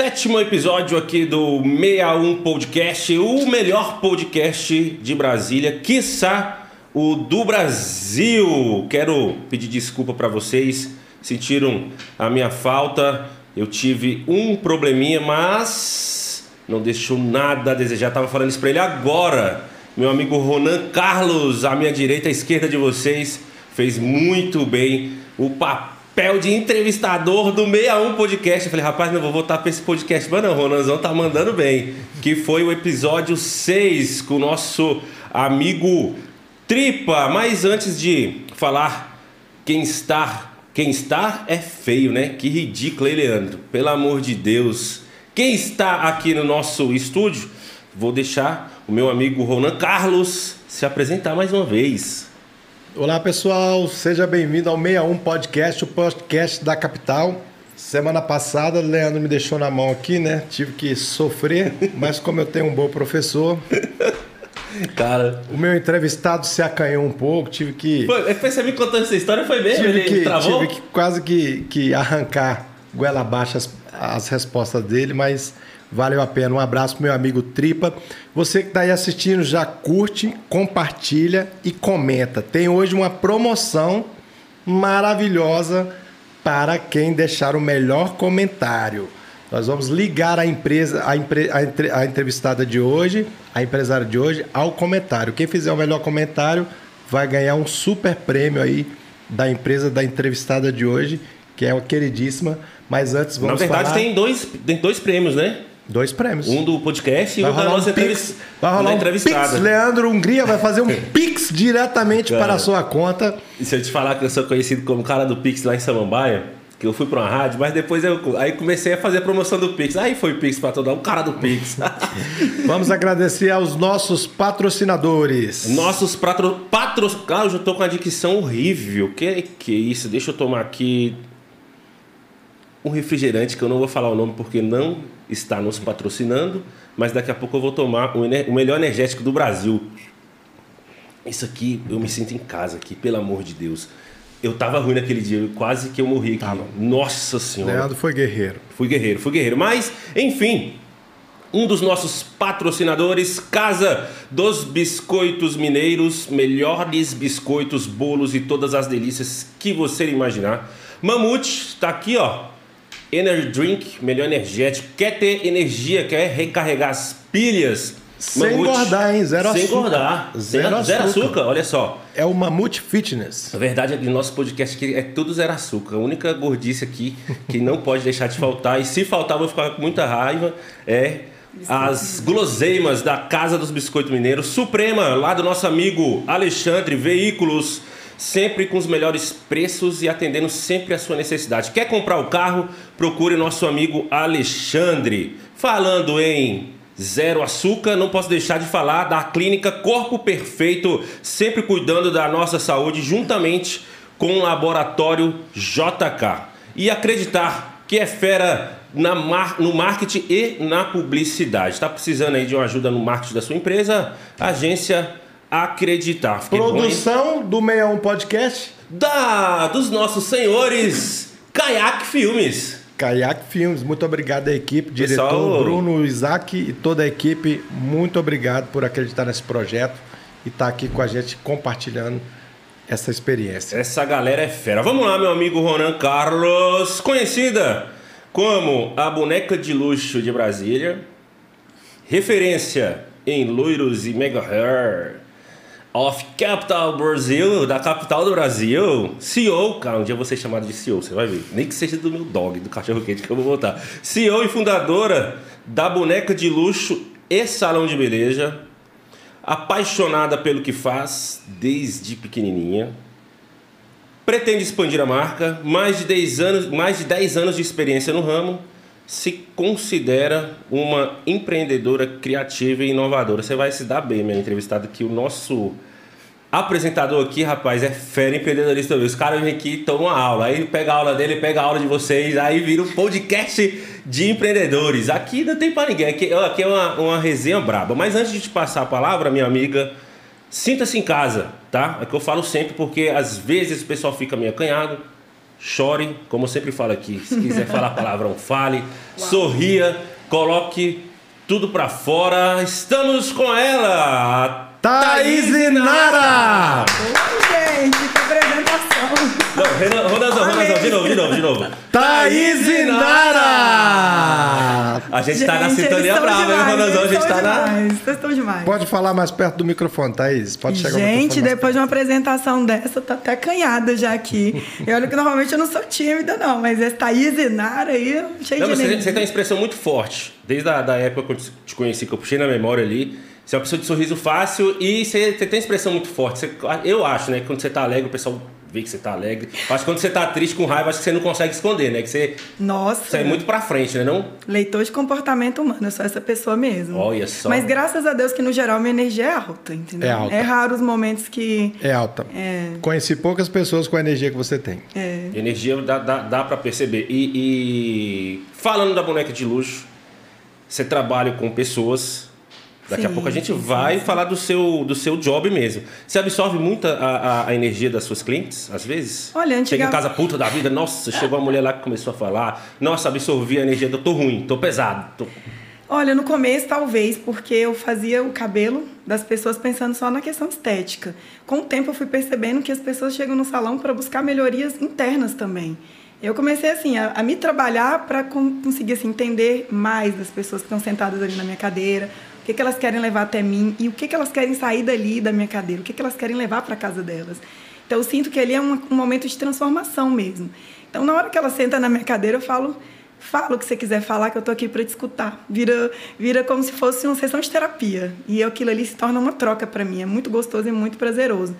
Sétimo episódio aqui do 61 Podcast, o melhor podcast de Brasília, quiçá o do Brasil. Quero pedir desculpa para vocês, sentiram a minha falta. Eu tive um probleminha, mas não deixou nada a desejar. Tava falando isso para ele agora. Meu amigo Ronan Carlos, à minha direita, à esquerda de vocês, fez muito bem o papel papel de entrevistador do 61 Podcast. Eu falei, rapaz, não vou voltar para esse podcast, mas não, Ronanzão tá mandando bem. Que foi o episódio 6 com o nosso amigo Tripa. Mas antes de falar quem está, quem está é feio, né? Que ridículo, hein, Leandro? Pelo amor de Deus. Quem está aqui no nosso estúdio, vou deixar o meu amigo Ronan Carlos se apresentar mais uma vez. Olá pessoal, seja bem-vindo ao 61 Podcast, o podcast da capital. Semana passada, Leandro me deixou na mão aqui, né? Tive que sofrer, mas como eu tenho um bom professor, Cara. O meu entrevistado se acanhou um pouco, tive que. Foi, você me contando essa história, foi mesmo? Tive Ele que, travou? tive que quase que, que arrancar goela abaixo as, as respostas dele, mas valeu a pena. Um abraço pro meu amigo Tripa. Você que está aí assistindo, já curte, compartilha e comenta. Tem hoje uma promoção maravilhosa para quem deixar o melhor comentário. Nós vamos ligar a empresa, a, empre, a, a entrevistada de hoje, a empresária de hoje, ao comentário. Quem fizer o melhor comentário vai ganhar um super prêmio aí da empresa da entrevistada de hoje, que é uma queridíssima. Mas antes vamos Na verdade, falar... tem dois, tem dois prêmios, né? Dois prêmios. Um do podcast e Vai um da rolar nossa um pix, vai rolar da um pix. Leandro Hungria vai fazer um pix diretamente Cara. para a sua conta. E se eu te falar que eu sou conhecido como cara do Pix lá em Samambaia, que eu fui pra uma rádio, mas depois eu aí comecei a fazer a promoção do Pix. Aí foi Pix pra todo mundo, o cara do Pix. Vamos agradecer aos nossos patrocinadores. Nossos patro... patros... Ah, eu já tô com a dicção horrível. Que que é isso? Deixa eu tomar aqui um refrigerante que eu não vou falar o nome porque não está nos patrocinando, mas daqui a pouco eu vou tomar o, o melhor energético do Brasil. Isso aqui, eu me sinto em casa aqui, pelo amor de Deus. Eu tava ruim naquele dia, quase que eu morri aqui. Nossa Senhora. Leandro foi guerreiro. Fui guerreiro, fui guerreiro. Mas, enfim, um dos nossos patrocinadores, Casa dos Biscoitos Mineiros, melhores biscoitos, bolos e todas as delícias que você imaginar. Mamute tá aqui, ó. Energy Drink, melhor energético. Quer ter energia, quer recarregar as pilhas? Sem engordar, hein? Zero Sem açúcar. engordar. Zero Zero, zero açúcar. açúcar, olha só. É o Mamute Fitness. A verdade é que o nosso podcast aqui é tudo zero açúcar. A única gordice aqui que não pode deixar de faltar, e se faltar eu vou ficar com muita raiva, é as guloseimas da Casa dos Biscoitos Mineiros. Suprema, lá do nosso amigo Alexandre Veículos, sempre com os melhores preços e atendendo sempre a sua necessidade. Quer comprar o carro? Procure nosso amigo Alexandre. Falando em Zero açúcar, não posso deixar de falar da clínica Corpo Perfeito, sempre cuidando da nossa saúde, juntamente com o laboratório JK. E acreditar que é fera na mar- no marketing e na publicidade. Está precisando aí de uma ajuda no marketing da sua empresa? Agência Acreditar. Fiquei bom? Produção do 61 Podcast. da dos nossos senhores Kayak Filmes. Kayak Filmes, muito obrigado à equipe, diretor Pessoal- Bruno, Isaac e toda a equipe, muito obrigado por acreditar nesse projeto e estar aqui com a gente compartilhando essa experiência. Essa galera é fera. Vamos lá, meu amigo Ronan Carlos, conhecida como a boneca de luxo de Brasília, referência em loiros e mega hair of Capital Brasil, da capital do Brasil, CEO, cara, um dia eu vou ser chamado de CEO, você vai ver, nem que seja do meu dog, do cachorro quente que eu vou botar. CEO e fundadora da boneca de luxo e salão de beleza, apaixonada pelo que faz desde pequenininha, pretende expandir a marca, mais de 10 anos, mais de 10 anos de experiência no ramo, se considera uma empreendedora criativa e inovadora. Você vai se dar bem, minha entrevistada, que o nosso apresentador aqui, rapaz, é fera empreendedorista. Os caras vêm aqui e tomam uma aula, aí pega a aula dele, pega a aula de vocês, aí vira um podcast de empreendedores. Aqui não tem pra ninguém, aqui, aqui é uma, uma resenha braba. Mas antes de te passar a palavra, minha amiga, sinta-se em casa, tá? É que eu falo sempre porque às vezes o pessoal fica meio acanhado, chore, como eu sempre falo aqui. Se quiser falar palavrão, fale. Uau. Sorria, coloque tudo para fora. Estamos com ela, Thaís Inara! Oi, gente, que apresentação! Não, Ronazão, Ronazão, de novo, de novo, de novo. Thaís Inara! A gente, gente tá na sintonia brava, hein, Ronazão? A gente tá demais, na. Vocês estão demais. Pode falar mais perto do microfone, Thaís. Pode chegar Gente, depois de uma apresentação dessa, tá até acanhada já aqui. e olha que normalmente eu não sou tímida, não, mas essa Thaís Inara aí, cheio não, de. Você, você tem uma expressão muito forte. Desde a da época que eu te conheci, que eu puxei na memória ali. Você é uma pessoa de sorriso fácil e você, você tem expressão muito forte. Você, eu acho, né? Que quando você tá alegre, o pessoal vê que você tá alegre. Acho que quando você tá triste com raiva, acho que você não consegue esconder, né? Que você. Nossa. Você é muito pra frente, né? Não? Leitor de comportamento humano, eu sou essa pessoa mesmo. Olha só. Mas graças a Deus que no geral minha energia é alta, entendeu? É alta. É raro os momentos que. É alta. É... Conheci poucas pessoas com a energia que você tem. É. Energia dá, dá, dá pra perceber. E, e falando da boneca de luxo, você trabalha com pessoas Daqui sim, a pouco a gente vai sim. falar do seu, do seu job mesmo. Você absorve muito a, a, a energia das suas clientes, às vezes? Olha, antiga... Chega em casa puta da vida, nossa, chegou uma mulher lá que começou a falar, nossa, absorvi a energia, eu tô ruim, tô pesado. Tô... Olha, no começo talvez, porque eu fazia o cabelo das pessoas pensando só na questão estética. Com o tempo eu fui percebendo que as pessoas chegam no salão para buscar melhorias internas também. Eu comecei assim a, a me trabalhar para conseguir assim, entender mais das pessoas que estão sentadas ali na minha cadeira, que, que elas querem levar até mim e o que, que elas querem sair dali da minha cadeira, o que, que elas querem levar para casa delas. Então eu sinto que ali é um, um, momento de transformação mesmo. Então na hora que ela senta na minha cadeira, eu falo, fala o que você quiser falar, que eu estou aqui para te escutar. Vira, vira como se fosse uma sessão de terapia. E aquilo ali se torna uma troca para mim. É muito gostoso e muito prazeroso.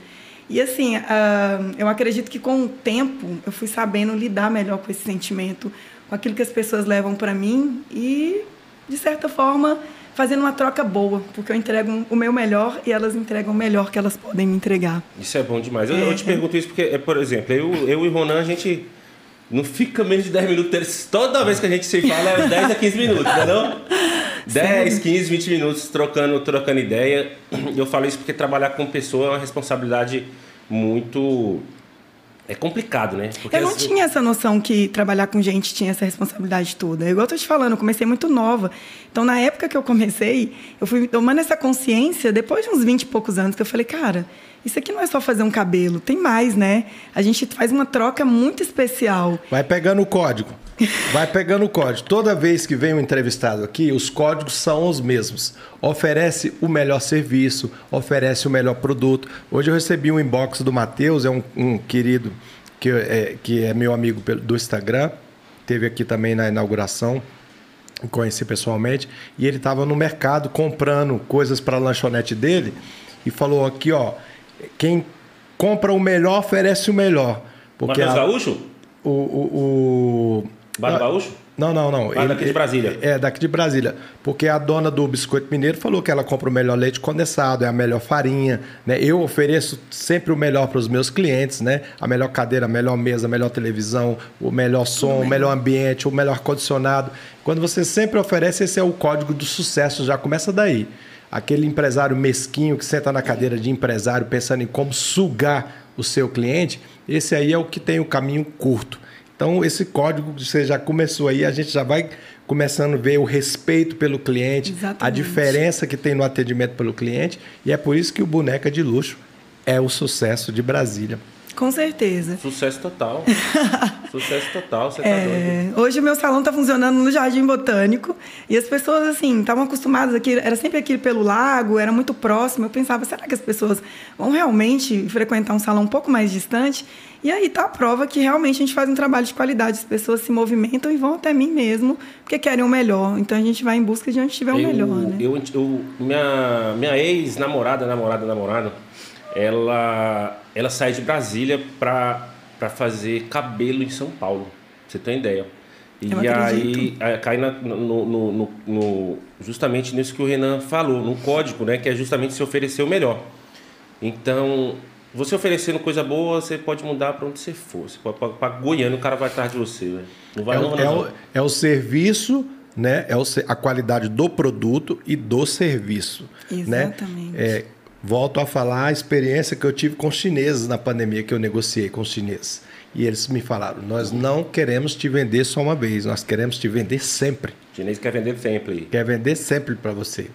E assim, uh, eu acredito que com o tempo eu fui sabendo lidar melhor com esse sentimento, com aquilo que as pessoas levam para mim e, de certa forma, fazendo uma troca boa, porque eu entrego o meu melhor e elas entregam o melhor que elas podem me entregar. Isso é bom demais. Eu, é, eu te pergunto isso porque, é, por exemplo, eu, eu e Ronan, a gente não fica menos de 10 minutos. Toda vez que a gente se fala é 10 a 15 minutos, não é não? 10, 15, 20 minutos trocando, trocando ideia. Eu falo isso porque trabalhar com pessoa é uma responsabilidade muito é complicado, né? Porque eu não tinha essa noção que trabalhar com gente tinha essa responsabilidade toda. Igual eu tô te falando, eu comecei muito nova. Então, na época que eu comecei, eu fui tomando essa consciência depois de uns 20 e poucos anos, que eu falei, cara, isso aqui não é só fazer um cabelo, tem mais, né? A gente faz uma troca muito especial. Vai pegando o código. Vai pegando o código. Toda vez que vem um entrevistado aqui, os códigos são os mesmos. Oferece o melhor serviço, oferece o melhor produto. Hoje eu recebi um inbox do Matheus, é um, um querido que é, que é meu amigo do Instagram, teve aqui também na inauguração, conheci pessoalmente, e ele estava no mercado comprando coisas para a lanchonete dele e falou aqui, ó, quem compra o melhor oferece o melhor. Porque Matheus Gaúcho? O, o, o Bar do Gaúcho? Não, não, não. Ah, ele, daqui de Brasília. É, daqui de Brasília. Porque a dona do Biscoito Mineiro falou que ela compra o melhor leite condensado, é a melhor farinha. Né? Eu ofereço sempre o melhor para os meus clientes, né? A melhor cadeira, a melhor mesa, a melhor televisão, o melhor som, o melhor ambiente, o melhor condicionado. Quando você sempre oferece, esse é o código do sucesso, já começa daí. Aquele empresário mesquinho que senta na cadeira de empresário pensando em como sugar o seu cliente, esse aí é o que tem o caminho curto. Então, esse código você já começou aí, a gente já vai começando a ver o respeito pelo cliente, Exatamente. a diferença que tem no atendimento pelo cliente, e é por isso que o Boneca de Luxo é o sucesso de Brasília. Com certeza. Sucesso total. Sucesso total, você tá é, doido. Hoje o meu salão está funcionando no Jardim Botânico e as pessoas, assim, estavam acostumadas aqui, era sempre aqui pelo lago, era muito próximo. Eu pensava, será que as pessoas vão realmente frequentar um salão um pouco mais distante? E aí tá a prova que realmente a gente faz um trabalho de qualidade. As pessoas se movimentam e vão até mim mesmo, porque querem o melhor. Então a gente vai em busca de onde tiver o melhor, né? Eu, eu, minha minha ex-namorada, namorada, namorada, ela, ela sai de Brasília para fazer cabelo em São Paulo. Você tem ideia? E aí, aí cai na, no, no, no, no, justamente nisso que o Renan falou, no código, né? Que é justamente se oferecer o melhor. Então, você oferecendo coisa boa, você pode mudar para onde você for. Você pode para Goiânia, o cara vai atrás de você. Né? Não vai é, não, é, o, é o serviço, né? É o, a qualidade do produto e do serviço. Né? Exatamente. Né? É, volto a falar a experiência que eu tive com chineses na pandemia, que eu negociei com os chineses. E eles me falaram: nós não queremos te vender só uma vez, nós queremos te vender sempre. Chinês quer vender sempre. Quer vender sempre para você.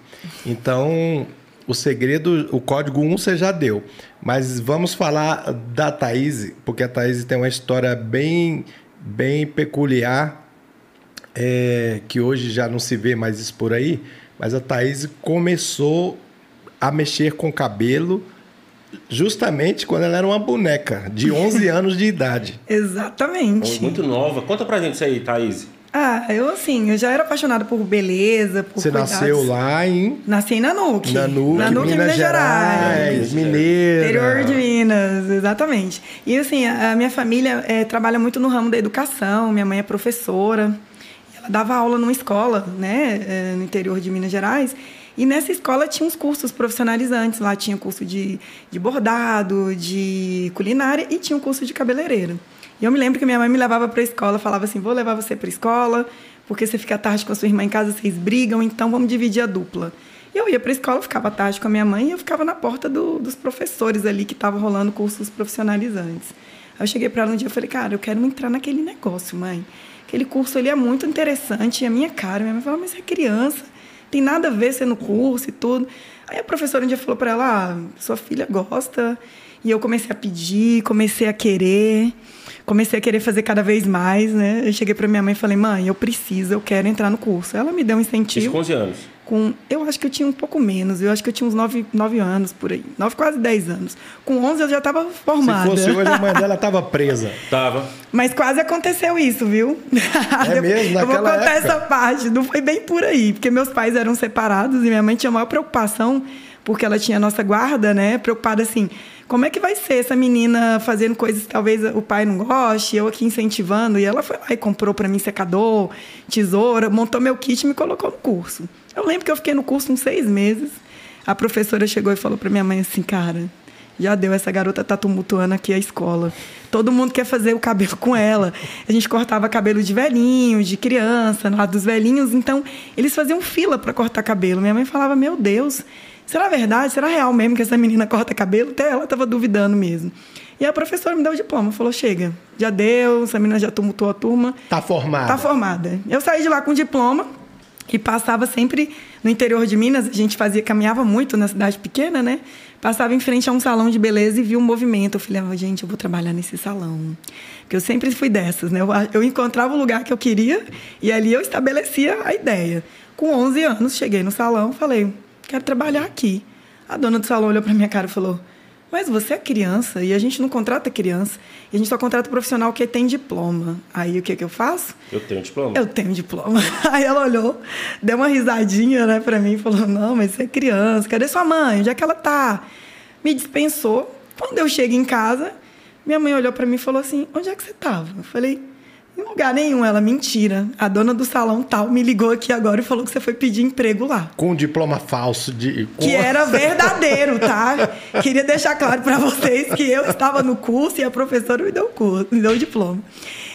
Então, o segredo, o código 1 você já deu. Mas vamos falar da Thaís, porque a Thaís tem uma história bem, bem peculiar, é, que hoje já não se vê mais isso por aí. Mas a Thaís começou a mexer com cabelo justamente quando ela era uma boneca de 11 anos de idade. Exatamente. Muito nova. Conta pra gente isso aí, Thaís. Ah, eu assim, eu já era apaixonada por beleza, por Você cuidados. nasceu lá em Nasci em Nanuque. Nanuque, Nanuque, Minas, Minas Gerais. Gerais, Mineira. Interior de Minas, exatamente. E assim, a minha família eh, trabalha muito no ramo da educação. Minha mãe é professora. Ela dava aula numa escola, né, eh, no interior de Minas Gerais. E nessa escola tinha uns cursos profissionalizantes. Lá tinha curso de, de bordado, de culinária e tinha um curso de cabeleireiro. E eu me lembro que minha mãe me levava para a escola, falava assim: vou levar você para a escola, porque você fica tarde com a sua irmã em casa, vocês brigam, então vamos dividir a dupla. E eu ia para a escola, ficava tarde com a minha mãe e eu ficava na porta do- dos professores ali que estavam rolando cursos profissionalizantes. Aí eu cheguei para ela um dia e falei: cara, eu quero entrar naquele negócio, mãe. Aquele curso ali é muito interessante, é a minha cara. Minha mãe falou: mas você é criança, tem nada a ver ser no curso e tudo. Aí a professora um dia falou para ela: ah, sua filha gosta. E eu comecei a pedir, comecei a querer, comecei a querer fazer cada vez mais, né? Eu cheguei para minha mãe e falei: mãe, eu preciso, eu quero entrar no curso. Ela me deu um Isso incentivo com 11 anos. Com. Eu acho que eu tinha um pouco menos, eu acho que eu tinha uns 9, nove anos por aí. 9, quase 10 anos. Com 11 eu já estava formada. Se fosse hoje, a mãe dela estava presa. Tava. Mas quase aconteceu isso, viu? É mesmo? Eu vou Naquela contar época? essa parte. Não foi bem por aí, porque meus pais eram separados e minha mãe tinha maior preocupação, porque ela tinha a nossa guarda, né? Preocupada assim, como é que vai ser essa menina fazendo coisas que talvez o pai não goste, eu aqui incentivando. E ela foi lá e comprou para mim secador, tesoura, montou meu kit e me colocou no curso. Eu lembro que eu fiquei no curso uns seis meses. A professora chegou e falou para minha mãe assim, cara, já deu, essa garota tá tumultuando aqui a escola. Todo mundo quer fazer o cabelo com ela. A gente cortava cabelo de velhinho, de criança, lá dos velhinhos. Então, eles faziam fila para cortar cabelo. Minha mãe falava: Meu Deus, será verdade? Será real mesmo que essa menina corta cabelo? Até ela estava duvidando mesmo. E a professora me deu o diploma, falou: Chega, já deu, essa menina já tumultuou a turma. Tá formada. Tá formada. Eu saí de lá com diploma e passava sempre no interior de Minas. A gente fazia, caminhava muito na cidade pequena, né? Passava em frente a um salão de beleza e via um movimento. Eu falei, ah, gente, eu vou trabalhar nesse salão. Porque eu sempre fui dessas, né? Eu, eu encontrava o lugar que eu queria e ali eu estabelecia a ideia. Com 11 anos, cheguei no salão falei, quero trabalhar aqui. A dona do salão olhou para minha cara e falou, mas você é criança e a gente não contrata criança. E a gente só contrata profissional que tem diploma. Aí o que, que eu faço? Eu tenho diploma. Eu tenho diploma. Aí ela olhou, deu uma risadinha, né, pra mim e falou: Não, mas você é criança, cadê sua mãe? Onde é que ela tá? Me dispensou. Quando eu chego em casa, minha mãe olhou pra mim e falou assim: Onde é que você tava? Eu falei: Em lugar nenhum. Ela, mentira. A dona do salão tal me ligou aqui agora e falou que você foi pedir emprego lá. Com um diploma falso de. Que era verdadeiro, tá? Queria deixar claro para vocês que eu estava no curso e a professora me deu o curso, me deu o diploma.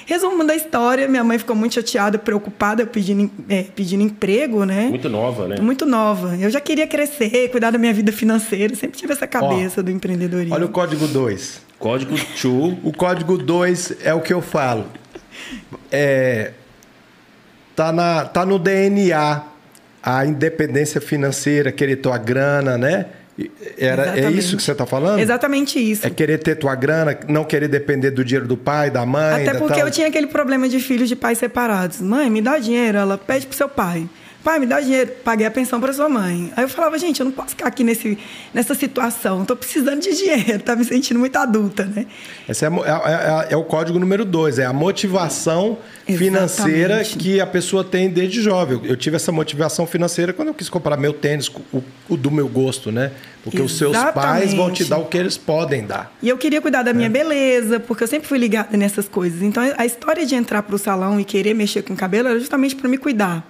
Resumo da história, minha mãe ficou muito chateada, preocupada pedindo, é, pedindo emprego, né? Muito nova, né? Muito nova. Eu já queria crescer, cuidar da minha vida financeira, sempre tive essa cabeça do empreendedorismo. Olha o código 2. Código TCHU. O código 2 é o que eu falo. É, tá, na, tá no DNA a independência financeira, querer tua grana, né? Era, é isso que você está falando? Exatamente isso. É querer ter tua grana, não querer depender do dinheiro do pai, da mãe. Até da porque tal. eu tinha aquele problema de filhos de pais separados. Mãe, me dá dinheiro. Ela pede pro seu pai. Pai, me dá dinheiro. Paguei a pensão para sua mãe. Aí eu falava, gente, eu não posso ficar aqui nesse, nessa situação. Tô precisando de dinheiro. Tá me sentindo muito adulta, né? Esse é, mo- é- é- é o código número dois, é a motivação financeira Exatamente. que a pessoa tem desde jovem. Eu, tive essa motivação financeira quando eu quis comprar meu tênis, o, o do meu gosto, né? Porque os seus pais vão te Exatamente. dar o que eles podem dar. E eu queria cuidar da minha É. beleza, porque eu sempre fui ligada nessas coisas. Então, a história de entrar pro salão e querer mexer com o cabelo era justamente para me cuidar.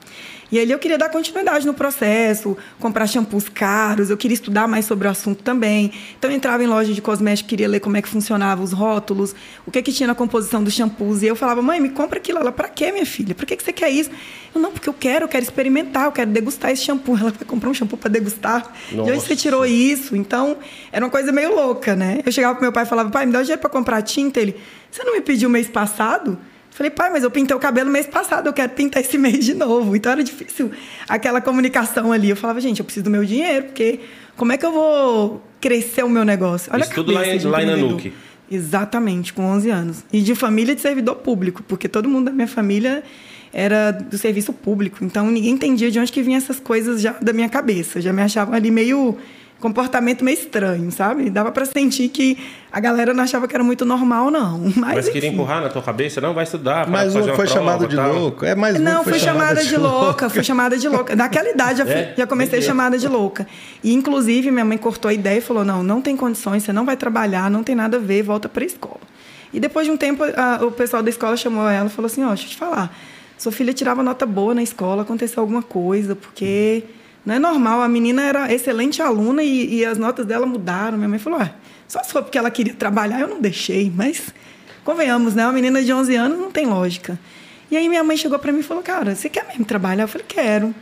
E ali eu queria dar continuidade no processo, comprar shampoos caros, eu queria estudar mais sobre o assunto também. Então eu entrava em loja de cosméticos, queria ler como é que funcionava os rótulos, o que que tinha na composição dos shampoos. E eu falava, mãe, me compra aquilo. Ela, pra quê, minha filha? Pra que, que você quer isso? Eu, não, porque eu quero, eu quero experimentar, eu quero degustar esse shampoo. Ela vai comprar um shampoo para degustar. Nossa. De onde você tirou isso? Então, era uma coisa meio louca, né? Eu chegava pro meu pai e falava, pai, me dá dinheiro para comprar tinta. Ele, você não me pediu mês passado? Falei, pai, mas eu pintei o cabelo mês passado, eu quero pintar esse mês de novo. Então era difícil aquela comunicação ali. Eu falava, gente, eu preciso do meu dinheiro, porque como é que eu vou crescer o meu negócio? Olha Isso tudo lá, lá em Nanuque. Exatamente, com 11 anos. E de família de servidor público, porque todo mundo da minha família era do serviço público. Então ninguém entendia de onde que vinham essas coisas já da minha cabeça. Já me achavam ali meio comportamento meio estranho, sabe? Dava para sentir que a galera não achava que era muito normal, não. Mas, Mas queria empurrar na tua cabeça, não vai estudar. Mais um foi chamado de louco. É mais Não, foi, foi chamada, de louca, foi chamada de louca. Naquela idade já, é? já comecei chamada de louca. E inclusive minha mãe cortou a ideia e falou: "Não, não tem condições, você não vai trabalhar, não tem nada a ver, volta para a escola". E depois de um tempo, a, o pessoal da escola chamou ela e falou assim: "Ó, oh, deixa eu te falar. Sua filha tirava nota boa na escola, aconteceu alguma coisa, porque não é normal. A menina era excelente aluna e, e as notas dela mudaram. Minha mãe falou: ah, só se for porque ela queria trabalhar, eu não deixei. Mas, convenhamos, né? Uma menina de 11 anos não tem lógica. E aí minha mãe chegou para mim e falou: cara, você quer mesmo trabalhar? Eu falei: quero.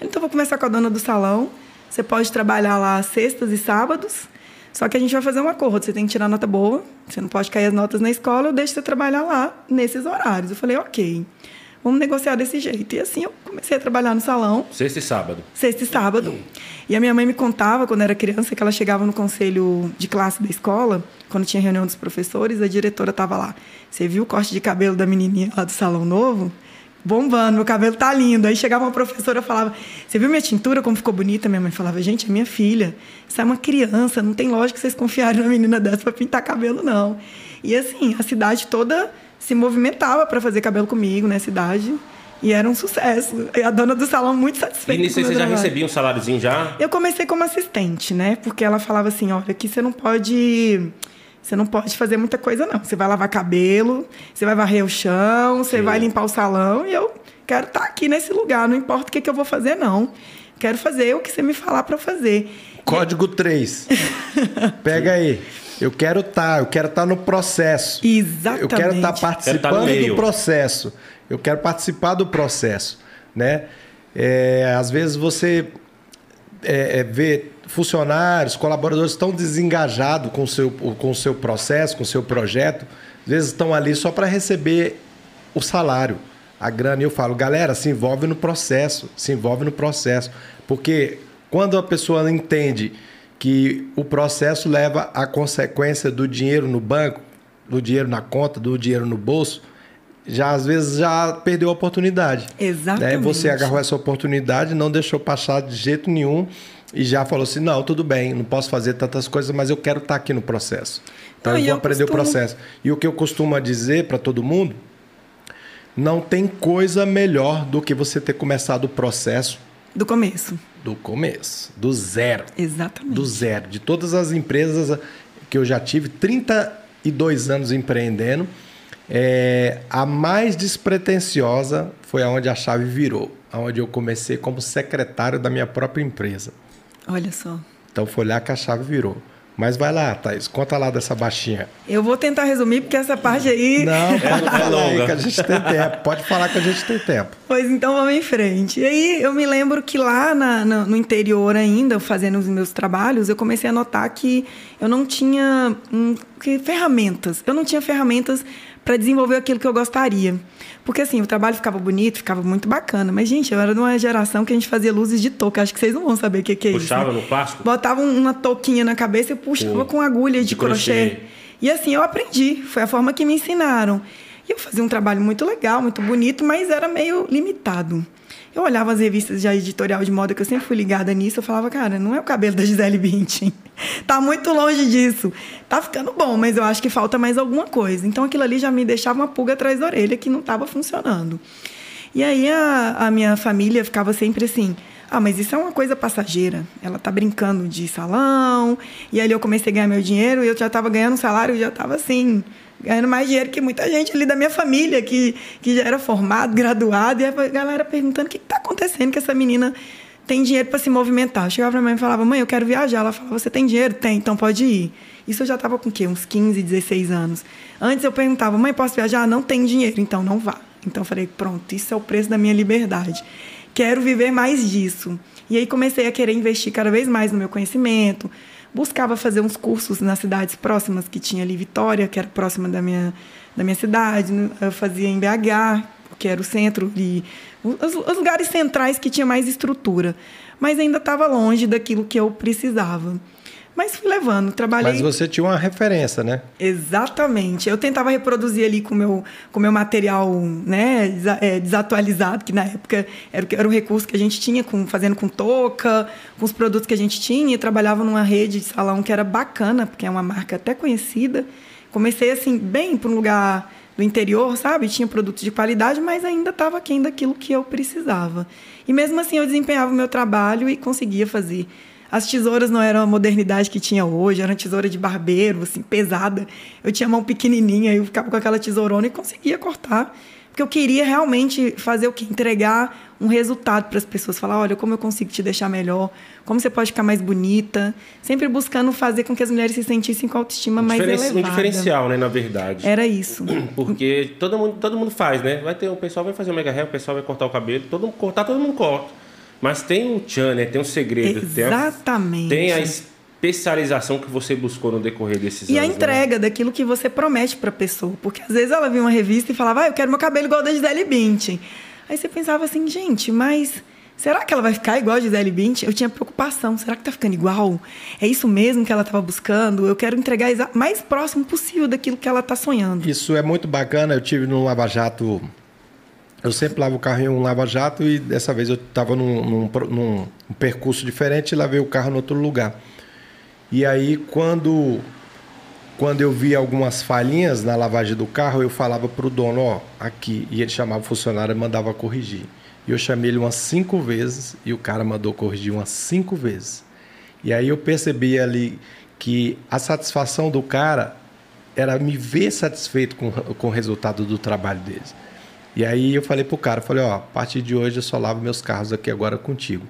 Então, vou começar com a dona do salão. Você pode trabalhar lá sextas e sábados. Só que a gente vai fazer um acordo. Você tem que tirar nota boa. Você não pode cair as notas na escola. Eu deixo você trabalhar lá nesses horários. Eu falei: ok vamos negociar desse jeito. E assim eu comecei a trabalhar no salão. Sexta e sábado. Sexta e sábado. E a minha mãe me contava, quando era criança, que ela chegava no conselho de classe da escola, quando tinha reunião dos professores, a diretora estava lá. Você viu o corte de cabelo da menininha lá do salão novo? Bombando, meu cabelo tá lindo. Aí chegava uma professora e falava: Você viu minha tintura, como ficou bonita? Minha mãe falava: Gente, é minha filha. Isso é uma criança, não tem lógica vocês confiarem numa menina dessa para pintar cabelo, não. E assim, a cidade toda se movimentava para fazer cabelo comigo na cidade. E era um sucesso. E a dona do salão muito satisfeita. E nisso você já recebia um saláriozinho já? Eu comecei como assistente, né? Porque ela falava assim: olha, aqui você não pode. Você não pode fazer muita coisa, não. Você vai lavar cabelo, você vai varrer o chão, você Sim. vai limpar o salão. E eu quero estar tá aqui nesse lugar, não importa o que, que eu vou fazer, não. Quero fazer o que você me falar para fazer. Código 3. Pega aí. Eu quero estar, tá, eu quero estar tá no processo. Exatamente. Eu quero estar tá participando quero do processo. Eu quero participar do processo, né? É, às vezes você é, é, vê funcionários, colaboradores tão desengajados com o seu, com o seu processo, com o seu projeto, às vezes estão ali só para receber o salário, a grana. E eu falo, galera, se envolve no processo, se envolve no processo. Porque quando a pessoa entende que o processo leva à consequência do dinheiro no banco, do dinheiro na conta, do dinheiro no bolso, já às vezes já perdeu a oportunidade. Né? Exatamente. Né? Você agarrou essa oportunidade, não deixou passar de jeito nenhum e já falou assim: não, tudo bem, não posso fazer tantas coisas, mas eu quero estar aqui no processo. Então não, eu vou eu aprender costumo... o processo. E o que eu costumo dizer para todo mundo: não tem coisa melhor do que você ter começado o processo do começo. Do começo, do zero. Exatamente. Do zero. De todas as empresas que eu já tive, 32 anos empreendendo, é, a mais despretensiosa foi aonde a chave virou, aonde eu comecei como secretário da minha própria empresa. Olha só. Então foi lá que a chave virou. Mas vai lá, Thaís, conta lá dessa baixinha. Eu vou tentar resumir, porque essa parte aí. Não, pode é falar aí que a gente tem tempo. Pode falar que a gente tem tempo. Pois então vamos em frente. E aí eu me lembro que lá na, no, no interior ainda, fazendo os meus trabalhos, eu comecei a notar que eu não tinha hum, que, ferramentas. Eu não tinha ferramentas para desenvolver aquilo que eu gostaria. Porque assim, o trabalho ficava bonito, ficava muito bacana. Mas, gente, eu era de uma geração que a gente fazia luzes de touca. Acho que vocês não vão saber o que, que é Puxava isso. Puxava no plástico? Botava uma touquinha na cabeça e puxava com agulha de, de crochê. crochê. E assim, eu aprendi. Foi a forma que me ensinaram. E eu fazia um trabalho muito legal, muito bonito, mas era meio limitado. Eu olhava as revistas de editorial de moda, que eu sempre fui ligada nisso, eu falava, cara, não é o cabelo da Gisele Bündchen. tá muito longe disso. Tá ficando bom, mas eu acho que falta mais alguma coisa. Então aquilo ali já me deixava uma pulga atrás da orelha que não estava funcionando. E aí a, a minha família ficava sempre assim, ah, mas isso é uma coisa passageira. Ela tá brincando de salão. E ali eu comecei a ganhar meu dinheiro e eu já estava ganhando um salário, já estava assim, ganhando mais dinheiro que muita gente ali da minha família, que, que já era formado, graduado, e a galera perguntando o que está acontecendo que essa menina tem dinheiro para se movimentar. Eu chegava para mãe e falava, mãe, eu quero viajar. Ela falava, você tem dinheiro? Tem, então pode ir. Isso eu já estava com o quê? Uns 15, 16 anos. Antes eu perguntava, mãe, posso viajar? Não tem dinheiro, então não vá. Então eu falei, pronto, isso é o preço da minha liberdade. Quero viver mais disso. E aí comecei a querer investir cada vez mais no meu conhecimento. Buscava fazer uns cursos nas cidades próximas que tinha ali Vitória, que era próxima da minha, da minha cidade. Eu fazia em BH, que era o centro de os, os lugares centrais que tinha mais estrutura, mas ainda estava longe daquilo que eu precisava. Mas fui levando, trabalhei. Mas você tinha uma referência, né? Exatamente. Eu tentava reproduzir ali com meu, o com meu material né, é, desatualizado, que na época era, era o recurso que a gente tinha, com, fazendo com touca, com os produtos que a gente tinha. E trabalhava numa rede de salão que era bacana, porque é uma marca até conhecida. Comecei assim, bem para um lugar do interior, sabe? Tinha produtos de qualidade, mas ainda estava aquém daquilo que eu precisava. E mesmo assim eu desempenhava o meu trabalho e conseguia fazer. As tesouras não eram a modernidade que tinha hoje, era tesoura de barbeiro, assim, pesada. Eu tinha mão pequenininha, eu ficava com aquela tesourona e conseguia cortar. Porque eu queria realmente fazer o quê? Entregar um resultado para as pessoas. Falar, olha, como eu consigo te deixar melhor, como você pode ficar mais bonita. Sempre buscando fazer com que as mulheres se sentissem com a autoestima um mais elevada. Um diferencial, né, na verdade. Era isso. Porque todo mundo, todo mundo faz, né? Vai ter, o pessoal vai fazer o mega hair, o pessoal vai cortar o cabelo. Todo mundo cortar, todo mundo corta. Mas tem um tchan, né? Tem um segredo. Exatamente. Tem a, tem a especialização que você buscou no decorrer desses e anos. E a entrega né? daquilo que você promete para a pessoa. Porque às vezes ela via uma revista e falava, ah, eu quero meu cabelo igual da Gisele Bündchen. Aí você pensava assim, gente, mas será que ela vai ficar igual a Gisele Bündchen? Eu tinha preocupação, será que tá ficando igual? É isso mesmo que ela estava buscando? Eu quero entregar mais próximo possível daquilo que ela está sonhando. Isso é muito bacana. Eu tive no Lava Jato eu sempre lavo o carro em um lava-jato e dessa vez eu estava num, num, num, percurso diferente e lavei o carro em outro lugar. E aí, quando, quando eu vi algumas falhinhas na lavagem do carro, eu falava para o dono, ó, aqui. E ele chamava o funcionário e mandava corrigir. E eu chamei ele umas cinco vezes e o cara mandou corrigir umas cinco vezes. E aí eu percebi ali que a satisfação do cara era me ver satisfeito com, com o resultado do trabalho deles. E aí eu falei pro cara, falei, ó, a partir de hoje eu só lavo meus carros aqui agora contigo.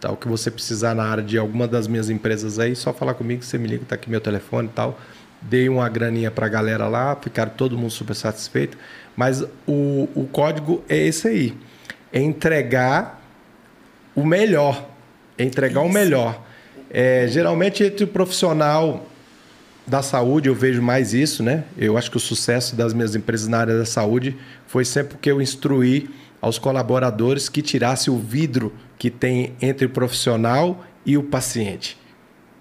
Tá, o que você precisar na área de alguma das minhas empresas aí, só falar comigo, você me liga, tá aqui meu telefone e tal. Dei uma graninha pra galera lá, ficaram todo mundo super satisfeito. Mas o, o código é esse aí. É entregar o melhor. É entregar Isso. o melhor. É, geralmente entre o profissional da saúde eu vejo mais isso, né? Eu acho que o sucesso das minhas empresas na área da saúde foi sempre que eu instruí aos colaboradores que tirasse o vidro que tem entre o profissional e o paciente.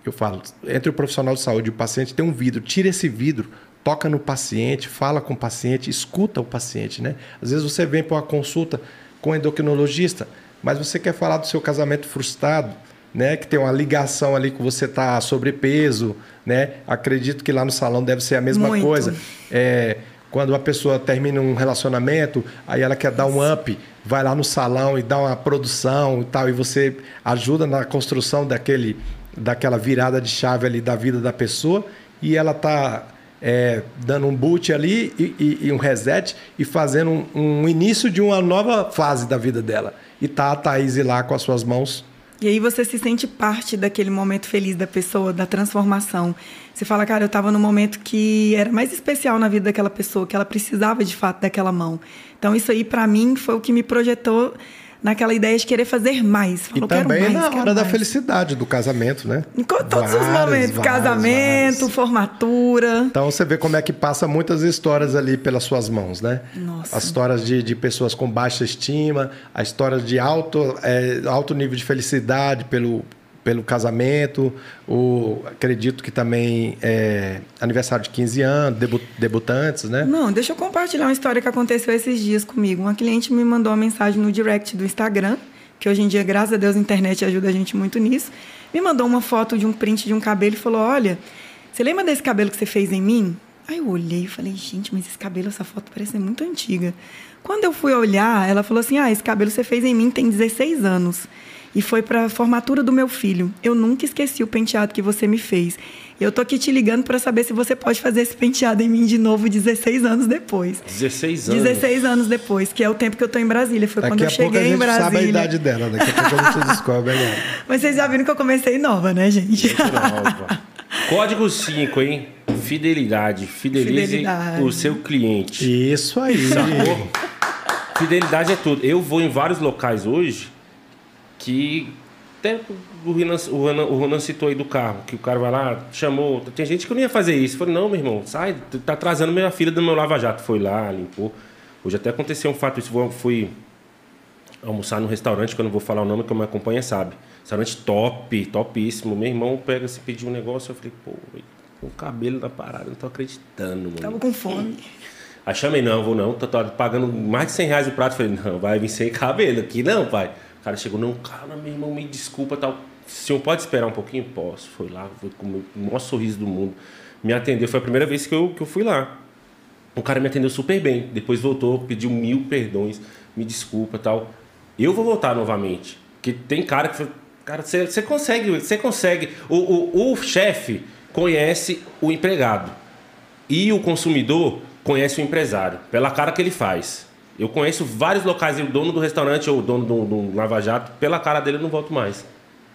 Eu falo, entre o profissional de saúde e o paciente tem um vidro, tira esse vidro, toca no paciente, fala com o paciente, escuta o paciente, né? Às vezes você vem para uma consulta com um endocrinologista, mas você quer falar do seu casamento frustrado, né, que tem uma ligação ali com você tá sobrepeso, né? Acredito que lá no salão deve ser a mesma Muito. coisa. É, quando uma pessoa termina um relacionamento, aí ela quer dar um up, vai lá no salão e dá uma produção e tal, e você ajuda na construção daquele, daquela virada de chave ali da vida da pessoa, e ela tá é, dando um boot ali e, e, e, um reset e fazendo um, um início de uma nova fase da vida dela. E tá a Thaís lá com as suas mãos e aí você se sente parte daquele momento feliz da pessoa, da transformação. Você fala, cara, eu estava no momento que era mais especial na vida daquela pessoa, que ela precisava de fato daquela mão. Então isso aí para mim foi o que me projetou naquela ideia de querer fazer mais. Falou, e também mais, na hora da felicidade do casamento, né? Em todos vários, os momentos, vários, casamento, vários. formatura. Então você vê como é que passa muitas histórias ali pelas suas mãos, né? Nossa. As histórias de, de pessoas com baixa estima, a história de alto, é, alto nível de felicidade pelo, pelo casamento, o, acredito que também é aniversário de 15 anos, debut, debutantes, né? Não, deixa eu compartilhar uma história que aconteceu esses dias comigo. Uma cliente me mandou uma mensagem no direct do Instagram, que hoje em dia, graças a Deus, a internet ajuda a gente muito nisso. Me mandou uma foto de um print de um cabelo e falou: Olha, você lembra desse cabelo que você fez em mim? Aí eu olhei e falei, gente, mas esse cabelo, essa foto parece ser muito antiga. Quando eu fui olhar, ela falou assim: Ah, esse cabelo você fez em mim tem 16 anos. E foi para a formatura do meu filho. Eu nunca esqueci o penteado que você me fez. Eu tô aqui te ligando para saber se você pode fazer esse penteado em mim de novo 16 anos depois. 16 anos? 16 anos depois, que é o tempo que eu tô em Brasília. Foi daqui quando eu cheguei em Brasília. sabe a idade dela, daqui a pouco a gente descobre. Né? Mas vocês já viram que eu comecei nova, né, gente? Nova. Código 5, hein? Fidelidade. Fidelize Fidelidade. o seu cliente. Isso aí. Sacou? Fidelidade é tudo. Eu vou em vários locais hoje que até o Renan, o, Renan, o Renan citou aí do carro, que o cara vai lá, chamou. Tem gente que não ia fazer isso. Falei, não, meu irmão, sai, tá atrasando minha filha do meu lava-jato. Foi lá, limpou. Hoje até aconteceu um fato, isso fui almoçar no restaurante, que eu não vou falar o nome, que eu me acompanha sabe. Restaurante top, topíssimo. Meu irmão pega assim, pediu um negócio, eu falei, pô, o cabelo da parada, não tô acreditando, mano. Tava com fome. Aí chamei, não, vou não, tô, tô, pagando mais de 100 reais o prato. Falei, não, vai vir sem cabelo aqui não, pai. Cara chegou, não, cara, meu irmão, me desculpa, tal. O senhor pode esperar um pouquinho? Posso. Foi lá, foi com o maior sorriso do mundo. Me atendeu, foi a primeira vez que eu, que eu fui lá. O cara me atendeu super bem. Depois voltou, pediu mil perdões, me desculpa tal. Eu vou voltar novamente. Porque tem cara que. Cara, você consegue, você consegue. O, o, o chefe conhece o empregado. E o consumidor conhece o empresário, pela cara que ele faz. Eu conheço vários locais, o dono do restaurante ou o dono do, do Lava Jato, pela cara dele eu não volto mais.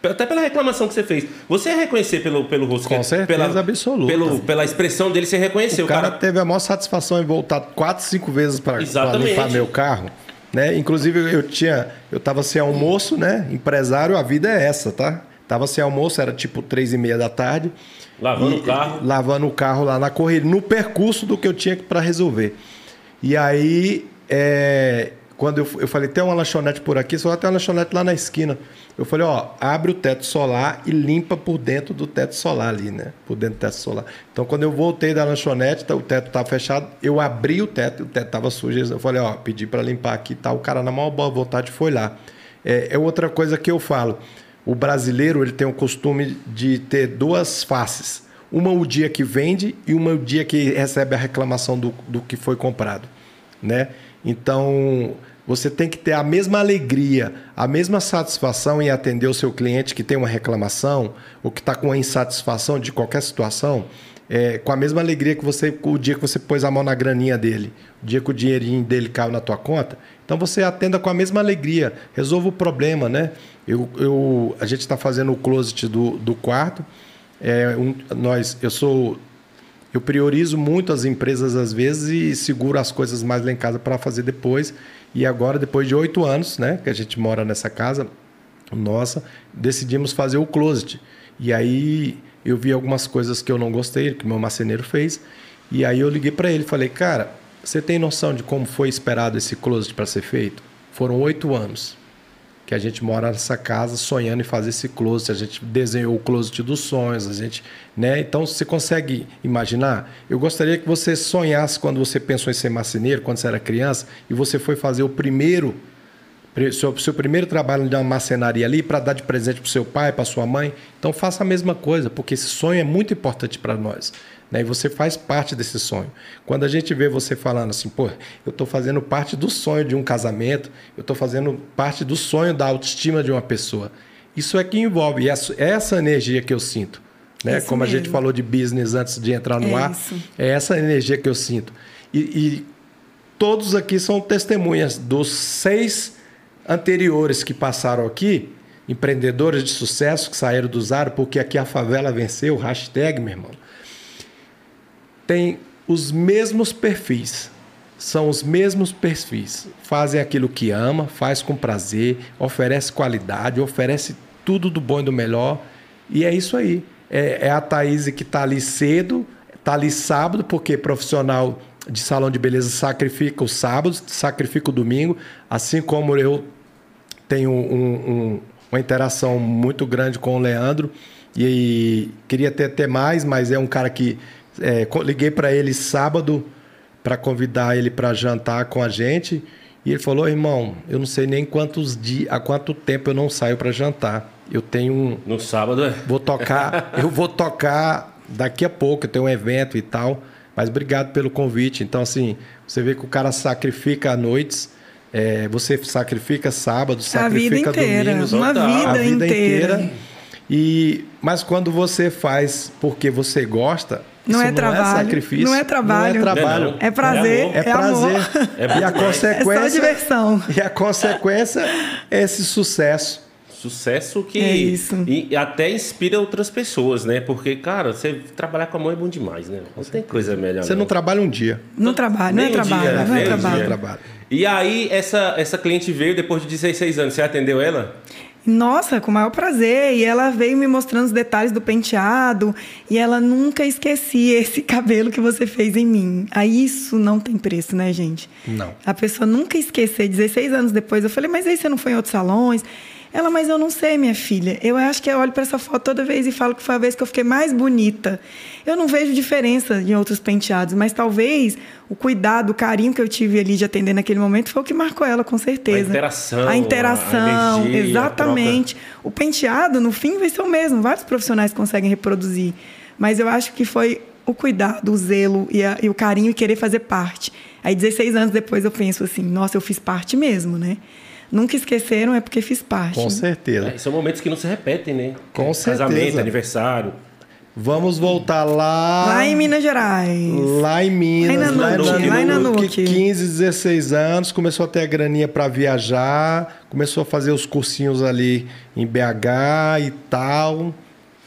Até pela reclamação que você fez. Você é reconhecer pelo, pelo rosto. Com certeza pela, absoluta. Pelo, pela expressão dele, você reconheceu. O cara, cara, teve a maior satisfação em voltar quatro, cinco vezes para limpar meu carro. Né? Inclusive, eu tinha. Eu tava sem almoço, né? Empresário, a vida é essa, tá? Tava sem almoço, era tipo três e meia da tarde. Lavando e, o carro? Lavando o carro lá na corrida, no percurso do que eu tinha para resolver. E aí, é, quando eu, eu falei, tem uma lanchonete por aqui, só tem uma lanchonete lá na esquina. Eu falei, ó, abre o teto solar e limpa por dentro do teto solar ali, né? Por dentro do teto solar. Então, quando eu voltei da lanchonete, tá, o teto estava fechado, eu abri o teto, o teto estava sujo. Eu falei, ó, pedi para limpar aqui, tá? O cara, na maior boa vontade, foi lá. É, é outra coisa que eu falo o brasileiro ele tem o costume de ter duas faces. Uma o dia que vende e uma o dia que recebe a reclamação do, do que foi comprado. Né? Então, você tem que ter a mesma alegria, a mesma satisfação em atender o seu cliente que tem uma reclamação ou que está com uma insatisfação de qualquer situação, é, com a mesma alegria que você o dia que você pôs a mão na graninha dele, o dia que o dinheirinho dele caiu na tua conta. Então você atenda com a mesma alegria, resolva o problema, né? Eu, eu, a gente está fazendo o closet do, do quarto. É, um, nós, eu sou, eu priorizo muito as empresas às vezes e seguro as coisas mais lá em casa para fazer depois. E agora, depois de oito anos, né, que a gente mora nessa casa nossa, decidimos fazer o closet. E aí eu vi algumas coisas que eu não gostei, que meu marceneiro fez. E aí eu liguei para ele, falei, cara, você tem noção de como foi esperado esse closet para ser feito? Foram oito anos que a gente mora nessa casa sonhando em fazer esse closet. A gente desenhou o closet dos sonhos, a gente, né? Então você consegue imaginar? Eu gostaria que você sonhasse quando você pensou em ser marceneiro, quando você era criança, e você foi fazer o primeiro seu, seu primeiro trabalho de uma marcenaria ali para dar de presente para seu pai, para sua mãe. Então faça a mesma coisa, porque esse sonho é muito importante para nós. Né? E você faz parte desse sonho. Quando a gente vê você falando assim, pô, eu estou fazendo parte do sonho de um casamento, eu estou fazendo parte do sonho da autoestima de uma pessoa. Isso é que envolve, é essa energia que eu sinto. Né? Como mesmo. a gente falou de business antes de entrar no é ar, isso. é essa energia que eu sinto. E, e todos aqui são testemunhas dos seis anteriores que passaram aqui, empreendedores de sucesso que saíram do zero, porque aqui a favela venceu, hashtag, meu irmão têm os mesmos perfis. São os mesmos perfis. Fazem aquilo que ama, faz com prazer, oferece qualidade, oferece tudo do bom e do melhor. E é isso aí. É, é a Thaís que está ali cedo, está ali sábado, porque profissional de salão de beleza sacrifica os sábados, sacrifica o domingo, assim como eu tenho um, um, uma interação muito grande com o Leandro e queria ter até mais, mas é um cara que é, liguei para ele sábado para convidar ele para jantar com a gente. E ele falou, irmão, eu não sei nem quantos dias, há quanto tempo eu não saio para jantar. Eu tenho um. No sábado, é? Vou tocar, eu vou tocar daqui a pouco, eu tenho um evento e tal. Mas obrigado pelo convite. Então, assim, você vê que o cara sacrifica noites, É, você sacrifica sábado, A sacrifica vida inteira. domingos, Uma vida, a vida inteira. inteira. E mas quando você faz porque você gosta, Não é trabalho, sacrifício, não é trabalho. não é trabalho, Não é não. É prazer, amor. é é, prazer. amor. É e bom a consequência É só diversão. E a consequência é esse sucesso. Sucesso que É isso. E até inspira outras pessoas, né? Porque, cara, você trabalhar com a mão é bom demais, né? Não tem coisa melhor. Você não trabalha um dia. Não trabalho, não é trabalho, dia, não é trabalho. trabalho. E aí, essa, essa cliente veio depois de 16 anos. Você atendeu ela? Nossa, com o maior prazer. E ela veio me mostrando os detalhes do penteado. E ela nunca esquecia esse cabelo que você fez em mim. Aí isso não tem preço, né, gente? Não. A pessoa nunca esquecer. 16 anos depois, eu falei, mas aí você não foi em outros salões? Ela, mas eu não sei, minha filha. Eu acho que eu olho para essa foto toda vez e falo que foi a vez que eu fiquei mais bonita. Eu não vejo diferença em outros penteados, mas talvez o cuidado, o carinho que eu tive ali de atender naquele momento foi o que marcou ela, com certeza. A interação, A interação, a energia, exatamente. O penteado, no fim, vai ser o mesmo. Vários profissionais conseguem reproduzir. Mas eu acho que foi o cuidado, o zelo e, a- e o carinho e querer fazer parte. Aí, 16 anos depois, eu penso assim: nossa, eu fiz parte mesmo, né? Nunca esqueceram, é porque fiz parte. Com certeza. É, são momentos que não se repetem, né? Com Casamento, certeza. aniversário. Vamos voltar lá. Lá em Minas Gerais. Lá em Minas, Lá em Nanuque, em lá em Nanuque. 15, 16 anos, começou a ter a graninha para viajar, começou a fazer os cursinhos ali em BH e tal.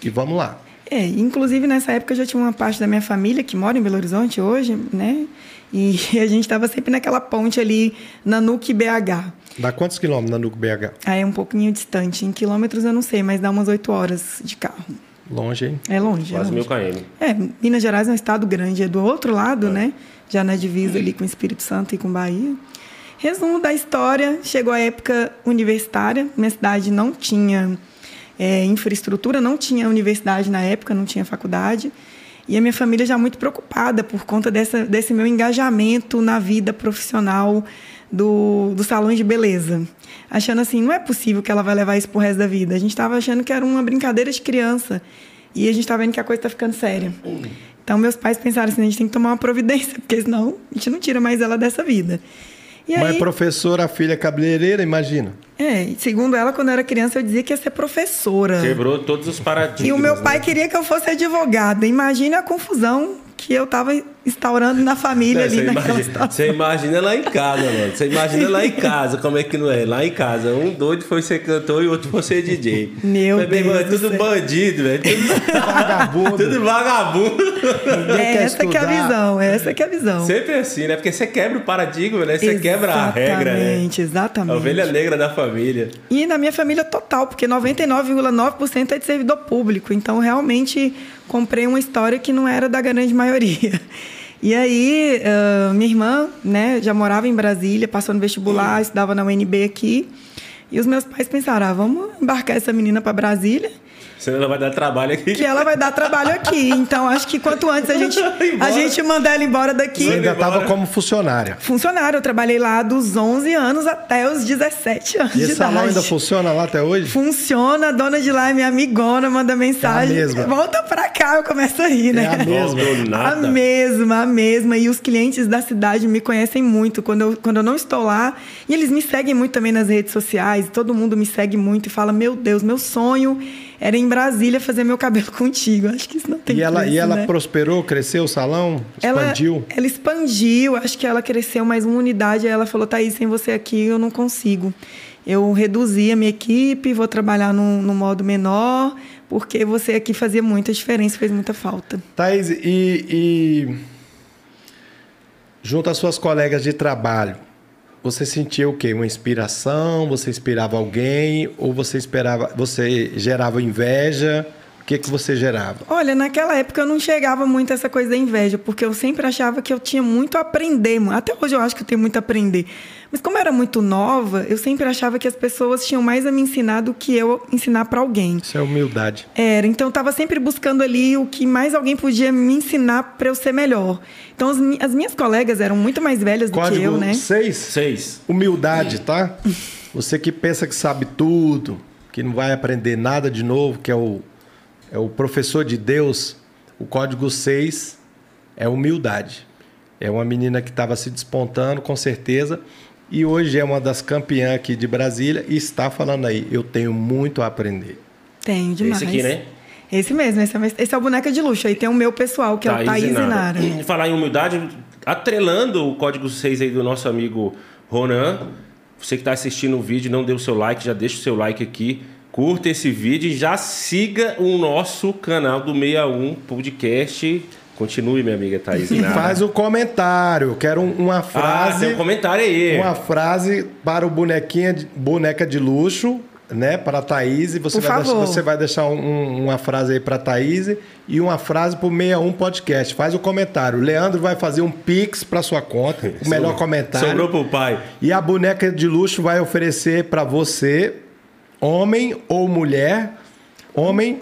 E vamos lá. É, inclusive nessa época eu já tinha uma parte da minha família que mora em Belo Horizonte hoje, né? E a gente estava sempre naquela ponte ali, Nanuque BH. Dá quantos quilômetros na Nuco BH? Aí é um pouquinho distante. Em quilômetros eu não sei, mas dá umas oito horas de carro. Longe, hein? É longe. Quase é mil km. É, Minas Gerais é um estado grande, é do outro lado, né? Já na divisa ali com o Espírito Santo e com Bahia. Resumo da história: chegou a época universitária, minha cidade não tinha é, infraestrutura, não tinha universidade na época, não tinha faculdade. E a minha família já muito preocupada por conta dessa, desse meu engajamento na vida profissional do, do salão de beleza. Achando assim, não é possível que ela vai levar isso pro resto da vida. A gente estava achando que era uma brincadeira de criança. E a gente está vendo que a coisa está ficando séria. Então, meus pais pensaram assim: a gente tem que tomar uma providência, porque senão a gente não tira mais ela dessa vida. E Mas aí, professora, a filha cabeleireira, imagina. é, segundo ela, quando eu era criança, eu dizia que ia ser professora. Quebrou todos os paradigmas. E o meu pai né? queria que eu fosse advogada. Imagine a confusão que eu estava instaurando na família É, ali você, naquela imagina, situação. você imagina lá em casa, mano. Você imagina lá em casa, como é que não é? Lá em casa, um doido foi ser cantor e outro foi ser DJ. Meu Mas, é Deus do tudo céu. bandido, velho. Tudo, Vagabundo. tudo vagabundo. É quer essa que é a visão, é essa que é a visão. Sempre assim, né? Porque você quebra o paradigma, né? Você quebra a regra, né? Exatamente, exatamente. A ovelha negra da família. E na minha família total, porque 99,9% é de servidor público. Então, realmente, comprei uma história que não era da grande maioria. E aí, ah, minha irmã, né, já morava em Brasília, passou no vestibular, estudava na UNB aqui. E os meus pais pensaram, ah, vamos embarcar essa menina para Brasília, Senão ela vai dar trabalho aqui. que ela vai dar trabalho aqui. Então, acho que quanto antes a gente, a gente mandar ela embora daqui... Você ainda estava como funcionária. Funcionário, eu trabalhei lá dos 11 anos até os 17 anos E de esse salão idade. ainda funciona lá até hoje? Funciona, a dona de lá é minha amigona, manda mensagem. É a mesma. Volta pra cá, eu começo a rir, né? É a mesma. A mesma, a mesma. E os clientes da cidade me conhecem muito quando eu, quando eu não estou lá. E eles me seguem muito também nas redes sociais. Todo mundo me segue muito e fala: Meu Deus, meu sonho era em Brasília fazer meu cabelo contigo. Acho que isso não tem E ela, e preço, ela né? prosperou, cresceu o salão? Expandiu? Ela, ela expandiu, acho que ela cresceu mais uma unidade. Aí ela falou: Thaís, sem você aqui eu não consigo. Eu reduzi a minha equipe, vou trabalhar no, no modo menor, porque você aqui fazia muita diferença, fez muita falta. Thaís, e, e junto às suas colegas de trabalho, você sentia o quê? Uma inspiração? Você inspirava alguém? Ou você esperava, você gerava inveja? O que, que você gerava? Olha, naquela época eu não chegava muito a essa coisa da inveja, porque eu sempre achava que eu tinha muito a aprender. Até hoje eu acho que eu tenho muito a aprender. Mas como eu era muito nova, eu sempre achava que as pessoas tinham mais a me ensinar do que eu ensinar para alguém. Isso é humildade. Era, então eu estava sempre buscando ali o que mais alguém podia me ensinar para eu ser melhor. Então as, as minhas colegas eram muito mais velhas do que Código eu, né? 6, Seis. humildade, tá? Você que pensa que sabe tudo, que não vai aprender nada de novo, que é o, é o professor de Deus, o código 6 é humildade. É uma menina que estava se despontando, com certeza. E hoje é uma das campeãs aqui de Brasília e está falando aí, eu tenho muito a aprender. Tenho demais. Esse aqui, né? Esse mesmo, esse é, esse é o boneca de luxo. Aí tem o meu pessoal, que é o Thaís Inara. E falar em humildade, atrelando o código 6 aí do nosso amigo Ronan. Você que está assistindo o vídeo, não deu o seu like, já deixa o seu like aqui. Curta esse vídeo e já siga o nosso canal do 61 Podcast. Continue, minha amiga Thaís. E faz o comentário. Quero uma frase. Ah, tem um comentário aí. Uma frase para o bonequinha de, boneca de luxo né, para a Thaís. Você vai, deixar, você vai deixar um, uma frase aí para a Thaís e uma frase para o 61 Podcast. Faz o comentário. O Leandro vai fazer um pix para sua conta, o melhor comentário. Sobrou para o pai. E a boneca de luxo vai oferecer para você, homem ou mulher, homem...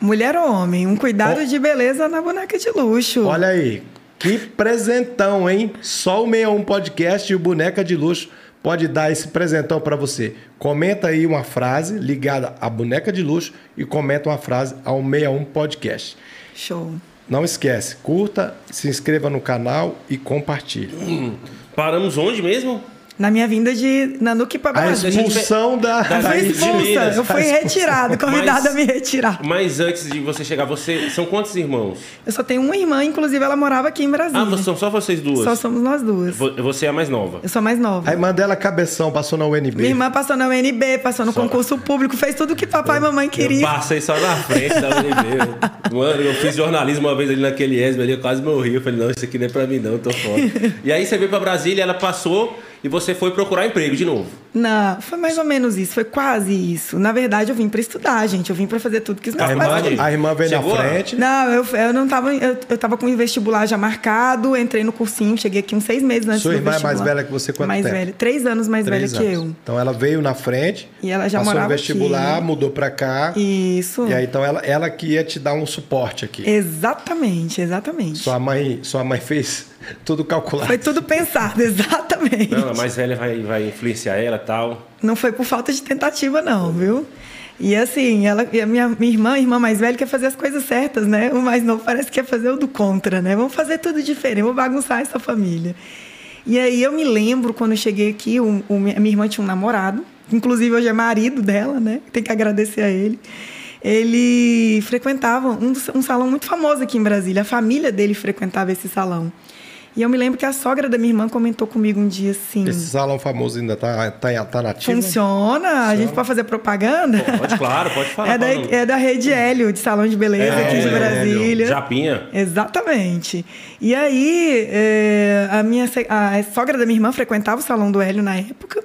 Mulher ou homem, um cuidado o... de beleza na boneca de luxo. Olha aí, que presentão, hein? Só o 61 Podcast e o Boneca de Luxo pode dar esse presentão para você. Comenta aí uma frase ligada à boneca de luxo e comenta uma frase ao 61 Podcast. Show. Não esquece, curta, se inscreva no canal e compartilhe. Hum, paramos onde mesmo? Na minha vinda de Nanuque para Brasil. A expulsão da... da, da eu fui expulsa, eu fui retirado, convidada a me retirar. Mas antes de você chegar, você são quantos irmãos? Eu só tenho uma irmã, inclusive ela morava aqui em Brasília. Ah, são só vocês duas? Só somos nós duas. Você é a mais nova? Eu sou a mais nova. A irmã dela, Cabeção, passou na UNB. Minha irmã passou na UNB, passou no só... concurso público, fez tudo que papai eu, e mamãe queriam. Eu passei só na frente da UNB. Mano, eu fiz jornalismo uma vez ali naquele ESB ali, eu quase morri. Eu falei, não, isso aqui não é pra mim não, eu tô fora. e aí você veio pra Brasília, ela passou e você foi procurar emprego de novo. Não, foi mais ou menos isso, foi quase isso. Na verdade, eu vim para estudar, gente. Eu vim para fazer tudo que os meus a pais irmã, A irmã veio Chegou na frente? Não, eu, eu não tava. Eu, eu tava com o vestibular já marcado, entrei no cursinho, cheguei aqui uns seis meses antes Sua do irmã vestibular. é mais velha que você quanto mais tempo? velha, três anos mais três velha anos. que eu. Então ela veio na frente. E ela já passou morava no vestibular, aqui. mudou para cá. Isso. E aí então ela, ela que ia te dar um suporte aqui. Exatamente, exatamente. Sua mãe, sua mãe fez tudo calculado. Foi tudo pensado, exatamente. Não, a mais velha vai, vai influenciar ela tal. Não foi por falta de tentativa, não, viu? E assim, ela, a minha, minha irmã, a irmã mais velha, quer fazer as coisas certas, né? O mais novo parece que quer fazer o do contra, né? Vamos fazer tudo diferente, vou bagunçar essa família. E aí eu me lembro quando eu cheguei aqui, o, o, a minha irmã tinha um namorado, inclusive hoje é marido dela, né? Tem que agradecer a ele. Ele frequentava um, um salão muito famoso aqui em Brasília. A família dele frequentava esse salão. E eu me lembro que a sogra da minha irmã comentou comigo um dia assim. Esse salão famoso ainda tá, tá, tá nativo? Funciona? Funciona. A gente pode fazer propaganda? Pode, claro, pode falar. É da, é da Rede Hélio, de salão de beleza é, aqui de Brasília. Japinha. Exatamente. E aí, é, a minha a sogra da minha irmã frequentava o salão do Hélio na época.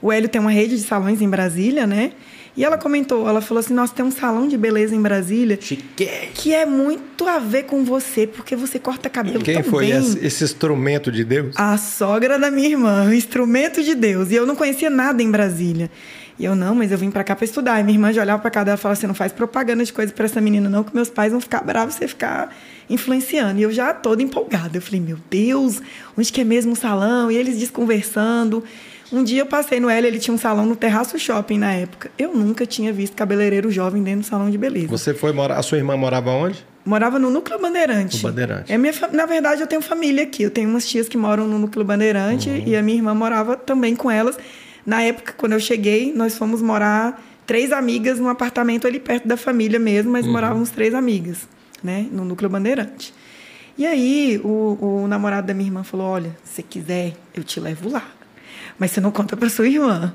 O Hélio tem uma rede de salões em Brasília, né? E ela comentou, ela falou assim: Nossa, tem um salão de beleza em Brasília. Chique. Que é muito a ver com você, porque você corta cabelo Quem tão foi bem. Esse, esse instrumento de Deus? A sogra da minha irmã, o instrumento de Deus. E eu não conhecia nada em Brasília. E eu, não, mas eu vim para cá para estudar. E minha irmã já olhava para cá dela e falava assim: não faz propaganda de coisa para essa menina, não, que meus pais vão ficar bravos você ficar influenciando. E eu já toda empolgada. Eu falei: meu Deus, onde que é mesmo o salão? E eles desconversando. Um dia eu passei no L, ele tinha um salão no Terraço Shopping na época. Eu nunca tinha visto cabeleireiro jovem dentro do salão de beleza. Você foi morar. A sua irmã morava onde? Morava no Núcleo Bandeirante. No Bandeirante. É minha, na verdade, eu tenho família aqui. Eu tenho umas tias que moram no Núcleo Bandeirante uhum. e a minha irmã morava também com elas. Na época, quando eu cheguei, nós fomos morar três amigas num apartamento ali perto da família mesmo, mas uhum. morávamos três amigas, né? No Núcleo Bandeirante. E aí, o, o namorado da minha irmã falou: Olha, se quiser, eu te levo lá mas você não conta para sua irmã.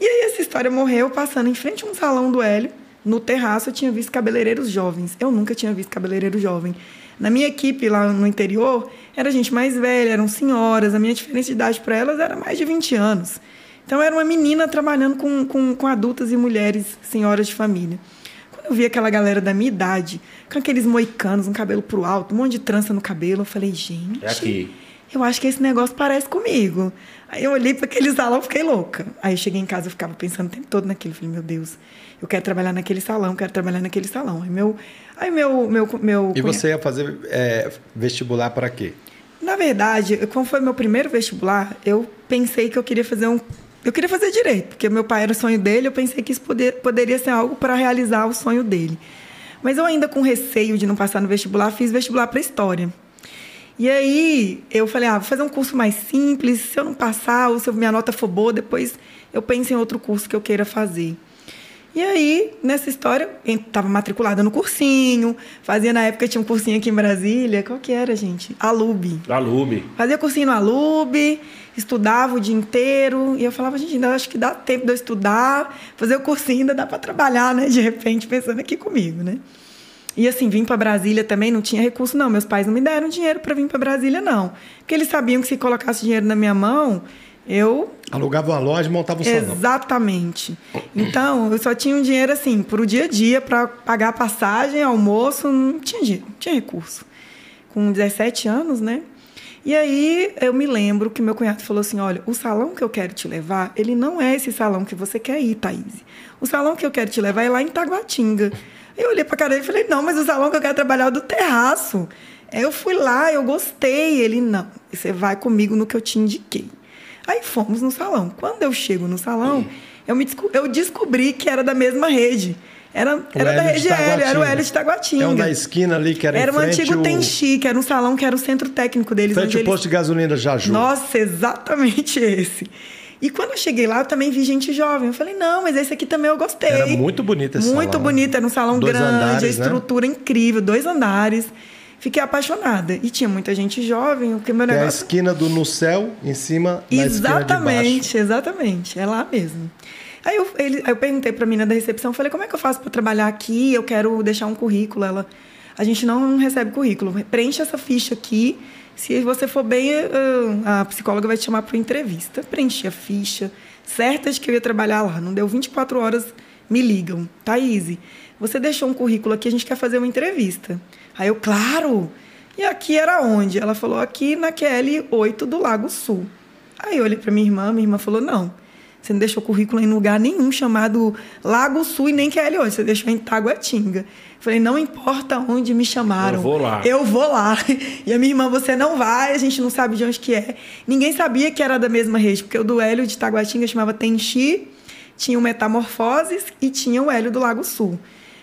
E aí essa história morreu passando em frente a um salão do Hélio. No terraço eu tinha visto cabeleireiros jovens. Eu nunca tinha visto cabeleireiro jovem. Na minha equipe lá no interior, era gente mais velha, eram senhoras. A minha diferença de idade para elas era mais de 20 anos. Então era uma menina trabalhando com, com, com adultas e mulheres, senhoras de família. Quando eu vi aquela galera da minha idade, com aqueles moicanos, um cabelo pro alto, um monte de trança no cabelo, eu falei, gente. É aqui eu acho que esse negócio parece comigo. Aí eu olhei para aquele salão e fiquei louca. Aí eu cheguei em casa e ficava pensando o tempo todo naquilo. Falei, meu Deus, eu quero trabalhar naquele salão, quero trabalhar naquele salão. Aí meu. Aí meu, meu, meu e você ia fazer é, vestibular para quê? Na verdade, como foi meu primeiro vestibular, eu pensei que eu queria fazer um. Eu queria fazer direito, porque meu pai era o sonho dele, eu pensei que isso poder, poderia ser algo para realizar o sonho dele. Mas eu ainda com receio de não passar no vestibular, fiz vestibular para história. E aí eu falei, ah, vou fazer um curso mais simples, se eu não passar, ou se minha nota for boa, depois eu penso em outro curso que eu queira fazer. E aí, nessa história, estava matriculada no cursinho, fazia na época, tinha um cursinho aqui em Brasília, qual que era, gente? Alube. Alube. Fazia cursinho no Alube, estudava o dia inteiro, e eu falava, gente, ainda acho que dá tempo de eu estudar, fazer o cursinho, ainda dá para trabalhar, né? De repente, pensando aqui comigo, né? E assim, vim para Brasília também, não tinha recurso, não. Meus pais não me deram dinheiro para vir para Brasília, não. Porque eles sabiam que se colocasse dinheiro na minha mão, eu. Alugava uma loja e montava um salão. Exatamente. Então, eu só tinha um dinheiro assim, para o dia a dia, para pagar passagem, almoço, não tinha dinheiro, não tinha recurso. Com 17 anos, né? E aí eu me lembro que meu cunhado falou assim: olha, o salão que eu quero te levar, ele não é esse salão que você quer ir, Thaís. O salão que eu quero te levar é lá em Taguatinga. Eu olhei para cara dele e falei: não, mas o salão que eu quero trabalhar é o do terraço. Aí eu fui lá, eu gostei. Ele: não, você vai comigo no que eu te indiquei. Aí fomos no salão. Quando eu chego no salão, eu, me desco eu descobri que era da mesma rede. Era, era da rede Hélio, era o Hélio de Taguatinga. É um da esquina ali que era Era um antigo o... Tenchi, que era um salão que era o centro técnico deles. Frente o posto de gasolina Jaju. Nossa, exatamente esse. E quando eu cheguei lá, eu também vi gente jovem. Eu falei, não, mas esse aqui também eu gostei. Era muito bonito esse Muito salão. bonito, era um salão dois grande, andares, a né? estrutura né? incrível, dois andares. Fiquei apaixonada. E tinha muita gente jovem, o que meu negócio... É a esquina do No Céu, em cima, na Exatamente, exatamente. É lá mesmo. Aí eu, ele, eu perguntei para a menina da recepção, falei, como é que eu faço para trabalhar aqui? Eu quero deixar um currículo. Ela, a gente não recebe currículo. Preencha essa ficha aqui. Se você for bem, a psicóloga vai te chamar para entrevista. Preenchi a ficha, certa de que eu ia trabalhar lá. Não deu 24 horas, me ligam. Thaís, você deixou um currículo aqui, a gente quer fazer uma entrevista. Aí eu, claro! E aqui era onde? Ela falou, aqui na QL 8 do Lago Sul. Aí eu olhei para minha irmã, minha irmã falou, não, você não deixou currículo em lugar nenhum chamado Lago Sul e nem QL 8, você deixou em Taguatinga. Falei, não importa onde me chamaram. Eu vou lá. Eu vou lá. E a minha irmã, você não vai, a gente não sabe de onde que é. Ninguém sabia que era da mesma rede, porque o do Hélio de Taguatinga chamava Tenchi, tinha o Metamorfoses e tinha o Hélio do Lago Sul.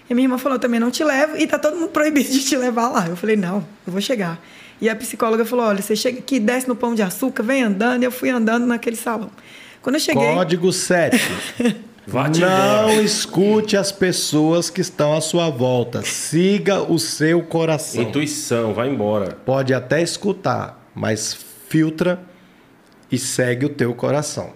E minha irmã falou, também não te levo, e tá todo mundo proibido de te levar lá. Eu falei, não, eu vou chegar. E a psicóloga falou, olha, você chega aqui, desce no Pão de Açúcar, vem andando, e eu fui andando naquele salão. Quando eu cheguei... Código 7. não escute as pessoas que estão à sua volta. Siga o seu coração. Intuição, vai embora. Pode até escutar, mas filtra e segue o teu coração.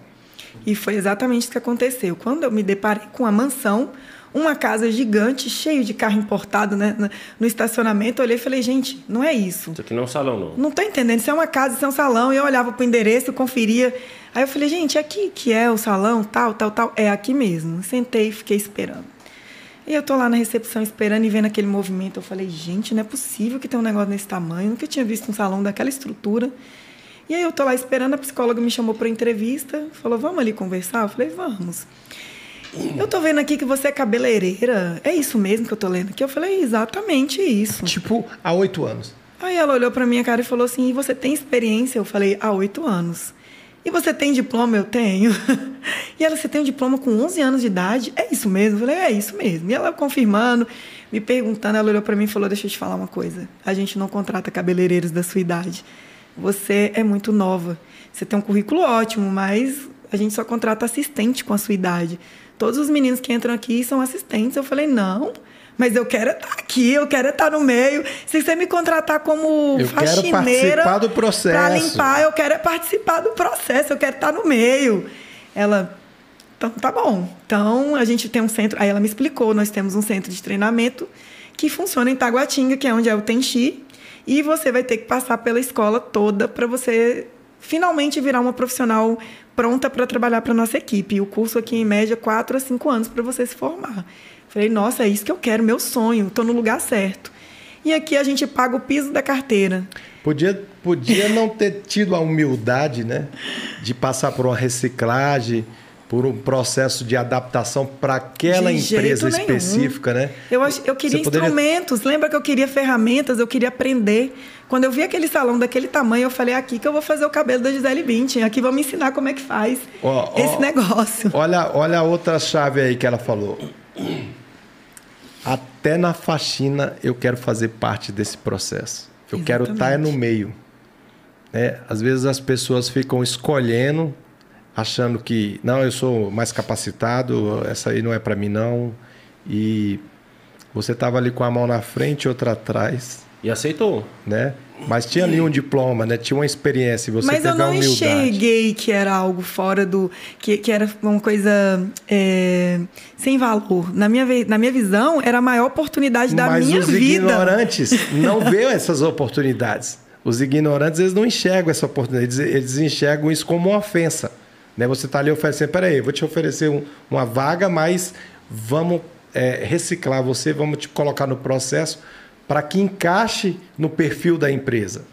E foi exatamente isso que aconteceu. Quando eu me deparei com a mansão, uma casa gigante, cheio de carro importado né, no estacionamento. Eu olhei e falei, gente, não é isso. Isso aqui não é um salão, não. Não estou entendendo. Isso é uma casa, isso é um salão. E eu olhava para o endereço, conferia. Aí eu falei, gente, é aqui que é o salão, tal, tal, tal. É aqui mesmo. Sentei e fiquei esperando. E eu tô lá na recepção esperando e vendo aquele movimento. Eu falei, gente, não é possível que tenha um negócio desse tamanho. Nunca tinha visto um salão daquela estrutura. E aí eu tô lá esperando, a psicóloga me chamou para entrevista, falou, vamos ali conversar? Eu falei, vamos. Eu tô vendo aqui que você é cabeleireira. É isso mesmo que eu tô lendo aqui? Eu falei, exatamente isso. Tipo, há oito anos. Aí ela olhou pra minha cara e falou assim: e você tem experiência? Eu falei, há oito anos. E você tem diploma? Eu tenho. e ela, você tem um diploma com 11 anos de idade? É isso mesmo? Eu falei, é isso mesmo. E ela confirmando, me perguntando, ela olhou para mim e falou: Deixa eu te falar uma coisa. A gente não contrata cabeleireiros da sua idade. Você é muito nova. Você tem um currículo ótimo, mas a gente só contrata assistente com a sua idade. Todos os meninos que entram aqui são assistentes. Eu falei, não, mas eu quero estar aqui, eu quero estar no meio. Se você me contratar como eu faxineira. Quero participar do processo. Para limpar, eu quero participar do processo, eu quero estar no meio. Ela, então tá bom. Então a gente tem um centro. Aí ela me explicou: nós temos um centro de treinamento que funciona em Taguatinga, que é onde é o Tenchi. E você vai ter que passar pela escola toda para você finalmente virar uma profissional pronta para trabalhar para nossa equipe. E o curso aqui, em média, quatro a cinco anos para você se formar. Falei, nossa, é isso que eu quero, meu sonho, estou no lugar certo. E aqui a gente paga o piso da carteira. Podia, podia não ter tido a humildade, né? De passar por uma reciclagem, por um processo de adaptação para aquela empresa específica, né? Eu, eu queria instrumentos, lembra que eu queria ferramentas, eu queria aprender. Quando eu vi aquele salão daquele tamanho, eu falei, aqui que eu vou fazer o cabelo da Gisele Bündchen, aqui vão me ensinar como é que faz oh, esse negócio. Olha, olha a outra chave aí que ela falou. Até na faxina eu quero fazer parte desse processo. Eu Exatamente. quero estar no meio. Né? Às vezes as pessoas ficam escolhendo, achando que não, eu sou mais capacitado, essa aí não é para mim não. E você estava ali com a mão na frente, outra atrás. E aceitou. Né? Mas tinha ali um diploma, né? Tinha uma experiência. Você Mas eu não enxerguei que era algo fora do. que, que era uma coisa é, sem valor. Na minha, na minha visão, era a maior oportunidade da Mas minha os vida. ignorantes não veem essas oportunidades. Os ignorantes, eles não enxergam essa oportunidade. Eles, eles enxergam isso como uma ofensa. Né? Você está ali oferecendo, peraí, vou te oferecer um, uma vaga, mas vamos é, reciclar você, vamos te colocar no processo para que encaixe no perfil da empresa.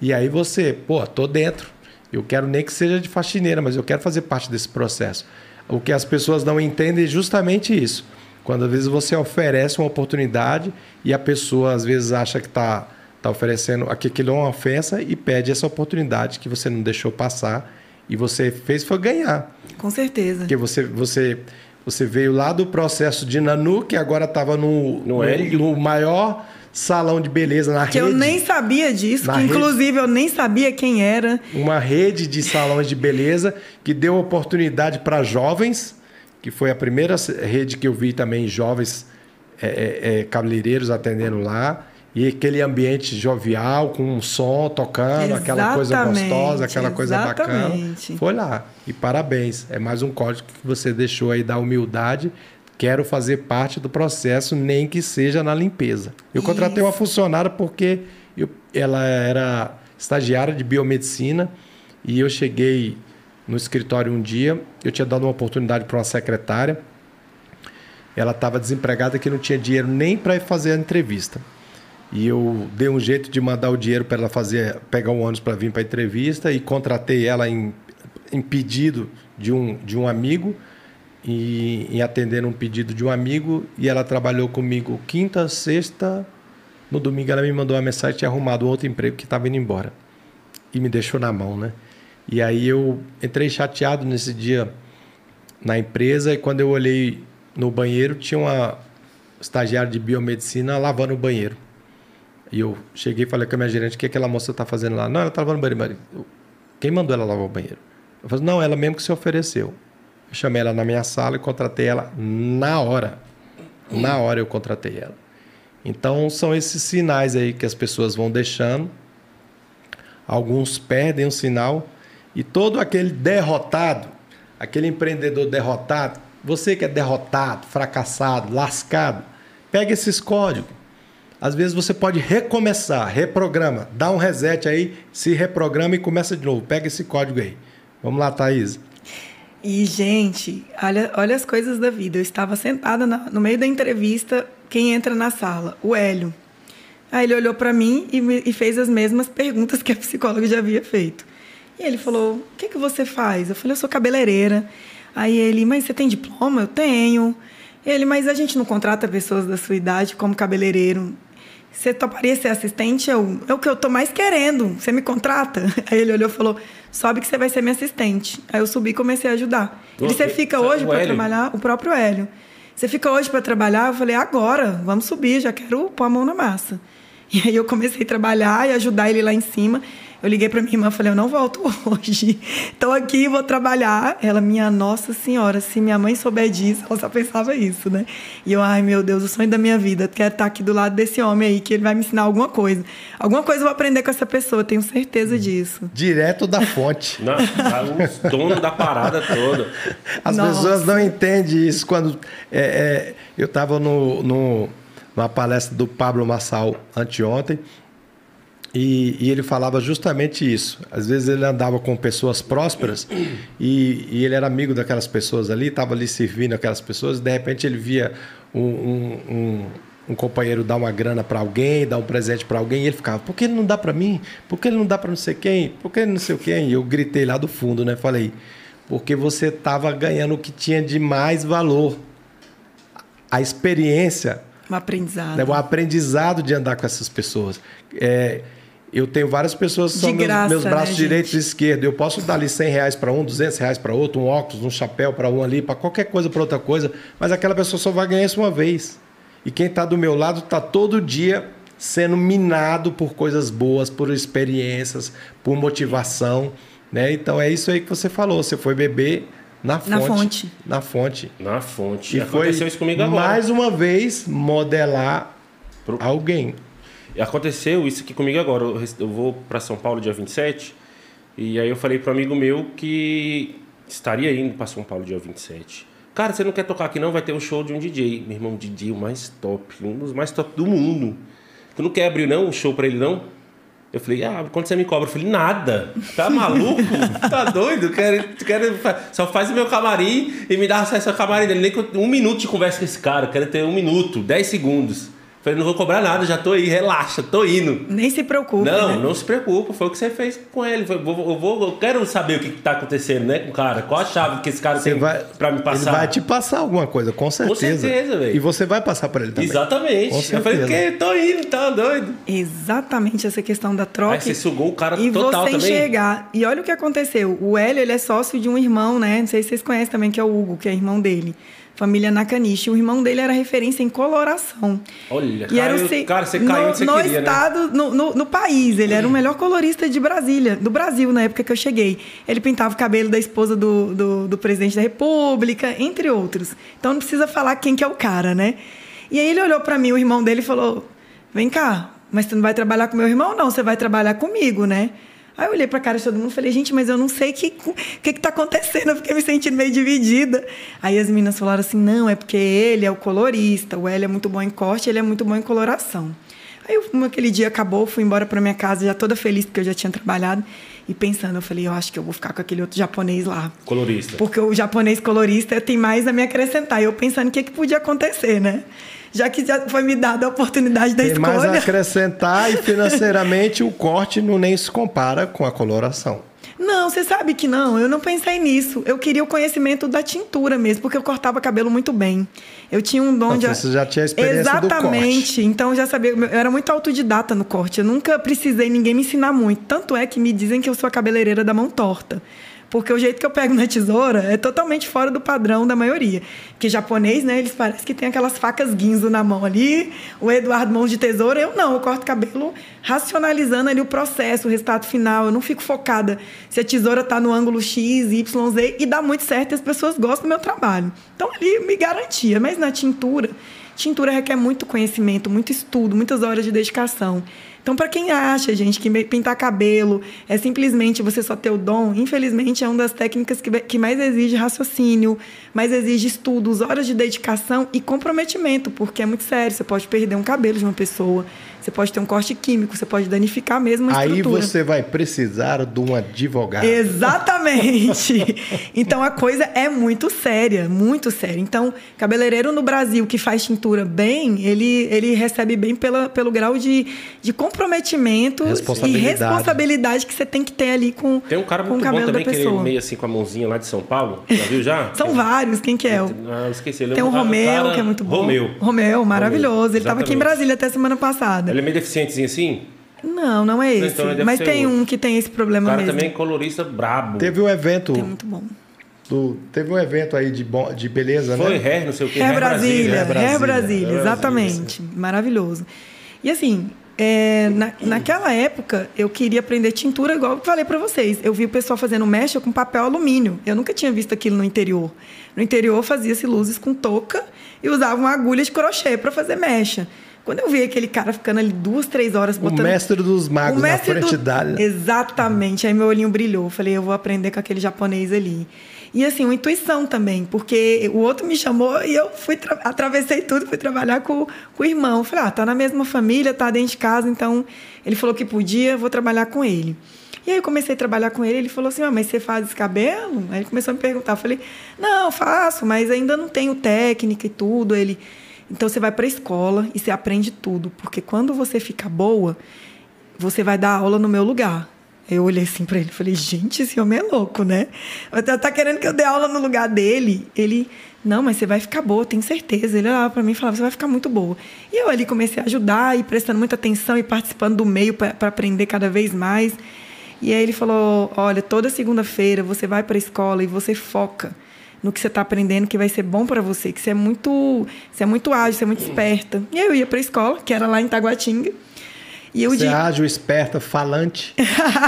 E aí você, pô, tô dentro. Eu quero nem que seja de faxineira, mas eu quero fazer parte desse processo. O que as pessoas não entendem é justamente isso. Quando às vezes você oferece uma oportunidade e a pessoa às vezes acha que está tá oferecendo aquilo é uma ofensa e pede essa oportunidade que você não deixou passar e você fez foi ganhar. Com certeza. Porque você, você, você veio lá do processo de Nanu, que agora estava no, no, no, no maior salão de beleza na que rede. Que eu nem sabia disso, que inclusive rede, eu nem sabia quem era. Uma rede de salões de beleza que deu oportunidade para jovens, que foi a primeira rede que eu vi também jovens é, é, é, cabeleireiros atendendo lá. E aquele ambiente jovial, com um som tocando, exatamente, aquela coisa gostosa, aquela coisa bacana. Foi lá. E parabéns. É mais um código que você deixou aí da humildade quero fazer parte do processo, nem que seja na limpeza. Eu Isso. contratei uma funcionária porque eu, ela era estagiária de biomedicina e eu cheguei no escritório um dia, eu tinha dado uma oportunidade para uma secretária, ela estava desempregada que não tinha dinheiro nem para fazer a entrevista. E eu dei um jeito de mandar o dinheiro para ela fazer, pegar um ônibus para vir para a entrevista e contratei ela em, em pedido de um, de um amigo e, em atender um pedido de um amigo e ela trabalhou comigo quinta, sexta. No domingo ela me mandou uma mensagem tinha arrumado outro emprego que estava indo embora e me deixou na mão, né? E aí eu entrei chateado nesse dia na empresa e quando eu olhei no banheiro tinha uma estagiária de biomedicina lavando o banheiro. E eu cheguei e falei com a minha gerente: o que aquela moça está fazendo lá? Não, ela está lavando o banheiro. Quem mandou ela lavar o banheiro? Eu falei: não, ela mesmo que se ofereceu. Eu chamei ela na minha sala e contratei ela na hora. Na hora eu contratei ela. Então são esses sinais aí que as pessoas vão deixando. Alguns perdem o sinal e todo aquele derrotado, aquele empreendedor derrotado, você que é derrotado, fracassado, lascado, pega esses códigos. Às vezes você pode recomeçar, reprograma, dá um reset aí, se reprograma e começa de novo. Pega esse código aí. Vamos lá, Thaís. E, gente, olha, olha as coisas da vida. Eu estava sentada na, no meio da entrevista, quem entra na sala? O Hélio. Aí ele olhou para mim e, me, e, fez as mesmas perguntas que a psicóloga já havia feito. E ele falou: O que, que você faz? Eu falei: Eu sou cabeleireira. Aí ele: Mas você tem diploma? Eu tenho. Ele: Mas a gente não contrata pessoas da sua idade como cabeleireiro. Você toparia ser assistente? Eu, é o que eu tô mais querendo. Você me contrata? Aí ele olhou e falou: sobe que você vai ser minha assistente. Aí eu subi e comecei a ajudar. Ele, você fica hoje para trabalhar? O próprio Hélio. Você fica hoje para trabalhar? Eu falei: agora, vamos subir, já quero pôr a mão na massa. E aí eu comecei a trabalhar e ajudar ele lá em cima. Eu liguei para minha irmã e falei, eu não volto hoje. Estou aqui, vou trabalhar. Ela, minha nossa senhora, se minha mãe souber disso, ela só pensava isso, né? E eu, ai meu Deus, o sonho da minha vida. Quero estar aqui do lado desse homem aí, que ele vai me ensinar alguma coisa. Alguma coisa eu vou aprender com essa pessoa, tenho certeza disso. Direto da fonte. não, o dono da parada toda. As nossa. pessoas não entendem isso. Quando é, é, eu estava no, no, numa palestra do Pablo Massal anteontem, e, e, ele falava justamente isso. Às vezes ele andava com pessoas prósperas e, e ele era amigo daquelas pessoas ali, estava ali servindo aquelas pessoas. de repente ele via um, um, um, um companheiro dar uma grana para alguém, dar um presente para alguém, e ele ficava: por que ele não dá para mim? Por que ele não dá para não sei quem? Por que ele não sei quem? E eu gritei lá do fundo, né? Falei: porque você estava ganhando o que tinha de mais valor. A experiência. Um aprendizado. Né? O aprendizado de andar com essas pessoas. É, eu tenho várias pessoas que são graça, meus, meus, braços né, direitos e esquerdos. Eu posso dar ali 100 reais para um, 200 reais para outro, um óculos, um chapéu para um ali, para qualquer coisa, para outra coisa. Mas aquela pessoa só vai ganhar isso uma vez. E quem está do meu lado está todo dia sendo minado por coisas boas, por experiências, por motivação, né? Então é isso aí que você falou. Você foi beber na fonte. Na fonte. Na fonte. Na fonte. E Aconteceu foi isso comigo agora. mais uma vez modelar Pro- alguém. Aconteceu isso aqui comigo agora. Eu vou para São Paulo dia 27 e aí eu falei para um amigo meu que estaria indo para São Paulo dia 27. Cara, você não quer tocar aqui não? Vai ter um show de um DJ. Meu irmão, DJ o mais top, um dos mais top do mundo. Tu não quer abrir não um show para ele não? Eu falei, ah, quanto você me cobra? Eu falei, nada. Tá maluco? tá doido? Quero, quero, só faz o meu camarim e me dá acesso ao camarim dele. Nem um minuto de conversa com esse cara. Quero ter um minuto, 10 segundos. Eu falei, não vou cobrar nada, já tô aí, relaxa, tô indo. Nem se preocupe. Não, né? não se preocupa, foi o que você fez com ele. Foi- Eu, vou, eu, vou- eu quero saber o que, que tá acontecendo, né, com o cara. Qual a chave que esse cara Você tem vai, pra me passar? Ele vai te passar alguma coisa, com certeza. certeza, velho. E você vai passar para ele também. Exatamente. Com Eu falei, porque tô indo, tá doido. Exatamente essa questão da troca. Aí você sugou o cara e total você também. enxergar. E olha o que aconteceu. O Hélio, ele é sócio de um irmão, né? Não sei se vocês conhecem também, que é o Hugo, que é irmão dele. Família Nakanishi. O irmão dele era referência em coloração. Olha, E era caiu- o cara, você no, caiu onde você no queria, né? estado, no, no, no país. Ele era o melhor colorista de Brasília, do Brasil, na época que eu cheguei. Ele pintava o cabelo da esposa do, do, do presidente da República, entre outros. Então não precisa falar quem que é o cara, né? E aí ele olhou para mim, o irmão dele, e falou: Vem cá, mas você não vai trabalhar com meu irmão? Não, você vai trabalhar comigo, né? Aí eu olhei pra cara de todo mundo e falei, gente, mas eu não sei o que, que, que tá acontecendo, eu fiquei me sentindo meio dividida. Aí as meninas falaram assim, não, é porque ele é o colorista, o Hélio é muito bom em corte, ele é muito bom em coloração. Aí eu, aquele dia acabou, fui embora pra minha casa, já toda feliz, porque eu já tinha trabalhado. E pensando, eu falei, eu acho que eu vou ficar com aquele outro japonês lá. Colorista. Porque o japonês colorista tem mais a me acrescentar. E eu pensando o que, que podia acontecer, né? Já que já foi me dada a oportunidade da Tem escolha. acrescentar e financeiramente o corte não nem se compara com a coloração. Não, você sabe que não. Eu não pensei nisso. Eu queria o conhecimento da tintura mesmo, porque eu cortava cabelo muito bem. Eu tinha um dom Não, de. você já tinha experiência do Exatamente. Então eu já sabia. Eu era muito autodidata no corte. Eu nunca precisei ninguém me ensinar muito. Tanto é que me dizem que eu sou a cabeleireira da mão torta. Porque o jeito que eu pego na tesoura é totalmente fora do padrão da maioria. Porque japonês, né, eles parecem que tem aquelas facas guinzo na mão ali. O Eduardo mão de tesoura, eu não. Eu corto cabelo racionalizando ali o processo, o resultado final. Eu não fico focada se a tesoura tá no ângulo X, Y, Z. E dá muito certo e as pessoas gostam do meu trabalho. Então ali me garantia. Mas na tintura, tintura requer muito conhecimento, muito estudo, muitas horas de dedicação. Então, para quem acha, gente, que pintar cabelo é simplesmente você só ter o dom, infelizmente é uma das técnicas que, que mais exige raciocínio, mais exige estudos, horas de dedicação e comprometimento, porque é muito sério. Você pode perder um cabelo de uma pessoa, você pode ter um corte químico, você pode danificar mesmo a Aí estrutura. você vai precisar de um advogado. Exatamente. então a coisa é muito séria, muito séria. Então, cabeleireiro no Brasil que faz tintura bem, ele, ele recebe bem pela, pelo grau de, de comprometimento e Responsabilidade. responsabilidade que você tem que ter ali com, Tem um cara com o muito bom cabelo também, da que ele pessoa. meio assim com a mãozinha lá de São Paulo. Já viu já? São vários, quem que é? O- Ah, eu esqueci. Tem é o um Romeu, cara- que é muito bom. Romeu. Romeu, maravilhoso. Ele estava aqui em. Brasília até semana passada. Ele é meio deficientezinho assim? Não, não é esse. Então, deve Mas tem o- um que tem esse O problema cara mesmo. também é colorista brabo. Teve um evento, Tem muito bom. do, teve um evento aí de, bom, de beleza, Foi né? Hair, não sei o que. Hair Brasília, Hair Brasília, Hair Brasília, exatamente. Maravilhoso. E assim, é, na, naquela época, eu queria aprender tintura, igual eu falei pra vocês. Eu vi o pessoal fazendo mecha com papel alumínio. Eu nunca tinha visto aquilo no interior. No interior, fazia-se luzes com touca e usava uma agulha de crochê para fazer mecha. Quando eu vi aquele cara ficando ali duas, três horas O botando... mestre dos magos O na mestre frente do- da... Exatamente. Aí meu olhinho brilhou. Falei, eu vou aprender com aquele japonês ali. E assim, uma intuição também, porque o outro me chamou e eu fui tra- atravessei tudo, fui trabalhar com, com o irmão. Falei, ah, tá na mesma família, tá dentro de casa, então ele falou que podia, vou trabalhar com ele. E aí eu comecei a trabalhar com ele, ele falou assim, ah, mas você faz esse cabelo? Aí ele começou a me perguntar. Eu falei, não, faço, mas ainda não tenho técnica e tudo. Ele, então você vai para a escola e você aprende tudo, porque quando você fica boa, você vai dar aula no meu lugar. Eu olhei assim para ele e falei, gente, esse homem é louco, né? Tá tá querendo que eu dê aula no lugar dele? Ele, não, mas você vai ficar boa, tenho certeza. Ele olhava para mim e falava, você vai ficar muito boa. E eu ali comecei a ajudar e prestando muita atenção e participando do meio para aprender cada vez mais. E aí ele falou, olha, toda segunda-feira você vai para a escola e você foca no que você está aprendendo, que vai ser bom para você, que você é muito, você é muito ágil, você é muito esperta. E aí eu ia para a escola, que era lá em Taguatinga. E eu você é ágil, esperta, falante.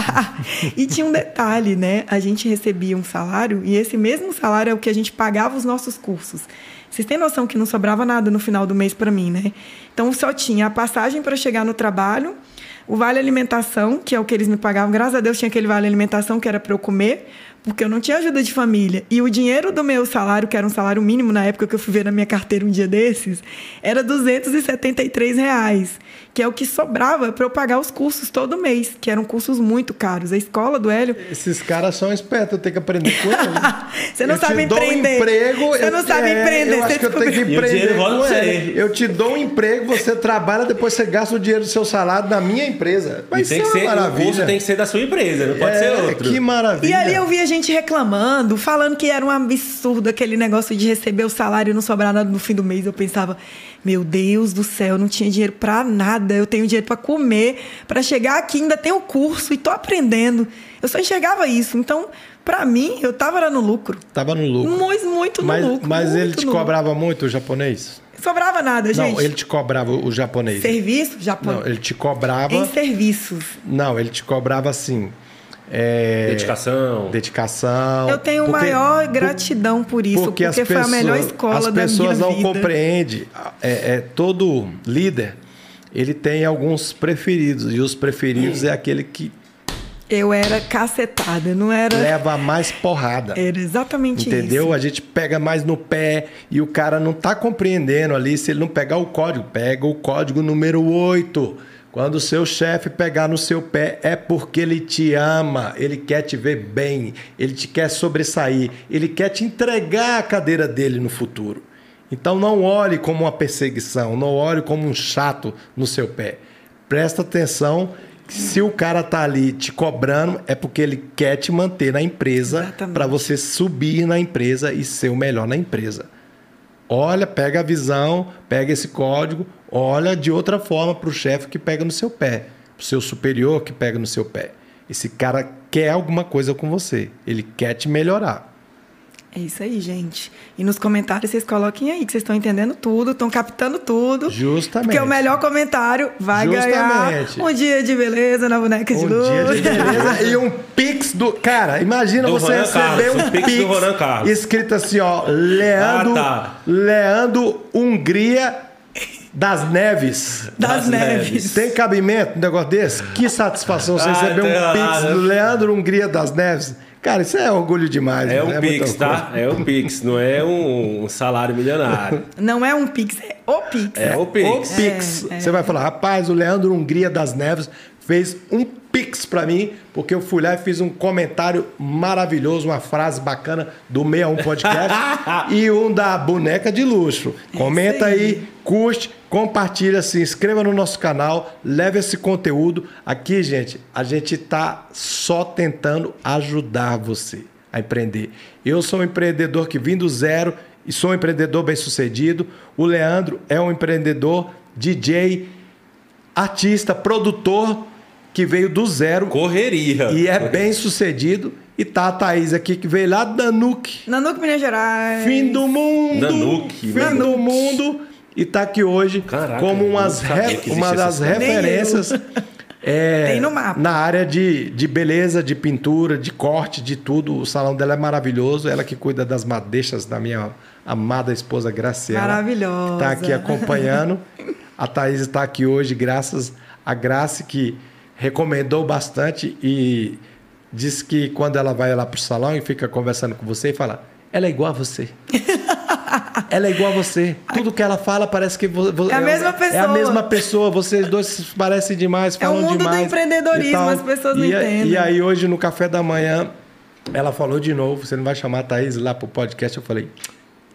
e tinha um detalhe, né? A gente recebia um salário e esse mesmo salário é o que a gente pagava os nossos cursos. Vocês têm noção que não sobrava nada no final do mês para mim, né? Então só tinha a passagem para chegar no trabalho, o vale alimentação, que é o que eles me pagavam. Graças a Deus tinha aquele vale alimentação que era para eu comer porque eu não tinha ajuda de família. E o dinheiro do meu salário, que era um salário mínimo na época que eu fui ver na minha carteira um dia desses, era 273 reais, que é o que sobrava para eu pagar os cursos todo mês, que eram cursos muito caros. A escola do Hélio. Esses caras são espertos, eu tenho que aprender com eles. você não eu sabe te empreender. Um emprego, você não sabe é, empreender. Eu acho que eu tenho que empreender. Com ele. Eu te dou um emprego, você trabalha, depois você gasta o dinheiro do seu salário na minha empresa. Mas tem que ser, maravilha. o curso tem que ser da sua empresa, não pode é, ser outro. Que maravilha. E ali eu vi a gente gente reclamando, falando que era um absurdo aquele negócio de receber o salário e não sobrar nada no fim do mês. Eu pensava, meu Deus do céu, eu não tinha dinheiro para nada. Eu tenho dinheiro para comer, para chegar aqui ainda tenho curso e tô aprendendo. Eu só enxergava isso. Então, para mim, eu tava lá no lucro. Tava no lucro. Muito, muito no mas, lucro. Mas ele te cobrava lucro. muito o japonês? Sobrava nada, gente. Não, ele te cobrava o japonês. Serviço? Japonês. Não, ele te cobrava. Em serviços. Não, ele te cobrava assim. É, dedicação. Dedicação. Eu tenho porque, maior gratidão por isso, porque, porque foi pessoas, a melhor escola da minha vida. As pessoas não compreendem. É, é, todo líder, ele tem alguns preferidos. E os preferidos é aquele que... Eu era cacetada, não era... Leva mais porrada. Era exatamente Entendeu? isso. Entendeu? A gente pega mais no pé e o cara não tá compreendendo ali. Se ele não pegar o código, pega o código número 8 quando o seu chefe pegar no seu pé, é porque ele te ama, ele quer te ver bem, ele te quer sobressair, ele quer te entregar a cadeira dele no futuro. Então não olhe como uma perseguição, não olhe como um chato no seu pé. Presta atenção se o cara tá ali te cobrando, é porque ele quer te manter na empresa para você subir na empresa e ser o melhor na empresa. Olha, pega a visão, pega esse código, olha de outra forma para o chefe que pega no seu pé, para o seu superior que pega no seu pé. Esse cara quer alguma coisa com você, ele quer te melhorar. É isso aí, gente. E nos comentários vocês coloquem aí que vocês estão entendendo tudo, estão captando tudo. Justamente. Porque o melhor comentário vai Justamente. ganhar um dia de beleza na boneca um de luz. Um dia de beleza e um pix do. Cara, imagina do você Ronan receber Carlos, um pix, pix escrito assim, ó. Leandro, ah, tá. Leandro Hungria das Neves. Das, das neves. neves. Tem cabimento um negócio desse? Que satisfação você ah, receber um pix do Leandro Hungria das Neves. Cara, isso é orgulho demais. É um é Pix, tá? É um Pix, não é um salário milionário. Não é um Pix, é o Pix. É o Pix. O Pix. É, é. Você vai falar, rapaz, o Leandro Hungria das Neves fez um Pix para mim, porque eu fui lá e fiz um comentário maravilhoso, uma frase bacana do 61 Podcast e um da boneca de luxo. Comenta aí, curte, compartilha, se inscreva no nosso canal, leve esse conteúdo. Aqui, gente, a gente tá só tentando ajudar você a empreender. Eu sou um empreendedor que vim do zero e sou um empreendedor bem-sucedido. O Leandro é um empreendedor, DJ, artista, produtor que veio do zero. Correria. E é bem sucedido. E tá a Thaís aqui, que veio lá da Nanuque. Nanuque, Minas Gerais. Fim do mundo. Nanuque. Fim Nanuque. do mundo. E tá aqui hoje Caraca, como umas re... uma das referências é, na área de, de beleza, de pintura, de corte, de tudo. O salão dela é maravilhoso. Ela que cuida das madeixas da minha amada esposa Graciela. Maravilhosa. Está aqui acompanhando. A Thaís está aqui hoje, graças a Graça que recomendou bastante e disse que quando ela vai lá pro salão e fica conversando com você e fala: ela é igual a você. ela é igual a você. Tudo que ela fala parece que é a mesma pessoa. É a mesma pessoa. Vocês dois parecem demais, falam demais. É o mundo demais do empreendedorismo, as pessoas não e, entendem. E aí hoje no café da manhã ela falou de novo, você não vai chamar a Thaís lá pro podcast? Eu falei,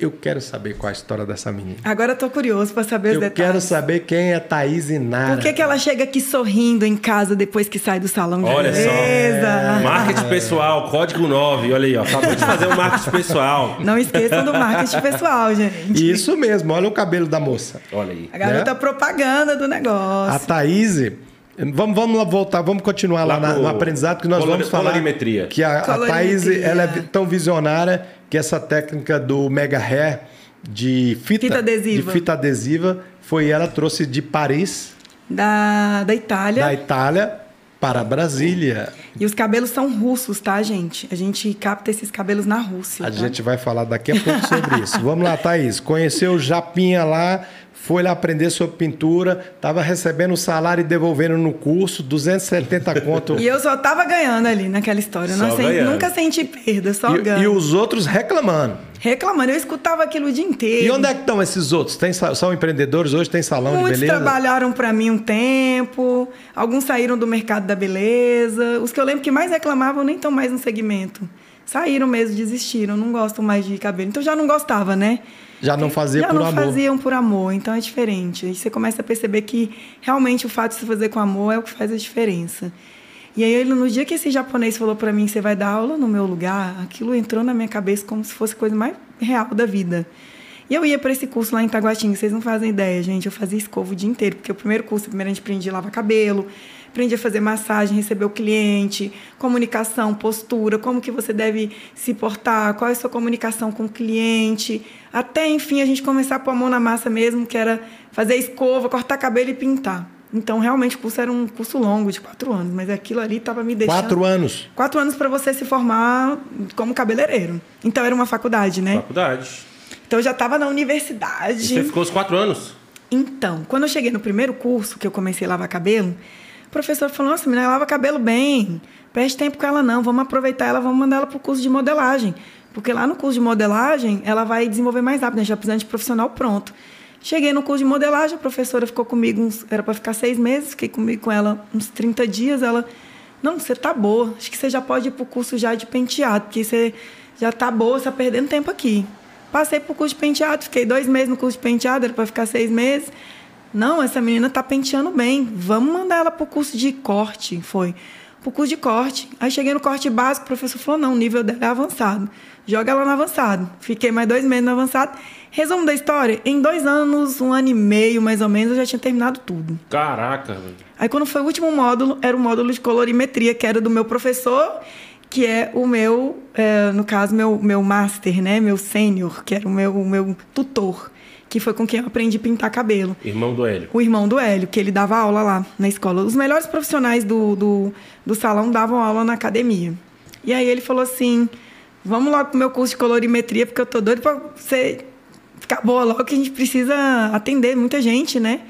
eu quero saber qual é a história dessa menina. Agora eu tô curioso para saber os eu detalhes. Eu quero saber quem é Thaís Inara. Por que, que ela chega aqui sorrindo em casa depois que sai do salão de Olha beleza? só. É. Marketing pessoal, código 9. Olha aí, ó. Acabou de fazer um marketing pessoal. Não esqueçam do marketing pessoal, gente. Isso mesmo. Olha o cabelo da moça. Olha aí. A garota né? propaganda do negócio. A Thaís, Vamos, vamos voltar, vamos continuar lá, lá no aprendizado, que nós vamos falar que a, a Thaís ela é tão visionária que essa técnica do Mega Hair de fita, fita adesiva. de fita adesiva foi ela trouxe de Paris da, da Itália da Itália para Brasília. E os cabelos são russos, tá, gente? A gente capta esses cabelos na Rússia. A tá? gente vai falar daqui a pouco sobre isso. Vamos lá, Thaís. Conheceu o Japinha lá, foi lá aprender sobre pintura, estava recebendo o salário e devolvendo no curso, 270 conto. e eu só estava ganhando ali naquela história. Não sei, nunca senti perda, só e, ganho. E os outros reclamando. Reclamando, eu escutava aquilo o dia inteiro. E onde é que estão esses outros? Tem, são empreendedores hoje, tem salão Muitos de beleza? Muitos trabalharam para mim um tempo, alguns saíram do mercado da beleza. Os que eu lembro que mais reclamavam nem estão mais no segmento. Saíram mesmo, desistiram, não gostam mais de cabelo. Então já não gostava, né? Já não fazia já por amor. Já não faziam por amor, então é diferente. Aí você começa a perceber que realmente o fato de você fazer com amor é o que faz a diferença. E aí, no dia que esse japonês falou para mim, você vai dar aula no meu lugar, aquilo entrou na minha cabeça como se fosse a coisa mais real da vida. E eu ia para esse curso lá em Taguatinga, vocês não fazem ideia, gente. Eu fazia escova o dia inteiro, porque o primeiro curso, primeiro a gente aprendia a lavar cabelo, aprendi a fazer massagem, receber o cliente, comunicação, postura, como que você deve se portar, qual é a sua comunicação com o cliente, até enfim a gente começar a pôr a mão na massa mesmo, que era fazer escova, cortar cabelo e pintar. Então, realmente, o curso era um curso longo, de quatro anos, mas aquilo ali estava me deixando. Quatro anos? Quatro anos para você se formar como cabeleireiro. Então, era uma faculdade, né? Faculdade. Então, eu já estava na universidade. E você ficou os quatro anos? Então, quando eu cheguei no primeiro curso, que eu comecei a lavar cabelo, professor falou: Nossa, menina, lava cabelo bem. Preste tempo com ela, não. Vamos aproveitar ela, vamos mandar ela para o curso de modelagem. Porque lá no curso de modelagem, ela vai desenvolver mais rápido, gente já precisa de profissional pronto. Cheguei no curso de modelagem, a professora ficou comigo, uns, era para ficar seis meses, fiquei comigo com ela uns 30 dias. Ela, não, você tá boa, acho que você já pode ir para o curso já de penteado, porque você já tá boa, você tá perdendo tempo aqui. Passei para o curso de penteado, fiquei dois meses no curso de penteado, era para ficar seis meses. Não, essa menina tá penteando bem, vamos mandar ela para o curso de corte, foi. Para o curso de corte. Aí cheguei no corte básico, o professor falou, não, o nível dela é avançado. Joga ela no avançado. Fiquei mais dois meses no avançado. Resumo da história: em dois anos, um ano e meio mais ou menos, eu já tinha terminado tudo. Caraca, velho. Aí, quando foi o último módulo, era o módulo de colorimetria, que era do meu professor, que é o meu, é, no caso, meu, meu master, né? Meu sênior, que era o meu, o meu tutor, que foi com quem eu aprendi a pintar cabelo. Irmão do Hélio. O irmão do Hélio, que ele dava aula lá na escola. Os melhores profissionais do, do, do salão davam aula na academia. E aí ele falou assim: vamos logo pro meu curso de colorimetria, porque eu tô doido para você ficar boa logo, que a gente precisa atender muita gente, né?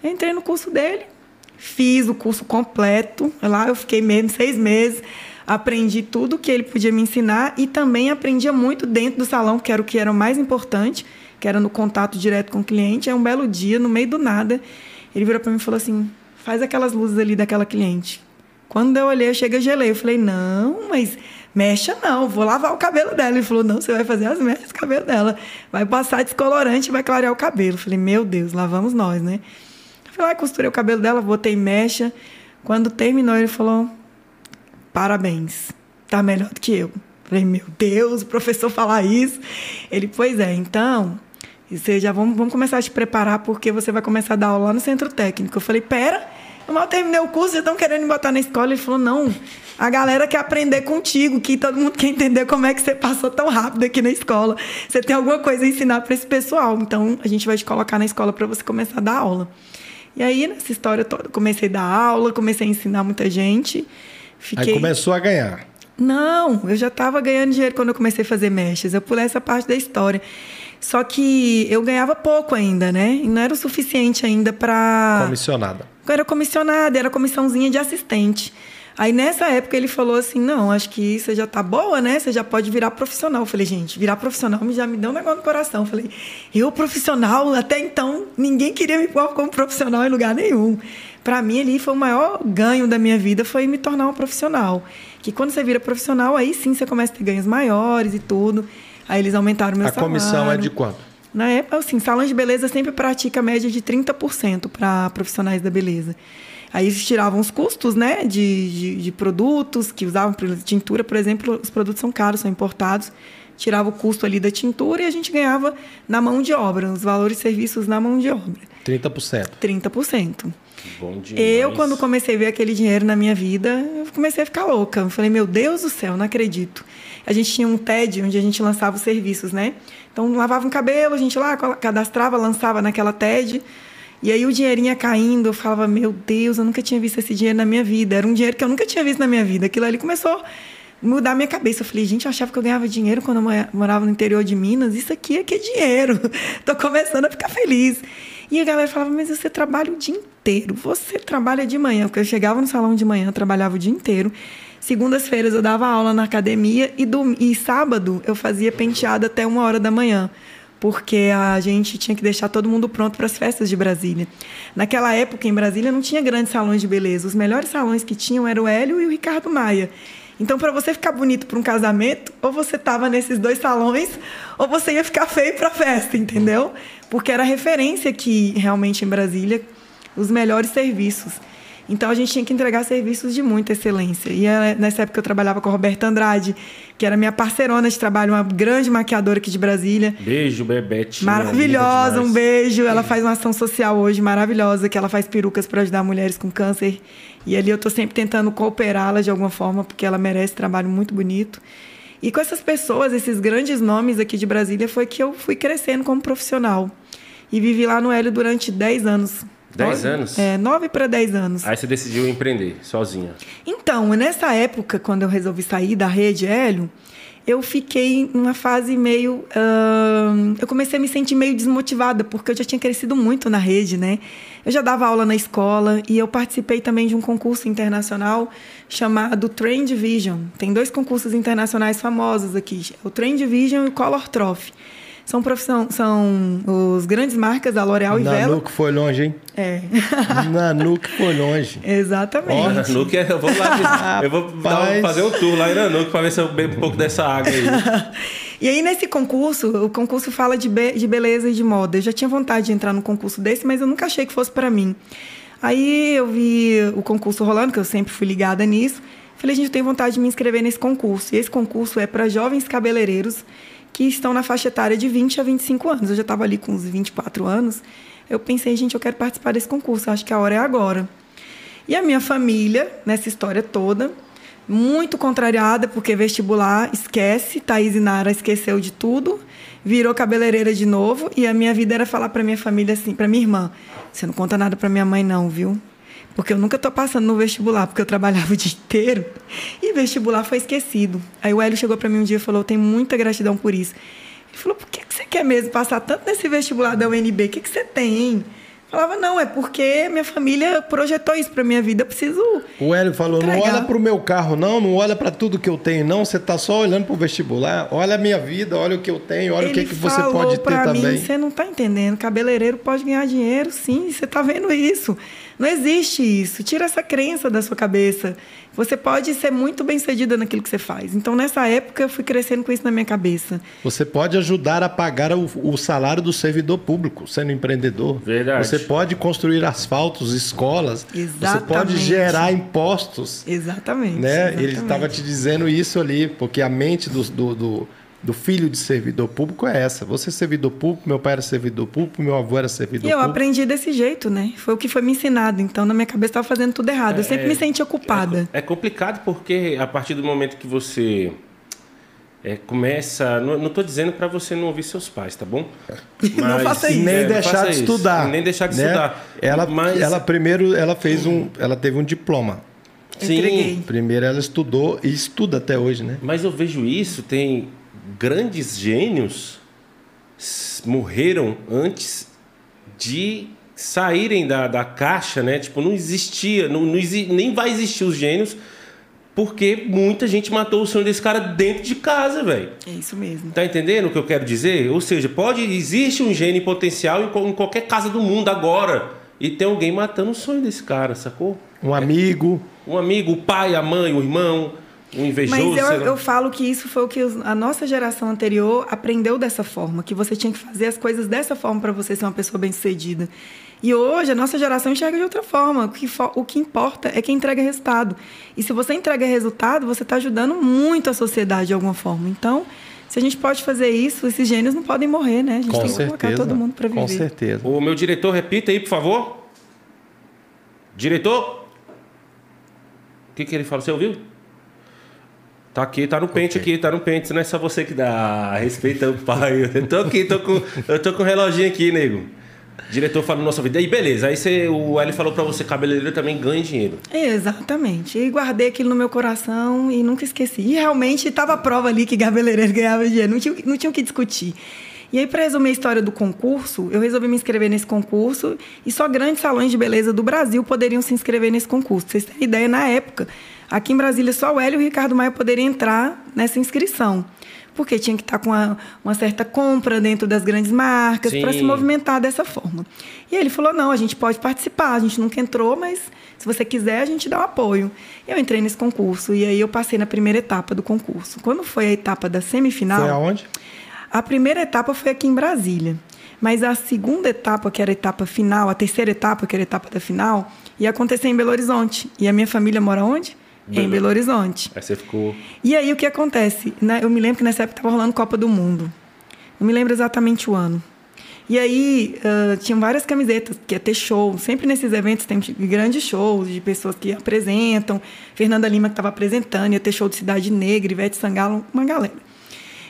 Eu entrei no curso dele, fiz o curso completo. Lá eu fiquei mesmo seis meses, aprendi tudo que ele podia me ensinar e também aprendia muito dentro do salão, que era o que era o mais importante, que era no contato direto com o cliente. É um belo dia, no meio do nada, ele virou para mim e falou assim: faz aquelas luzes ali daquela cliente. Quando eu olhei, eu cheguei gelei. Eu falei, não, mas mecha não, vou lavar o cabelo dela. Ele falou, não, você vai fazer as mechas do cabelo dela. Vai passar descolorante vai clarear o cabelo. Eu falei, meu Deus, lá vamos nós, né? Eu fui lá, costurei o cabelo dela, botei mecha. Quando terminou, ele falou, parabéns, tá melhor do que. Eu falei, meu Deus, o professor falar isso. Ele, pois é, então, você já vamos, vamos começar a te preparar porque você vai começar a dar aula lá no centro técnico. Eu falei, pera, eu mal terminei o curso, já estão querendo me botar na escola. Ele falou: não, a galera quer aprender contigo, que todo mundo quer entender como é que você passou tão rápido aqui na escola. Você tem alguma coisa a ensinar para esse pessoal. Então, a gente vai te colocar na escola para você começar a dar aula. E aí, nessa história toda, comecei a dar aula, comecei a ensinar muita gente. Fiquei... Aí começou a ganhar. Não, eu já estava ganhando dinheiro quando eu comecei a fazer mechas. Eu pulei essa parte da história. Só que eu ganhava pouco ainda, né? E não era o suficiente ainda para. Comissionada. Eu era comissionada, era comissãozinha de assistente. Aí nessa época ele falou assim: não, acho que você já tá boa, né? Você já pode virar profissional. Eu falei, gente, virar profissional já me deu um negócio no coração. Eu falei, eu profissional, até então ninguém queria me pôr como profissional em lugar nenhum. Para mim ali foi o maior ganho da minha vida foi me tornar um profissional. Que quando você vira profissional, aí sim você começa a ter ganhos maiores e tudo. Aí eles aumentaram o meu a salário. A comissão é de quanto? Na época, assim, salão de beleza sempre pratica a média de 30% para profissionais da beleza. Aí eles tiravam os custos, né, de, de, de produtos que usavam tintura, por exemplo, os produtos são caros, são importados. Tirava o custo ali da tintura e a gente ganhava na mão de obra, os valores e serviços na mão de obra. 30%. 30%. Bom demais. Eu, quando comecei a ver aquele dinheiro na minha vida, eu comecei a ficar louca. Eu falei, meu Deus do céu, não acredito. A gente tinha um TED onde a gente lançava os serviços, né? Então, lavava um cabelo, a gente lá cadastrava, lançava naquela TED. E aí o dinheirinho ia caindo, eu falava, meu Deus, eu nunca tinha visto esse dinheiro na minha vida. Era um dinheiro que eu nunca tinha visto na minha vida. Aquilo ali começou a mudar minha cabeça. Eu falei, gente, eu achava que eu ganhava dinheiro quando eu morava no interior de Minas. Isso aqui é que é dinheiro. Tô começando a ficar feliz. E a galera falava, mas você trabalha o dia inteiro. Você trabalha de manhã. Porque eu chegava no salão de manhã, trabalhava o dia inteiro. Segundas-feiras eu dava aula na academia e, do, e sábado eu fazia penteado até uma hora da manhã porque a gente tinha que deixar todo mundo pronto para as festas de Brasília. Naquela época, em Brasília, não tinha grandes salões de beleza. Os melhores salões que tinham eram o Hélio e o Ricardo Maia. Então, para você ficar bonito para um casamento, ou você estava nesses dois salões, ou você ia ficar feio para a festa, entendeu? Porque era referência aqui, realmente, em Brasília, os melhores serviços. Então a gente tinha que entregar serviços de muita excelência. E eh, nessa época eu trabalhava com a Roberta Andrade, que era minha parceirona de trabalho, uma grande maquiadora aqui de Brasília. Beijo, Bebete. Maravilhosa, um beijo. Ela faz uma ação social hoje maravilhosa, que ela faz perucas para ajudar mulheres com câncer. E ali eu estou sempre tentando cooperá-la de alguma forma, porque ela merece trabalho muito bonito. E com essas pessoas, esses grandes nomes aqui de Brasília, foi que eu fui crescendo como profissional. E vivi lá no Hélio durante 10 anos. 10 anos? É, 9 para 10 anos. Aí você decidiu empreender sozinha. Então, nessa época, quando eu resolvi sair da rede Hélio, eu fiquei numa fase meio. Uh, eu comecei a me sentir meio desmotivada, porque eu já tinha crescido muito na rede, né? Eu já dava aula na escola e eu participei também de um concurso internacional chamado Trend Vision. Tem dois concursos internacionais famosos aqui: o Trend Vision e o Color Trophy. São profissão, são os grandes marcas da L'Oréal e Vela. Nanuque foi longe, hein? É. Nanuque foi longe. Exatamente. Ó, Nanuque, eu vou lá, eu vou dar, fazer um tour lá em Nanuque para ver se eu bebo um pouco dessa água aí. e aí, nesse concurso, o concurso fala de, be de beleza e de moda. Eu já tinha vontade de entrar num concurso desse, mas eu nunca achei que fosse para mim. Aí eu vi o concurso rolando, que eu sempre fui ligada nisso. Falei, gente, eu tenho vontade de me inscrever nesse concurso. E esse concurso é para jovens cabeleireiros que estão na faixa etária de 20 a 25 anos. Eu já estava ali com uns 24 anos. Eu pensei, gente, eu quero participar desse concurso, acho que a hora é agora. E a minha família, nessa história toda, muito contrariada, porque vestibular, esquece, Thaís e Nara esqueceu de tudo, virou cabeleireira de novo, e a minha vida era falar para minha família assim, para minha irmã, você não conta nada para minha mãe não, viu? Porque eu nunca estou passando no vestibular, porque eu trabalhava o dia inteiro e vestibular foi esquecido. Aí o Hélio chegou para mim um dia e falou: tenho muita gratidão por isso. Ele falou: por que, que você quer mesmo passar tanto nesse vestibular da UNB? O que, que você tem? Falava, não, é porque minha família projetou isso para minha vida, eu preciso. O Hélio falou: entregar. não olha para o meu carro, não, não olha para tudo que eu tenho, não, você está só olhando para o vestibular. Olha a minha vida, olha o que eu tenho, olha Ele o que, que você pode ter mim, também. Você não está entendendo, cabeleireiro pode ganhar dinheiro, sim, você está vendo isso. Não existe isso. Tira essa crença da sua cabeça. Você pode ser muito bem sucedida naquilo que você faz. Então, nessa época, eu fui crescendo com isso na minha cabeça. Você pode ajudar a pagar o, o salário do servidor público, sendo empreendedor. Verdade. Você pode construir asfaltos, escolas. Exatamente. Você pode gerar impostos. Exatamente. Né? Exatamente. Ele estava te dizendo isso ali, porque a mente do, do, do do filho de servidor público é essa. Você é servidor público, meu pai era servidor público, meu avô era servidor e eu público. aprendi desse jeito, né? Foi o que foi me ensinado. Então, na minha cabeça, estava fazendo tudo errado. eu sempre é, me sentia culpada. É, é, complicado porque a partir do momento que você é, começa. Não estou dizendo para você não ouvir seus pais, tá bom? Mas, não faça isso. Nem é, deixar de estudar. Nem deixar de né? estudar. Ela, mas... ela primeiro ela fez um. Ela teve um diploma. Sim. Entreguei. Primeiro ela estudou e estuda até hoje, né? Mas eu vejo isso, tem grandes gênios morreram antes de saírem da, da caixa, né? Tipo, não existia, não, não nem vai existir os gênios, porque muita gente matou o sonho desse cara dentro de casa, velho. É isso mesmo. Tá entendendo o que eu quero dizer? Ou seja, pode existe um gênio potencial em, em qualquer casa do mundo agora e tem alguém matando o sonho desse cara, sacou? Um amigo. Um amigo, o pai, a mãe, o irmão um invejoso. Mas eu, eu falo que isso foi o que a nossa geração anterior aprendeu dessa forma, que você tinha que fazer as coisas dessa forma para você ser uma pessoa bem-sucedida. E hoje a nossa geração enxerga de outra forma. O que, o que importa é quem entrega resultado. E se você entrega resultado, você está ajudando muito a sociedade de alguma forma. Então, Se a gente pode fazer isso, esses gênios não podem morrer, né? A gente Com tem que certeza. colocar todo mundo para viver. Com certeza. O meu diretor, repita aí, por favor. Diretor? O que, que ele fala? Você ouviu? Tá aqui, tá no pente Ok. aqui, tá no pente. Não é só você que dá. Respeita o pai. Eu tô aqui, tô com, eu tô com um reloginho aqui, nego. Diretor fala nossa vida. Aí beleza, aí você, o L falou pra você, cabeleireiro também ganha dinheiro. Exatamente. E guardei aquilo no meu coração e nunca esqueci. E realmente estava a prova ali que cabeleireiro ganhava dinheiro, não tinha, não tinha o que discutir. E aí, para resumir a história do concurso, eu resolvi me inscrever nesse concurso e só grandes salões de beleza do Brasil poderiam se inscrever nesse concurso. Pra vocês terem ideia, na época, aqui em Brasília só o Hélio e o Ricardo Maia poderiam entrar nessa inscrição. Porque tinha que estar com uma, uma certa compra dentro das grandes marcas para se movimentar dessa forma. E ele falou: não, a gente pode participar, a gente nunca entrou, mas se você quiser, a gente dá o apoio. Eu entrei nesse concurso e aí eu passei na primeira etapa do concurso. Quando foi a etapa da semifinal. Foi aonde? A primeira etapa foi aqui em Brasília. Mas a segunda etapa, que era a etapa final, a terceira etapa, que era a etapa da final, ia acontecer em Belo Horizonte. E a minha família mora onde? Em Belo- Belo Horizonte. Aí você ficou. E aí o que acontece? Eu me lembro que nessa época estava rolando Copa do Mundo. Não me lembro exatamente o ano. E aí ah, tinham várias camisetas, que ia ter show. Sempre nesses eventos tem grandes shows de pessoas que apresentam. Fernanda Lima que estava apresentando, ia ter show de Cidade Negra, Ivete Sangalo, uma galera.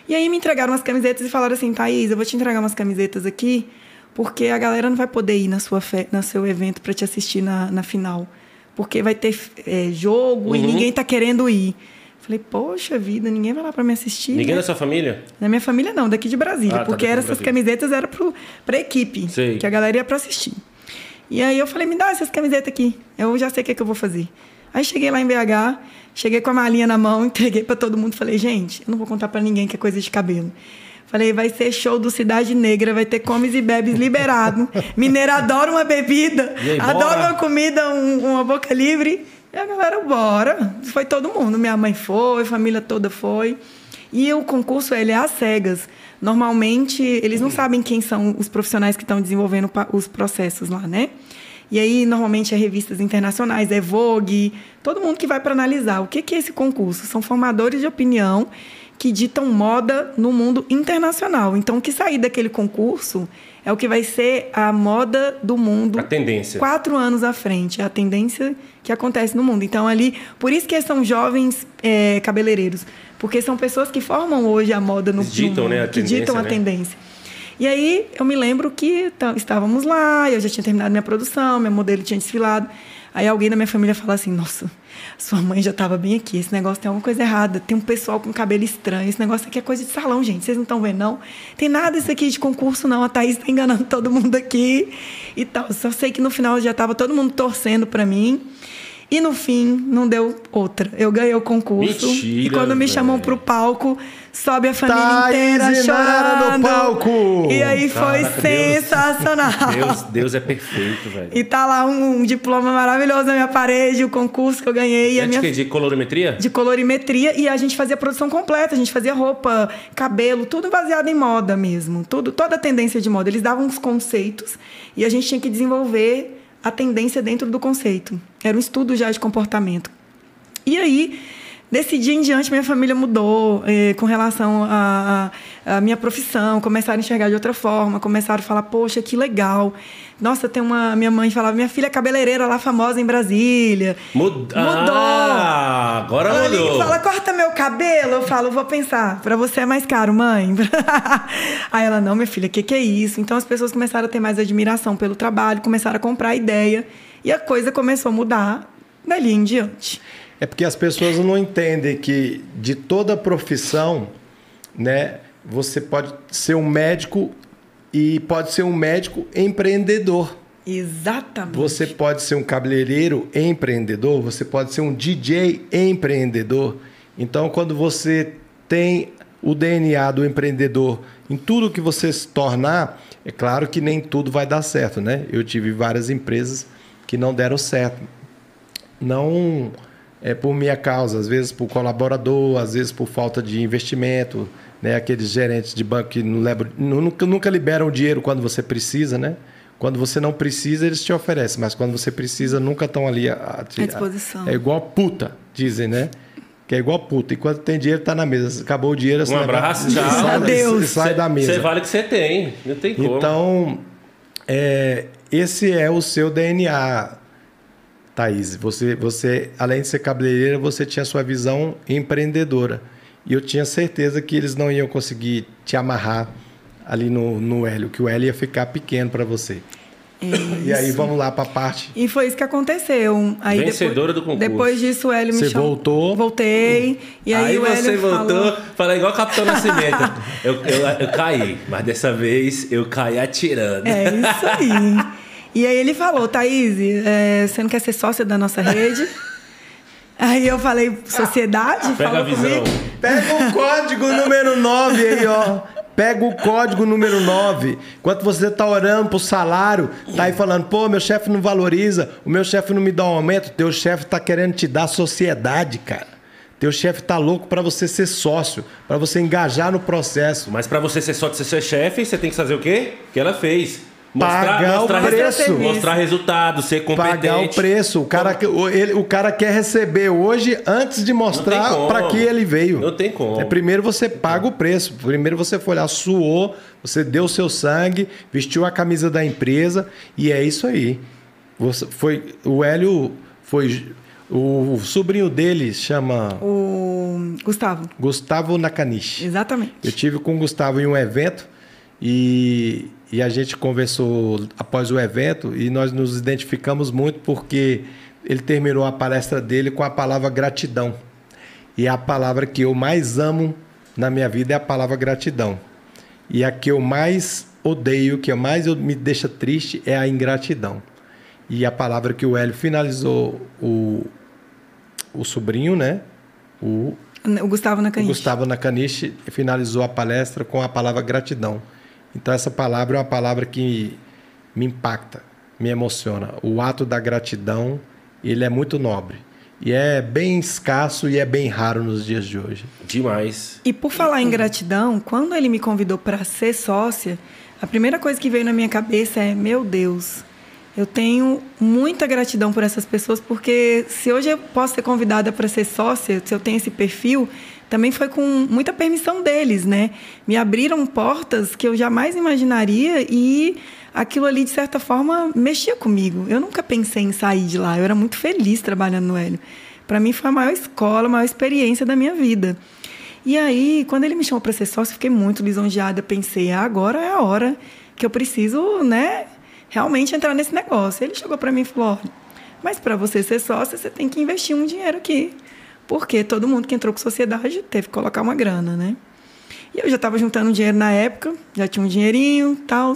E aí me entregaram umas camisetas e falaram assim, Thaís, eu vou te entregar umas camisetas aqui, porque a galera não vai poder ir na sua fe... no seu evento para te assistir na, na final. Porque vai ter eh, jogo e Uhum. ninguém tá querendo ir. Falei, poxa vida, ninguém vai lá para me assistir. Ninguém né? da sua família? Na minha família não, daqui de Brasília, Ah, tá, porque era essas camisetas eram pro, pra equipe, Sei. que a galera ia para assistir. E aí eu falei, me dá essas camisetas aqui, eu já sei o que, é que eu vou fazer. Aí cheguei lá em BH, cheguei com a malinha na mão, entreguei para todo mundo, falei, gente, eu não vou contar para ninguém que é coisa de cabelo. Falei, vai ser show do Cidade Negra, vai ter comes e bebes liberado. Mineiro adora uma bebida, bora? adora uma comida, um- uma boca livre. E a galera, bora. Foi todo mundo. Minha mãe foi, família toda foi. E o concurso, ele é às cegas. Normalmente, eles não sabem quem são os profissionais que estão desenvolvendo os processos lá, né? E aí, normalmente, é revistas internacionais, é Vogue, todo mundo que vai para analisar. O que que é esse concurso? São formadores de opinião que ditam moda no mundo internacional. Então, o que sair daquele concurso é o que vai ser a moda do mundo A tendência. quatro anos à frente, é a tendência que acontece no mundo. Então, ali, por isso que são jovens é, cabeleireiros, porque são pessoas que formam hoje a moda no, Eles ditam, mundo, né, a que ditam a tendência, né? E aí, eu me lembro que tá- estávamos lá, eu já tinha terminado minha produção, meu modelo tinha desfilado. Aí alguém da minha família fala assim: Nossa, sua mãe já estava bem aqui, esse negócio tem alguma coisa errada. Tem um pessoal com cabelo estranho, esse negócio aqui é coisa de salão, gente. Vocês não estão vendo, não? Tem nada isso aqui de concurso, não. A Thaís está enganando todo mundo aqui e tal. Só sei que no final já estava todo mundo torcendo para mim. E no fim, não deu outra. Eu ganhei o concurso. e Mentira, quando me chamam velho. pro palco, sobe a família Thaís inteira Inara no chorando. palco! E aí foi Caraca, sensacional. Deus, Deus é perfeito, velho. E tá lá um, diploma maravilhoso na minha parede, o concurso que eu ganhei. E a É de minha quê? De colorimetria? de colorimetria e a gente fazia produção completa, a gente fazia roupa, cabelo, tudo baseado em moda mesmo, tudo, toda a tendência de moda. Eles davam uns conceitos e a gente tinha que desenvolver a tendência dentro do conceito. Era um estudo já de comportamento. E aí, desse dia em diante, minha família mudou eh, com relação à minha profissão, começaram a enxergar de outra forma, começaram a falar, poxa, que legal. Nossa, tem uma. Minha mãe falava, minha filha é cabeleireira lá famosa em Brasília. Mud... Mudou. Ah, agora Ela mudou. e fala, corta meu cabelo. Eu falo, vou pensar, pra você é mais caro, mãe. Aí ela, não, minha filha, o que, que é isso? Então as pessoas começaram a ter mais admiração pelo trabalho, começaram a comprar a ideia. E a coisa começou a mudar dali em diante. É porque as pessoas não entendem que de toda profissão, né, você pode ser um médico e pode ser um médico empreendedor. Exatamente. Você pode ser um cabeleireiro empreendedor, você pode ser um DJ empreendedor. Então, quando você tem o DNA do empreendedor em tudo que você se tornar, é claro que nem tudo vai dar certo, né? Eu tive várias empresas que não deram certo. Não é por minha causa, às vezes por colaborador, às vezes por falta de investimento, né? Aqueles gerentes de banco que não levam, nunca, nunca liberam o dinheiro quando você precisa, né? Quando você não precisa, eles te oferecem, mas quando você precisa, nunca estão ali a, a À disposição. É igual puta, dizem, né? que é igual puta. Enquanto tem dinheiro, tá na mesa. Acabou o dinheiro, você Um leva- abraço, tchau. sai, Adeus. sai da mesa. Você vale o que você tem. Não tem como. Então, é, esse é o seu DNA, Thaís. Você, você, além de ser cabeleireira, você tinha sua visão empreendedora. E eu tinha certeza que eles não iam conseguir te amarrar ali no, no Hélio, que o Hélio ia ficar pequeno para você. E aí vamos lá para a parte. E foi isso que aconteceu. Aí Vencedora depois, do concurso. Depois disso, o Hélio me Você chamou. voltou? Voltei. E aí, Aí o você Hélio voltou, falou... fala igual Capitão Nascimento. eu, eu, eu caí, mas dessa vez eu caí atirando. É isso aí. E aí ele falou, Thaís, é, você não quer ser sócia da nossa rede? Aí eu falei, sociedade? Pega Falou a visão. comigo. Pega o código número 9 aí, ó. Pega o código número 9. Enquanto você tá orando pro salário, tá aí falando, pô, meu chefe não valoriza, o meu chefe não me dá um aumento, teu chefe tá querendo te dar sociedade, cara. Teu chefe tá louco para você ser sócio, para você engajar no processo. Mas pra você ser só de ser chefe, você tem que fazer o quê? O que ela fez. Pagar o mostrar, preço. Mostrar resultado, ser competente. Pagar o preço. O cara, que- o, ele- o cara quer receber hoje antes de mostrar para que ele veio. Não tem como. É, primeiro você paga o preço. Primeiro você foi lá, suou, você deu o seu sangue, vestiu a camisa da empresa e é isso aí. Você foi o Hélio foi o sobrinho dele chama O Gustavo. Gustavo Nakanishi. Exatamente. Eu tive com o Gustavo em um evento e, e a gente conversou após o evento e nós nos identificamos muito porque ele terminou a palestra dele com a palavra gratidão. E a palavra que eu mais amo na minha vida é a palavra gratidão. E a que eu mais odeio, que mais me deixa triste é a ingratidão. E a palavra que o Hélio finalizou o, o sobrinho, né? O O Gustavo o Nakanishi. Gustavo Nakanishi finalizou a palestra com a palavra gratidão. Então essa palavra é uma palavra que me impacta, me emociona. O ato da gratidão, ele é muito nobre. E é bem escasso e é bem raro nos dias de hoje. Demais. E por falar em gratidão, quando ele me convidou para ser sócia, a primeira coisa que veio na minha cabeça é: meu Deus, eu tenho muita gratidão por essas pessoas, porque se hoje eu posso ser convidada para ser sócia, se eu tenho esse perfil, também foi com muita permissão deles, né? Me abriram portas que eu jamais imaginaria e aquilo ali, de certa forma, mexia comigo. Eu nunca pensei em sair de lá, eu era muito feliz trabalhando no Hélio. Para mim foi a maior escola, a maior experiência da minha vida. E aí, quando ele me chamou para ser sócio, fiquei muito lisonjeada. Pensei, ah, agora é a hora que eu preciso, né, realmente entrar nesse negócio. Ele chegou para mim e falou: mas para você ser sócio, você tem que investir um dinheiro aqui. Porque todo mundo que entrou com sociedade teve que colocar uma grana, né? E eu já estava juntando dinheiro na época, já tinha um dinheirinho tal.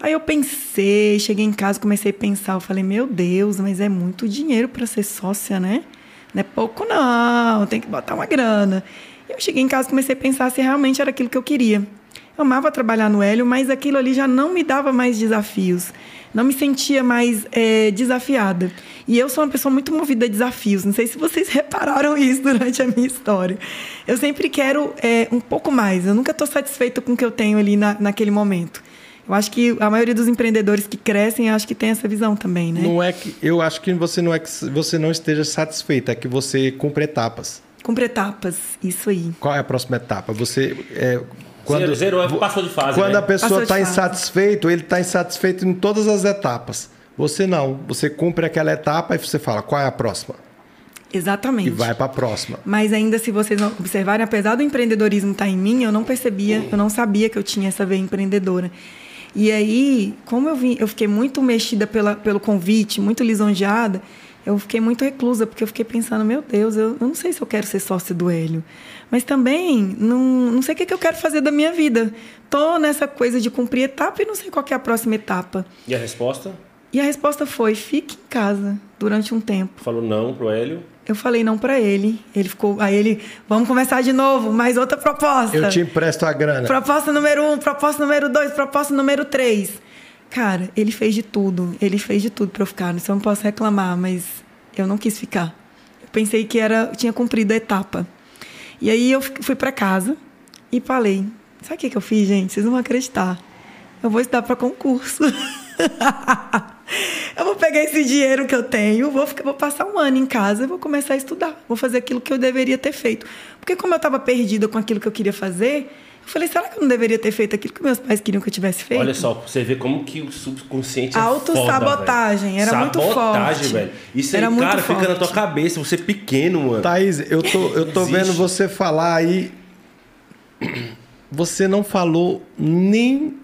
Aí eu pensei, cheguei em casa, comecei a pensar, eu falei, meu Deus, mas é muito dinheiro para ser sócia, né? Não é pouco não, tem que botar uma grana. Eu cheguei em casa comecei a pensar se realmente era aquilo que eu queria. Amava trabalhar no Hélio, mas aquilo ali já não me dava mais desafios. Não me sentia mais eh, desafiada. E eu sou uma pessoa muito movida a desafios. Não sei se vocês repararam isso durante a minha história. Eu sempre quero eh, um pouco mais. Eu nunca estou satisfeita com o que eu tenho ali na, naquele momento. Eu acho que a maioria dos empreendedores que crescem, acho que tem essa visão também, né? Não é que eu acho que você não é que você não esteja satisfeito, é que você cumpre etapas. Cumpre etapas, isso aí. Qual é a próxima etapa? Você é, quando Zero, zero, passou de fase. Quando né? a pessoa está insatisfeito, ele está insatisfeito em todas as etapas. Você não. Você cumpre aquela etapa e você fala qual é a próxima. Exatamente. E vai para a próxima. Mas ainda se vocês não observarem, apesar do empreendedorismo estar em mim, eu não percebia, eu não sabia que eu tinha essa veia empreendedora. E aí, como eu, vim, eu fiquei muito mexida pela, pelo convite, muito lisonjeada, eu fiquei muito reclusa, porque eu fiquei pensando, meu Deus, eu, eu não sei se eu quero ser sócio do Hélio. Mas também, não, não sei o que, que eu quero fazer da minha vida. Tô nessa coisa de cumprir etapa e não sei qual que é a próxima etapa. E a resposta? E a resposta foi, fique em casa durante um tempo. Falou não pro Hélio. Eu falei não pra ele. Ele ficou. Aí ele, vamos conversar de novo, mais outra proposta. Eu te empresto a grana. Proposta número um, proposta número dois, proposta número três. Cara, ele fez de tudo. Ele fez de tudo pra eu ficar. Isso eu não posso reclamar, mas eu não quis ficar. Eu pensei que era, tinha cumprido a etapa. E aí eu fui pra casa e falei: sabe o que, que eu fiz, gente? Vocês não vão acreditar. Eu vou estudar pra concurso. eu vou pegar esse dinheiro que eu tenho, vou, ficar, vou passar um ano em casa e vou começar a estudar. Vou fazer aquilo que eu deveria ter feito. Porque como eu estava perdida com aquilo que eu queria fazer, eu falei, será que eu não deveria ter feito aquilo que meus pais queriam que eu tivesse feito? Olha só, você vê como que o subconsciente é Autossabotagem, era muito forte. Sabotagem, velho. Isso Era aí, muito cara, fica na forte. tua cabeça, você é pequeno, mano. Thaís, eu tô, eu tô vendo você falar aí. Você não falou nem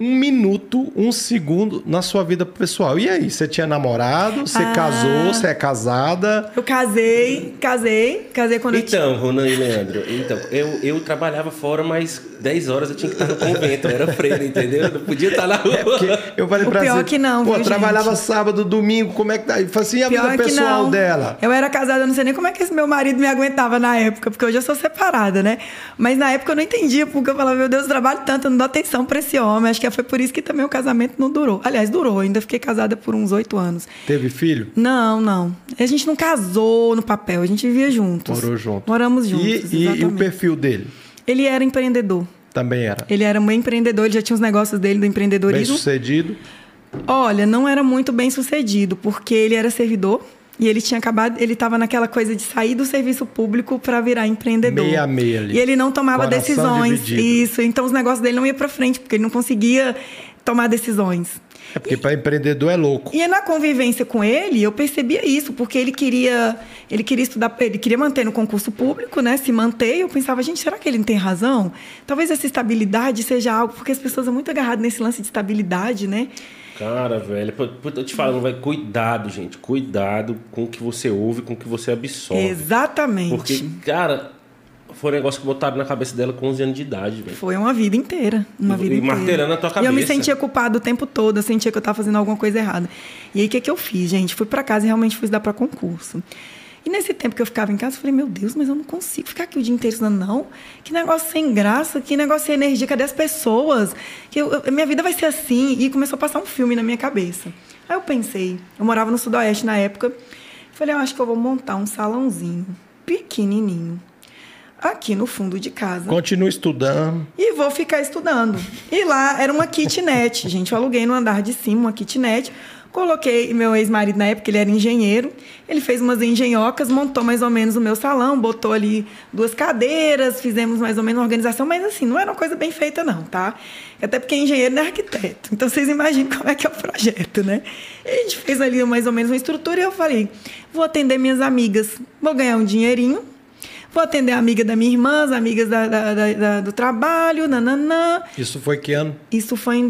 um minuto, um segundo na sua vida pessoal. E aí, você tinha namorado? Você Ah. casou? Você é casada? Eu casei, casei, casei quando eu tinha. Então, Ronan e Leandro, então, eu, eu trabalhava fora, mas 10 horas eu tinha que estar no convento, eu era freira, entendeu? Eu não podia estar na rua. É eu falei O pra pior você. que não, Pô, viu, trabalhava gente? sábado, domingo, como é que tá? Eu falei assim, e a Pior vida pessoal não. dela? Eu era casada, eu não sei nem como é que esse meu marido me aguentava na época, porque hoje eu sou separada, né? Mas na época eu não entendia, porque eu falava, meu Deus, eu trabalho tanto, eu não dou atenção pra esse homem. Acho que foi por isso que também o casamento não durou. Aliás, durou, eu ainda fiquei casada por uns oito anos. Teve filho? Não, não. A gente não casou no papel, a gente vivia juntos. Morou junto. Moramos juntos. E, e- e o perfil dele? Ele era empreendedor. Também era. Ele era um empreendedor, ele já tinha os negócios dele do Bem empreendedorismo. sucedido. Olha, não era muito bem sucedido, porque ele era servidor e ele tinha acabado, ele estava naquela coisa de sair do serviço público para virar empreendedor. Meia meia ali. E ele não tomava Coração decisões. dividido. Isso, então os negócios dele não iam para frente, porque ele não conseguia tomar decisões. É porque para empreendedor é louco. E na convivência com ele, eu percebia isso, porque ele queria, ele queria estudar, ele queria manter no concurso público, né? Se manter. E eu pensava, gente, será que ele não tem razão? Talvez essa estabilidade seja algo, porque as pessoas são muito agarradas nesse lance de estabilidade, né? Cara, velho, eu te falando, vai, cuidado, gente, cuidado com o que você ouve, com o que você absorve. Exatamente. Porque, cara, foi um negócio que botaram na cabeça dela com 11 anos de idade, velho. Foi uma vida inteira. Uma E- vida e inteira. martelando na tua E eu me cabeça. sentia culpada o tempo todo. Eu sentia que eu estava fazendo alguma coisa errada. E aí, o que, que eu fiz, gente? Fui para casa e realmente fui estudar para concurso. E nesse tempo que eu ficava em casa, eu falei, meu Deus, mas eu não consigo ficar aqui o dia inteiro estudando, não. Que negócio sem graça, que negócio sem energia, cadê as pessoas? Que eu- eu- minha vida vai ser assim. E começou a passar um filme na minha cabeça. Aí eu pensei, eu morava no Sudoeste na época. Falei, eu acho que eu vou montar um salãozinho pequenininho. Aqui no fundo de casa. Continua estudando. E vou ficar estudando. E lá era uma kitnet, gente. Eu aluguei no andar de cima uma kitnet. Coloquei meu ex-marido na época, ele era engenheiro. Ele fez umas engenhocas, montou mais ou menos o meu salão, botou ali duas cadeiras, fizemos mais ou menos uma organização, mas assim, não era uma coisa bem feita, não, tá? Até porque engenheiro não é arquiteto. Então vocês imaginem como é que é o projeto, né? E a gente fez ali mais ou menos uma estrutura e eu falei: vou atender minhas amigas, vou ganhar um dinheirinho, Vou atender a amiga da minha irmã, as amigas da, da- da- do trabalho, nananã. Isso foi que ano? Isso foi em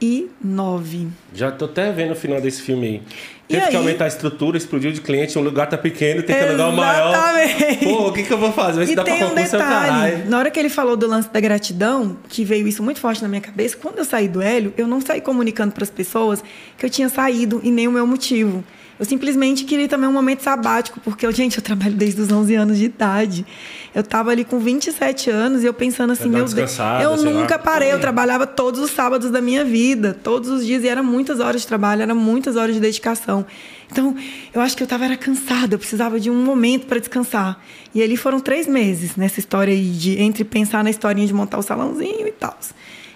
2009. Já tô até vendo o final desse filme aí. Teve que aumentar a estrutura, explodiu de cliente, um lugar tá pequeno, tem que alugar o maior. Exatamente. Pô, o que, que eu vou fazer? Vai E estudar pra tem um é detalhe, na hora que ele falou do lance da gratidão, que veio isso muito forte na minha cabeça, quando eu saí do Hélio, eu não saí comunicando para as pessoas que eu tinha saído e nem o meu motivo. Eu simplesmente queria também um momento sabático, porque, gente, eu trabalho desde os 11 anos de idade. Eu tava ali com 27 anos e eu pensando assim, meu Deus, eu sei lá. nunca parei, eu trabalhava todos os sábados da minha vida, todos os dias, e eram muitas horas de trabalho, eram muitas horas de dedicação. Então, eu acho que eu estava era cansada, eu precisava de um momento para descansar. E ali foram três meses nessa história aí de entre pensar na historinha de montar o salãozinho e tal.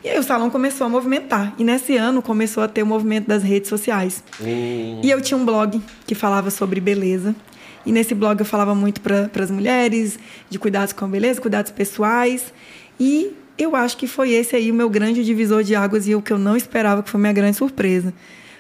E aí o salão começou a movimentar. E nesse ano começou a ter o movimento das redes sociais. Hum, E eu tinha um blog que falava sobre beleza. E nesse blog eu falava muito para as mulheres, de cuidados com a beleza, cuidados pessoais. E eu acho que foi esse aí o meu grande divisor de águas e o que eu não esperava, que foi minha grande surpresa.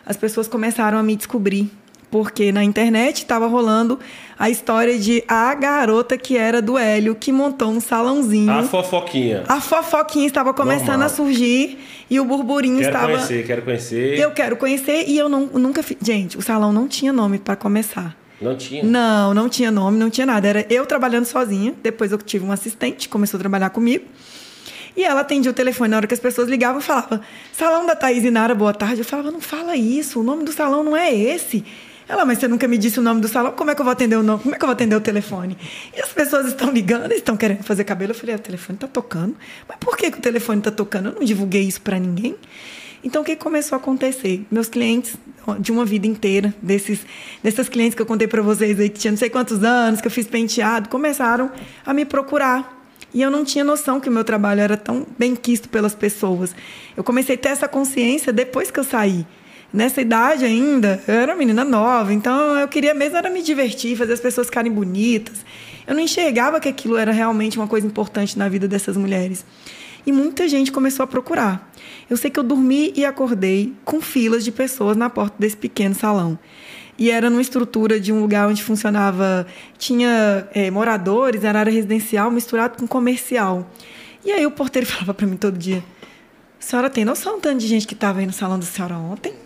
As pessoas começaram a me descobrir. Porque na internet estava rolando a história de a garota que era do Hélio, que montou um salãozinho. a fofoquinha. A fofoquinha estava começando Normal. a surgir e o burburinho Quero estava. conhecer, quero conhecer. Eu quero conhecer e eu não, nunca. Gente, o salão não tinha nome para começar. Não tinha. Não, não tinha nome, não tinha nada. Era eu trabalhando sozinha. Depois eu tive uma assistente, começou a trabalhar comigo. E ela atendia o telefone na hora que as pessoas ligavam falava: Salão da Thaís Inara, boa tarde. Eu falava: Não fala isso, o nome do salão não é esse. Ela, mas você nunca me disse o nome do salão, como é que eu vou atender o nome? Como é que eu vou atender o telefone? E as pessoas estão ligando, estão querendo fazer cabelo. Eu falei, "Ah, o telefone está tocando. Mas por que, que o telefone está tocando? Eu não divulguei isso para ninguém. Então, o que começou a acontecer? Meus clientes de uma vida inteira, desses, dessas clientes que eu contei para vocês aí, que tinha não sei quantos anos, que eu fiz penteado, começaram a me procurar. E eu não tinha noção que o meu trabalho era tão bem quisto pelas pessoas. Eu comecei a ter essa consciência depois que eu saí. nessa idade ainda, eu era menina nova, então eu queria mesmo era me divertir, fazer as pessoas ficarem bonitas. Eu não enxergava que aquilo era realmente uma coisa importante na vida dessas mulheres. E muita gente começou a procurar. Eu sei que eu dormi e acordei com filas de pessoas na porta desse pequeno salão. E era numa estrutura de um lugar onde funcionava, tinha é, moradores, era área residencial misturado com comercial. E aí o porteiro falava para mim todo dia: a senhora tem noção do tanto de gente que estava aí no salão da senhora ontem?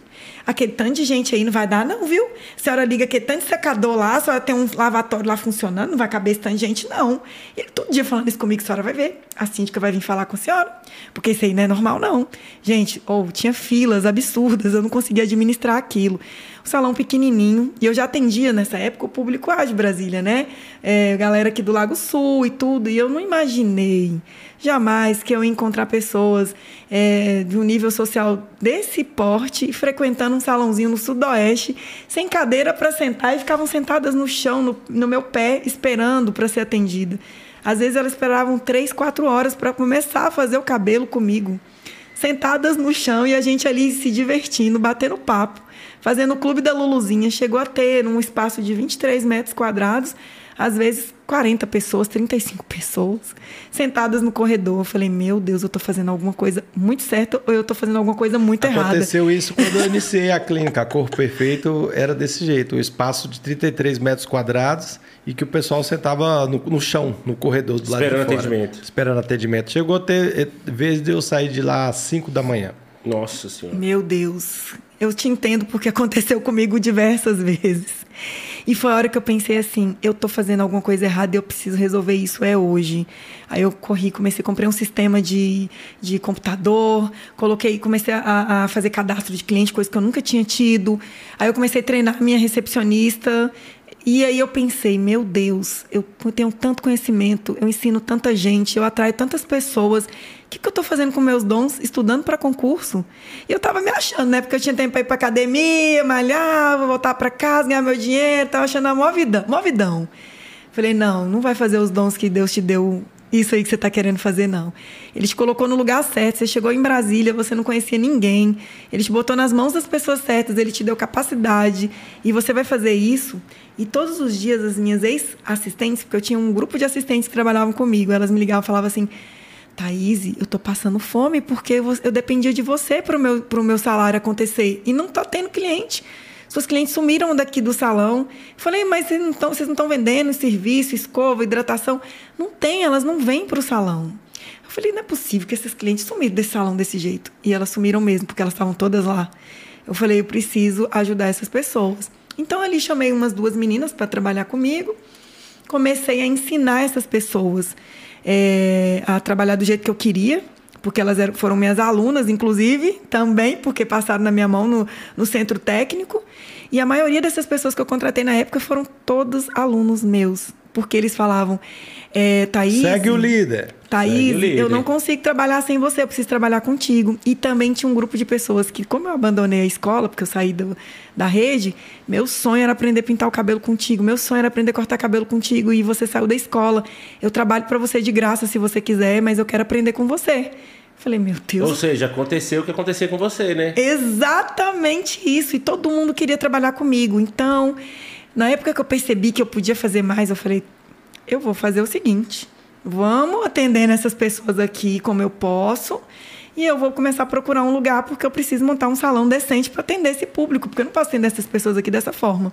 Aquele tanto de gente aí não vai dar, não, viu? A senhora liga aquele tanto de secador lá, a senhora tem um lavatório lá funcionando, não vai caber esse tanto de gente, não. E ele todo dia falando isso comigo, a senhora vai ver. A síndica vai vir falar com a senhora. Porque isso aí não é normal, não. Gente, ou oh, tinha filas absurdas, eu não conseguia administrar aquilo. Salão pequenininho, e eu já atendia nessa época o público A de Brasília, né? É, galera aqui do Lago Sul e tudo, e eu não imaginei jamais que eu ia encontrar pessoas é, de um nível social desse porte frequentando um salãozinho no sudoeste, sem cadeira para sentar e ficavam sentadas no chão, no, no meu pé, esperando para ser atendida. Às vezes elas esperavam três, quatro horas para começar a fazer o cabelo comigo. Sentadas no chão e a gente ali se divertindo, batendo papo, fazendo o clube da Luluzinha. Chegou a ter um espaço de 23 metros quadrados, às vezes 40 pessoas, 35 pessoas sentadas no corredor. Eu falei, meu Deus, eu estou fazendo alguma coisa muito certa ou eu estou fazendo alguma coisa muito Aconteceu errada. Aconteceu isso quando eu iniciei a clínica. A Corpo Perfeito era desse jeito, um espaço de 33 metros quadrados e que o pessoal sentava no, no chão, no corredor do lado Esperando de fora. atendimento. Esperando atendimento. Chegou a ter eh, vez de eu sair de lá às 5 da manhã. Nossa Senhora. Meu Deus, eu te entendo porque aconteceu comigo diversas vezes. E foi a hora que eu pensei assim, eu tô fazendo alguma coisa errada e eu preciso resolver isso, é hoje. Aí eu corri, comecei, comprei um sistema de, de computador, coloquei, comecei a, a fazer cadastro de cliente, coisa que eu nunca tinha tido. Aí eu comecei a treinar minha recepcionista. E aí eu pensei, meu Deus, eu tenho tanto conhecimento, eu ensino tanta gente, eu atraio tantas pessoas. O que, que eu estou fazendo com meus dons? Estudando para concurso. E eu estava me achando, né? Porque eu tinha tempo para ir para academia, malhar, voltar para casa, ganhar meu dinheiro, estava achando a mó mó vidão. Falei, não, não vai fazer os dons que Deus te deu isso aí que você está querendo fazer, não. Ele te colocou no lugar certo. Você chegou em Brasília, você não conhecia ninguém. Ele te botou nas mãos das pessoas certas, ele te deu capacidade. E você vai fazer isso. E todos os dias, as minhas ex-assistentes, porque eu tinha um grupo de assistentes que trabalhavam comigo, elas me ligavam e falavam assim: Thaís, eu tô passando fome porque eu dependia de você para o meu, meu salário acontecer. E não tá tendo cliente. Suas clientes sumiram daqui do salão. Falei, mas vocês não estão, vocês não estão vendendo serviço, escova, hidratação? Não tem, elas não vêm para o salão. Eu falei, não é possível que esses clientes sumiram desse salão desse jeito. E elas sumiram mesmo, porque elas estavam todas lá. Eu falei, eu preciso ajudar essas pessoas. Então ali chamei umas duas meninas para trabalhar comigo. Comecei a ensinar essas pessoas é, a trabalhar do jeito que eu queria, porque elas eram, foram minhas alunas, inclusive, também, porque passaram na minha mão no, no centro técnico. E a maioria dessas pessoas que eu contratei na época foram todos alunos meus, porque eles falavam, é, Thaís... Segue o líder. Thaís, eu não consigo trabalhar sem você, eu preciso trabalhar contigo. E também tinha um grupo de pessoas que, como eu abandonei a escola, porque eu saí do, da rede, meu sonho era aprender a pintar o cabelo contigo, meu sonho era aprender a cortar cabelo contigo, e você saiu da escola. Eu trabalho para você de graça se você quiser, mas eu quero aprender com você. Falei, meu Deus. Ou seja, aconteceu o que aconteceu com você, né? Exatamente isso. E todo mundo queria trabalhar comigo. Então, na época que eu percebi que eu podia fazer mais, eu falei, eu vou fazer o seguinte: vamos atender essas pessoas aqui como eu posso. E eu vou começar a procurar um lugar porque eu preciso montar um salão decente para atender esse público, porque eu não posso atender essas pessoas aqui dessa forma.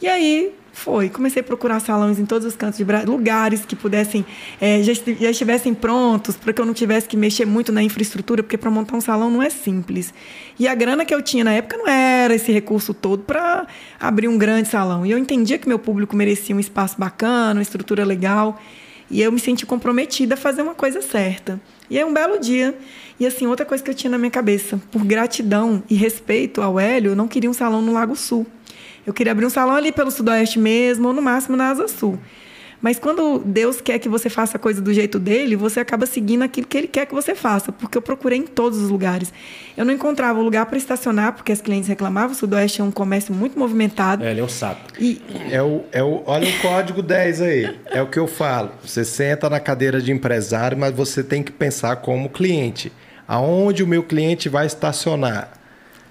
E aí foi, comecei a procurar salões em todos os cantos de Brasília, lugares que pudessem, é, já, já estivessem prontos, para que eu não tivesse que mexer muito na infraestrutura, porque para montar um salão não é simples. E a grana que eu tinha na época não era esse recurso todo para abrir um grande salão. E eu entendia que meu público merecia um espaço bacana, uma estrutura legal. E eu me senti comprometida a fazer uma coisa certa. E aí, um belo dia, e assim, outra coisa que eu tinha na minha cabeça, por gratidão e respeito ao Hélio, eu não queria um salão no Lago Sul. Eu queria abrir um salão ali pelo Sudoeste mesmo, ou no máximo na Asa Sul. Mas quando Deus quer que você faça a coisa do jeito dele, você acaba seguindo aquilo que ele quer que você faça, porque eu procurei em todos os lugares. Eu não encontrava um lugar para estacionar, porque as clientes reclamavam. O Sudoeste é um comércio muito movimentado. É, ele é um saco. E... É o, é o, olha o código 10 aí. É o que eu falo. Você senta na cadeira de empresário, mas você tem que pensar como cliente. Aonde o meu cliente vai estacionar?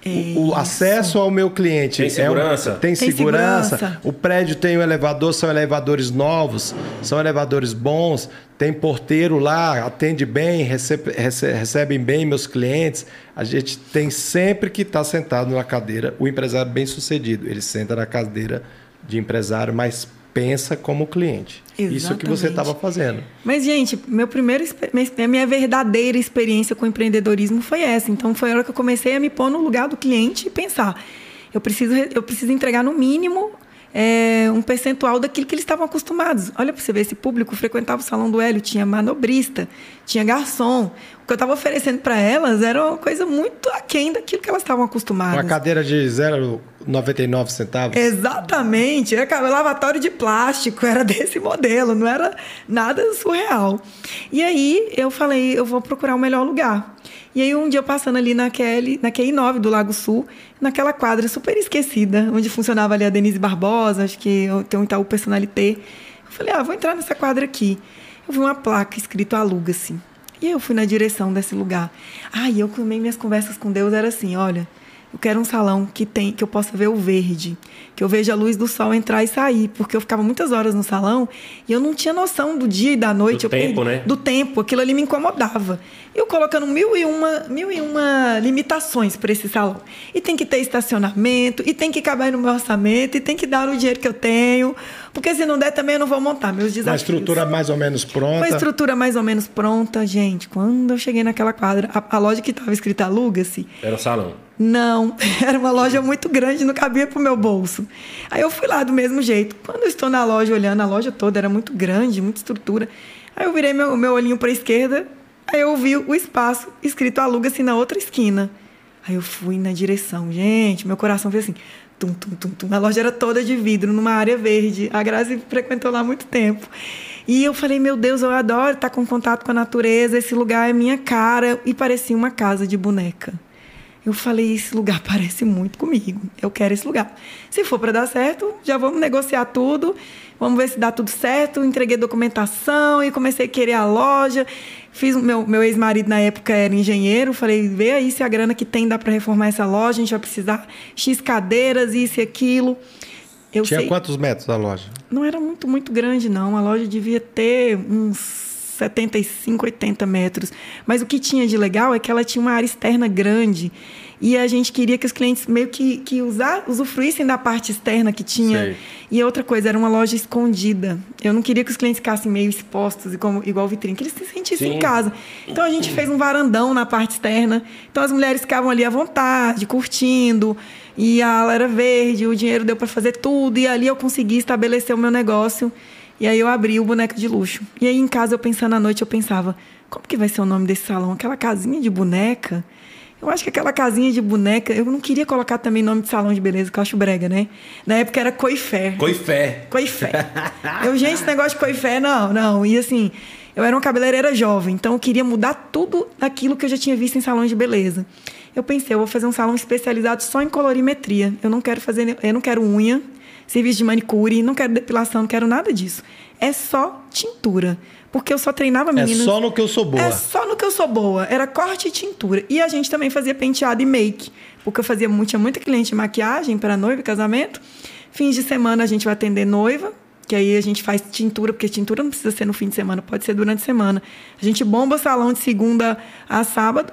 O, o acesso ao meu cliente Tem é um- segurança? tem, Tem segurança. segurança. O prédio tem um elevador, são elevadores novos, são elevadores bons. Tem porteiro lá, atende bem, recebe, rece- recebem bem meus clientes. A gente tem sempre que estar sentado na cadeira. O empresário bem sucedido, ele senta na cadeira de empresário, mas pensa como cliente. Isso que você Exatamente. estava fazendo. Mas, gente, meu primeiro, minha- minha verdadeira experiência com empreendedorismo foi essa. Então, foi a hora que eu comecei a me pôr no lugar do cliente e pensar: eu preciso, re- eu preciso entregar no mínimo é, um percentual daquilo que eles estavam acostumados. Olha para você ver, esse público frequentava o salão do Hélio, tinha manobrista, tinha garçom. O que eu estava oferecendo para elas era uma coisa muito aquém daquilo que elas estavam acostumadas. Uma cadeira de 0,99 centavos. Exatamente, era cabelo lavatório de plástico, era desse modelo, não era nada surreal. E aí eu falei, eu vou procurar o melhor lugar. E aí um dia passando ali naquele, na QI9 do Lago Sul, naquela quadra super esquecida, onde funcionava ali a Denise Barbosa, acho que tem um Itaú Personalité. Eu falei, ah, vou entrar nessa quadra aqui. Eu vi uma placa escrito aluga-se. E eu fui na direção desse lugar. Ah, e eu também minhas conversas com Deus era assim, olha, eu quero um salão que tem que eu possa ver o verde, que eu veja a luz do sol entrar e sair, porque eu ficava muitas horas no salão e eu não tinha noção do dia e da noite. Do tempo, perdi- né? Do tempo, aquilo ali me incomodava. Eu colocando mil e uma, mil e uma limitações para esse salão. E tem que ter estacionamento, e tem que caber no meu orçamento, e tem que dar o dinheiro que eu tenho, porque se não der também eu não vou montar meus Uma desafios. estrutura mais ou menos pronta. Uma estrutura mais ou menos pronta, gente. Quando eu cheguei naquela quadra, a, a loja que estava escrita aluga-se, Era salão. não, era uma loja muito grande, não cabia pro meu bolso. Aí eu fui lá do mesmo jeito. Quando eu estou na loja olhando, a loja toda era muito grande, muita estrutura. Aí eu virei meu, meu olhinho para a esquerda, aí eu vi o espaço escrito aluga-se na outra esquina. Aí eu fui na direção. Gente, meu coração fez assim. Tum, tum, tum, tum. A loja era toda de vidro, numa área verde. A Grazi frequentou lá muito tempo. E eu falei, meu Deus, eu adoro estar com contato com a natureza. Esse lugar é minha cara. E parecia uma casa de boneca. Eu falei, esse lugar parece muito comigo. Eu quero esse lugar. Se for para dar certo, já vamos negociar tudo. Vamos ver se dá tudo certo. Entreguei documentação e comecei a querer a loja. Fiz meu, meu ex-marido na época era engenheiro. Falei, vê aí se a grana que tem dá para reformar essa loja. A gente vai precisar X cadeiras, isso e aquilo. Eu Tinha sei. quantos metros a loja? Não era muito, muito grande, não. A loja devia ter uns 75, 80 metros. Mas o que tinha de legal é que ela tinha uma área externa grande. E a gente queria que os clientes meio que, que usar, usufruíssem da parte externa que tinha. Sei. E outra coisa, era uma loja escondida. Eu não queria que os clientes ficassem meio expostos, e como, igual vitrine, que eles se sentissem Sim. em casa. Então a gente fez um varandão na parte externa. Então as mulheres ficavam ali à vontade, curtindo. E a ala era verde, o dinheiro deu para fazer tudo. E ali eu consegui estabelecer o meu negócio. E aí eu abri o boneco de luxo. E aí em casa, eu pensando à noite, eu pensava: como que vai ser o nome desse salão? Aquela casinha de boneca? Eu acho que aquela casinha de boneca, eu não queria colocar também nome de salão de beleza, que eu acho brega, né? Na época era Coifé. Coifé. Coifé. Eu, gente, esse negócio de coifé, não, não. E assim, eu era uma cabeleireira jovem, então eu queria mudar tudo daquilo que eu já tinha visto em salões de beleza. Eu pensei, eu vou fazer um salão especializado só em colorimetria. Eu não quero fazer, eu não quero unha, serviço de manicure, não quero depilação, não quero nada disso. É só tintura. Porque eu só treinava É meninas. só no que eu sou boa. É só no que eu sou boa. Era corte e tintura. E a gente também fazia penteado e make. Porque eu fazia muito, tinha muita cliente de maquiagem para noiva e casamento. Fins de semana a gente vai atender noiva. Que aí a gente faz tintura, porque tintura não precisa ser no fim de semana, pode ser durante a semana. A gente bomba o salão de segunda a sábado.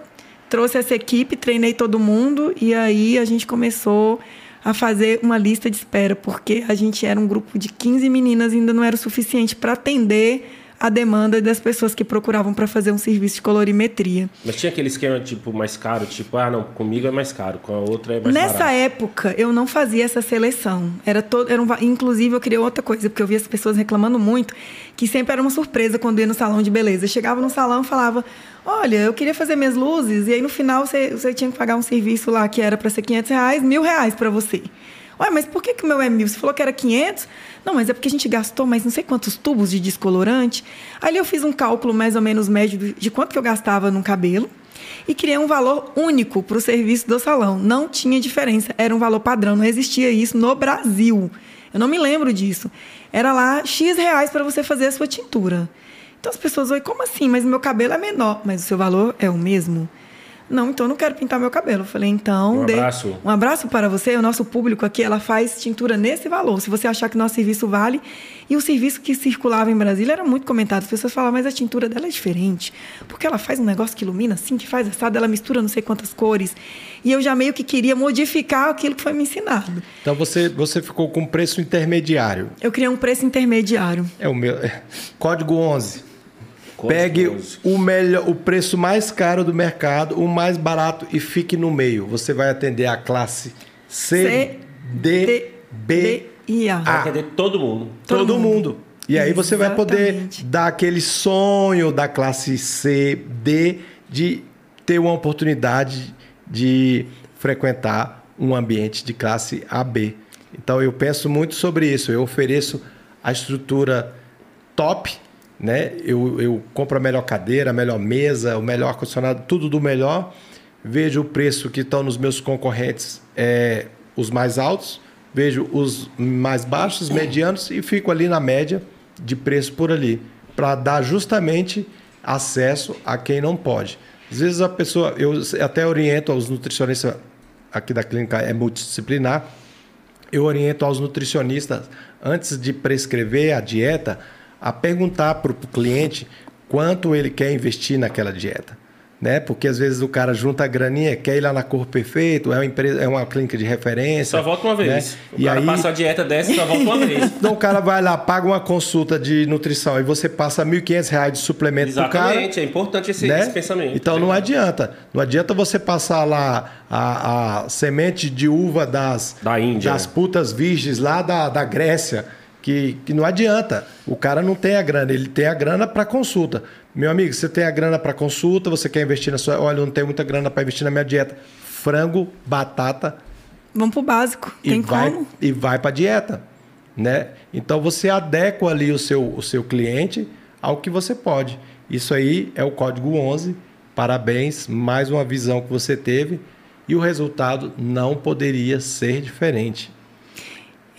Trouxe essa equipe, treinei todo mundo. E aí a gente começou a fazer uma lista de espera, porque a gente era um grupo de 15 meninas ainda não era o suficiente para atender a demanda das pessoas que procuravam para fazer um serviço de colorimetria. Mas tinha aquele esquema, tipo, mais caro, tipo, ah, não, comigo é mais caro, com a outra é mais Nessa barato. época, eu não fazia essa seleção. Era todo, era um, inclusive, eu queria outra coisa, porque eu via as pessoas reclamando muito, que sempre era uma surpresa quando ia no salão de beleza. Eu chegava no salão e falava: Olha, eu queria fazer minhas luzes, e aí no final você, você tinha que pagar um serviço lá que era para ser 500 reais, mil reais para você. Ué, mas por que, que meu é mil? Você falou que era 500? Não, mas é porque a gente gastou mais não sei quantos tubos de descolorante. Aí eu fiz um cálculo mais ou menos médio de- quanto que eu gastava no cabelo e criei um valor único para o serviço do salão. Não tinha diferença, era um valor padrão, não existia isso no Brasil. Eu não me lembro disso. Era lá X reais para você fazer a sua tintura. Então as pessoas, oi, como assim? Mas o meu cabelo é menor, mas o seu valor é o mesmo. Não, então eu não quero pintar meu cabelo. Eu falei, então. Um dê- abraço. Um abraço para você. O nosso público aqui, ela faz tintura nesse valor. Se você achar que nosso serviço vale. E o serviço que circulava em Brasília era muito comentado. As pessoas falavam, mas a tintura dela é diferente. Porque ela faz um negócio que ilumina assim, que faz assado, ela mistura não sei quantas cores. E eu já meio que queria modificar aquilo que foi me ensinado. Então você, você ficou com preço intermediário. Eu criei um preço intermediário. É o meu. Código 11. Pegue 11. o melhor, o preço mais caro do mercado, o mais barato e fique no meio. Você vai atender a classe C, D, B, e A. Vai atender todo mundo. todo, Todo mundo. mundo. E aí você vai poder Exatamente. dar aquele sonho da classe C, D, de ter uma oportunidade de frequentar um ambiente de classe AB. Então eu penso muito sobre isso. Eu ofereço a estrutura top, né? Eu, eu compro a melhor cadeira, a melhor mesa, o melhor ar-condicionado, tudo do melhor. Vejo o preço que estão nos meus concorrentes, é, os mais altos, vejo os mais baixos, medianos e fico ali na média de preço por ali, para dar justamente acesso a quem não pode. Às vezes a pessoa, eu até oriento aos nutricionistas aqui da clínica é multidisciplinar, eu oriento aos nutricionistas, antes de prescrever a dieta, a perguntar para o cliente quanto ele quer investir naquela dieta. Né? Porque às vezes o cara junta a graninha, quer ir lá na cor perfeito, é uma, empresa, é uma clínica de referência. Só volta uma vez. né? O E cara aí, passa a dieta dessa e só volta uma vez. então o cara vai lá, paga uma consulta de nutrição e você passa 1.500 reais de suplemento pro cara. Exatamente, é importante esse, né? esse pensamento. Então não adianta. Não adianta você passar lá a, a semente de uva das, Da Índia. das putas virgens lá da, da Grécia. Que, que não adianta. O cara não tem a grana, ele tem a grana para consulta. Meu amigo, você tem a grana para consulta, você quer investir na sua. Olha, eu não tenho muita grana para investir na minha dieta. Frango, batata Vamos pro básico. e Tem vai, como? e vai para dieta, né? Então você adequa ali o seu, o seu cliente ao que você pode. Isso aí é o código 11. Parabéns, mais uma visão que você teve e o resultado não poderia ser diferente.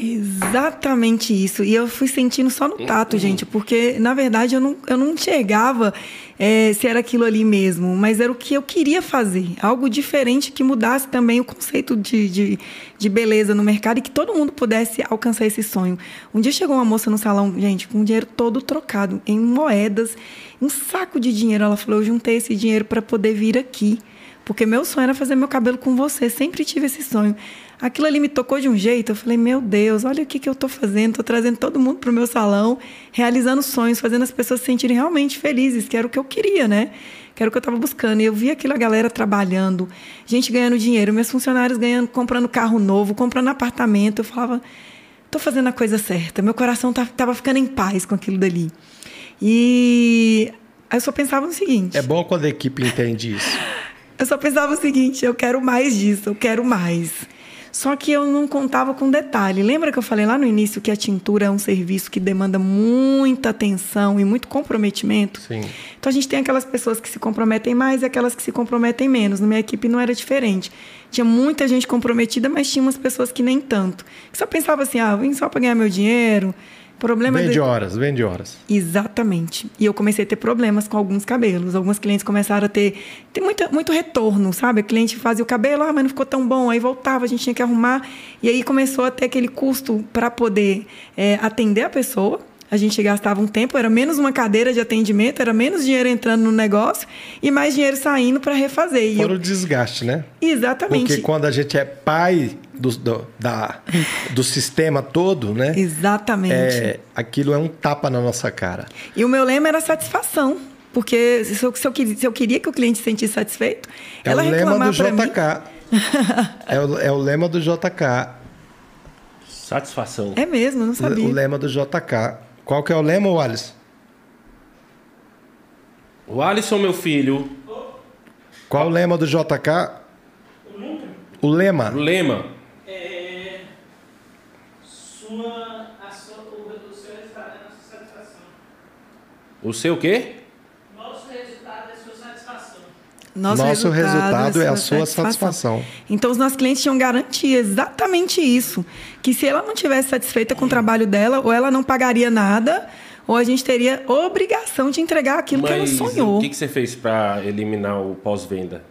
Exatamente isso. E eu fui sentindo só no tato, gente, porque na verdade eu não, eu não enxergava eh, se era aquilo ali mesmo, mas era o que eu queria fazer. Algo diferente que mudasse também o conceito de, de, de beleza no mercado e que todo mundo pudesse alcançar esse sonho. Um dia chegou uma moça no salão, gente, com o dinheiro todo trocado em moedas, um saco de dinheiro. Ela falou: Eu juntei esse dinheiro para poder vir aqui. Porque meu sonho era fazer meu cabelo com você, sempre tive esse sonho. Aquilo ali me tocou de um jeito, eu falei, meu Deus, olha o que, que eu estou fazendo, estou trazendo todo mundo para o meu salão, realizando sonhos, fazendo as pessoas se sentirem realmente felizes, que era o que eu queria, né? Que era o que eu estava buscando. E eu vi aquela galera trabalhando, gente ganhando dinheiro, meus funcionários ganhando, comprando carro novo, comprando apartamento. Eu falava, estou fazendo a coisa certa. Meu coração estava ficando em paz com aquilo dali. E aí eu só pensava no seguinte. É bom quando a equipe entende isso. Eu só pensava o seguinte: eu quero mais disso, eu quero mais. Só que eu não contava com detalhe. Lembra que eu falei lá no início que a tintura é um serviço que demanda muita atenção e muito comprometimento? Sim. Então a gente tem aquelas pessoas que se comprometem mais e aquelas que se comprometem menos. Na minha equipe não era diferente. Tinha muita gente comprometida, mas tinha umas pessoas que nem tanto. Que só pensava assim: ah, vim só para ganhar meu dinheiro. Problema Vende de... horas, vende horas. Exatamente. E eu comecei a ter problemas com alguns cabelos. Alguns clientes começaram a ter, ter muito, muito retorno, sabe? O cliente fazia o cabelo, ah, mas não ficou tão bom. Aí voltava, a gente tinha que arrumar. E aí começou a ter aquele custo para poder é, atender a pessoa. A gente gastava um tempo, era menos uma cadeira de atendimento, era menos dinheiro entrando no negócio e mais dinheiro saindo para refazer. E Fora eu- o desgaste, né? Exatamente. Porque quando a gente é pai do, do, da, do sistema todo, né? Exatamente. É, aquilo é um tapa na nossa cara. E o meu lema era satisfação. Porque se eu, se eu queria, se eu queria que o cliente se sentisse satisfeito, É ela o lema reclamar do para mim. JK. é, o, é o lema do JK. Satisfação. É mesmo, não sabia. O lema do JK. Qual que é o lema, Wallace? O Alisson, meu filho, Qual o lema do JK? O lema. o lema. É, sua, a sua, o, seu resultado é nossa satisfação. O seu quê? Nosso resultado é sua satisfação. Nosso, resultado, é a sua satisfação. Então, os nossos clientes tinham garantia exatamente isso. Que se ela não tivesse satisfeita com o trabalho dela, ou ela não pagaria nada, ou a gente teria obrigação de entregar aquilo que ela Mas sonhou. o que, que você fez para eliminar o pós-venda?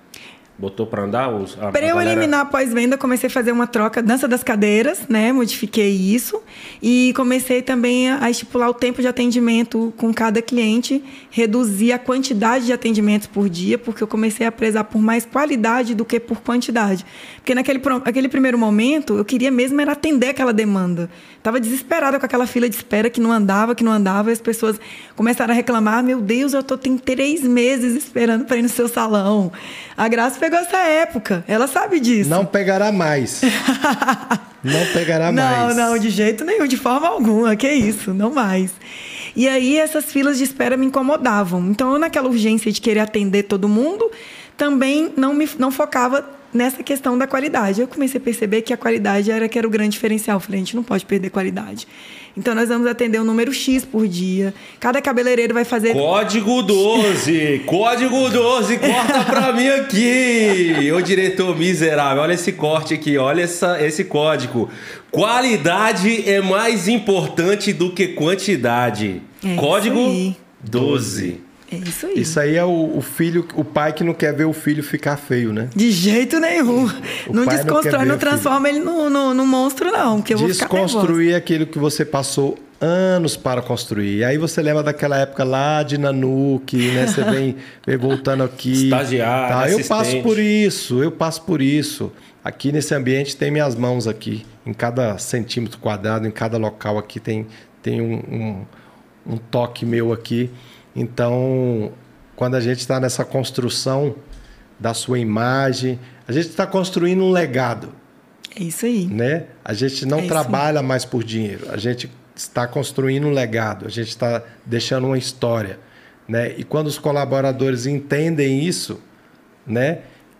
Botou pra andar? Os, Para eu galera- eliminar a pós-venda, comecei a fazer uma troca, dança das cadeiras, né? Modifiquei isso. E comecei também a estipular o tempo de atendimento com cada cliente, reduzir a quantidade de atendimentos por dia, porque eu comecei a prezar por mais qualidade do que por quantidade. Porque naquele aquele primeiro momento, eu queria mesmo era atender aquela demanda. Estava desesperada com aquela fila de espera que não andava, que não andava, e as pessoas começaram a reclamar: meu Deus, eu tô tem três meses esperando para ir no seu salão. A Graça pegou essa época, ela sabe disso. Não pegará mais. não pegará Não, mais. não, de jeito nenhum, de forma alguma. Que isso, não mais. E aí essas filas de espera me incomodavam. Então, eu, naquela urgência de querer atender todo mundo, também não me não focava nessa questão da qualidade. Eu comecei a perceber que a qualidade era que era o grande diferencial. Eu falei, a gente não pode perder qualidade. Então, nós vamos atender um número X por dia. Cada cabeleireiro vai fazer Código 12! Código 12! Corta pra mim aqui! Ô diretor miserável, olha esse corte aqui, olha essa, esse código. Qualidade é mais importante do que quantidade. É Código aí. 12. É isso aí. Isso aí é o, o filho, o pai que não quer ver o filho ficar feio, né? De jeito nenhum. O não pai não desconstrói, não, o transforma ele no, no, no monstro, não. Porque eu vou ficar nervosa. Desconstruir aquilo que você passou anos para construir. E aí você lembra daquela época lá de Nanuque, né? Você vem, vem voltando aqui. Estagiário, Tá, Eu passo por isso, eu passo por isso. Aqui nesse ambiente tem minhas mãos aqui. Em cada centímetro quadrado, em cada local aqui tem, tem um, um, um toque meu aqui. Então, quando a gente está nessa construção da sua imagem, a gente está construindo um legado É isso aí. né? A gente não É trabalha mais por dinheiro. A gente está construindo um legado. A gente está deixando uma história, né? E quando os colaboradores entendem isso, né?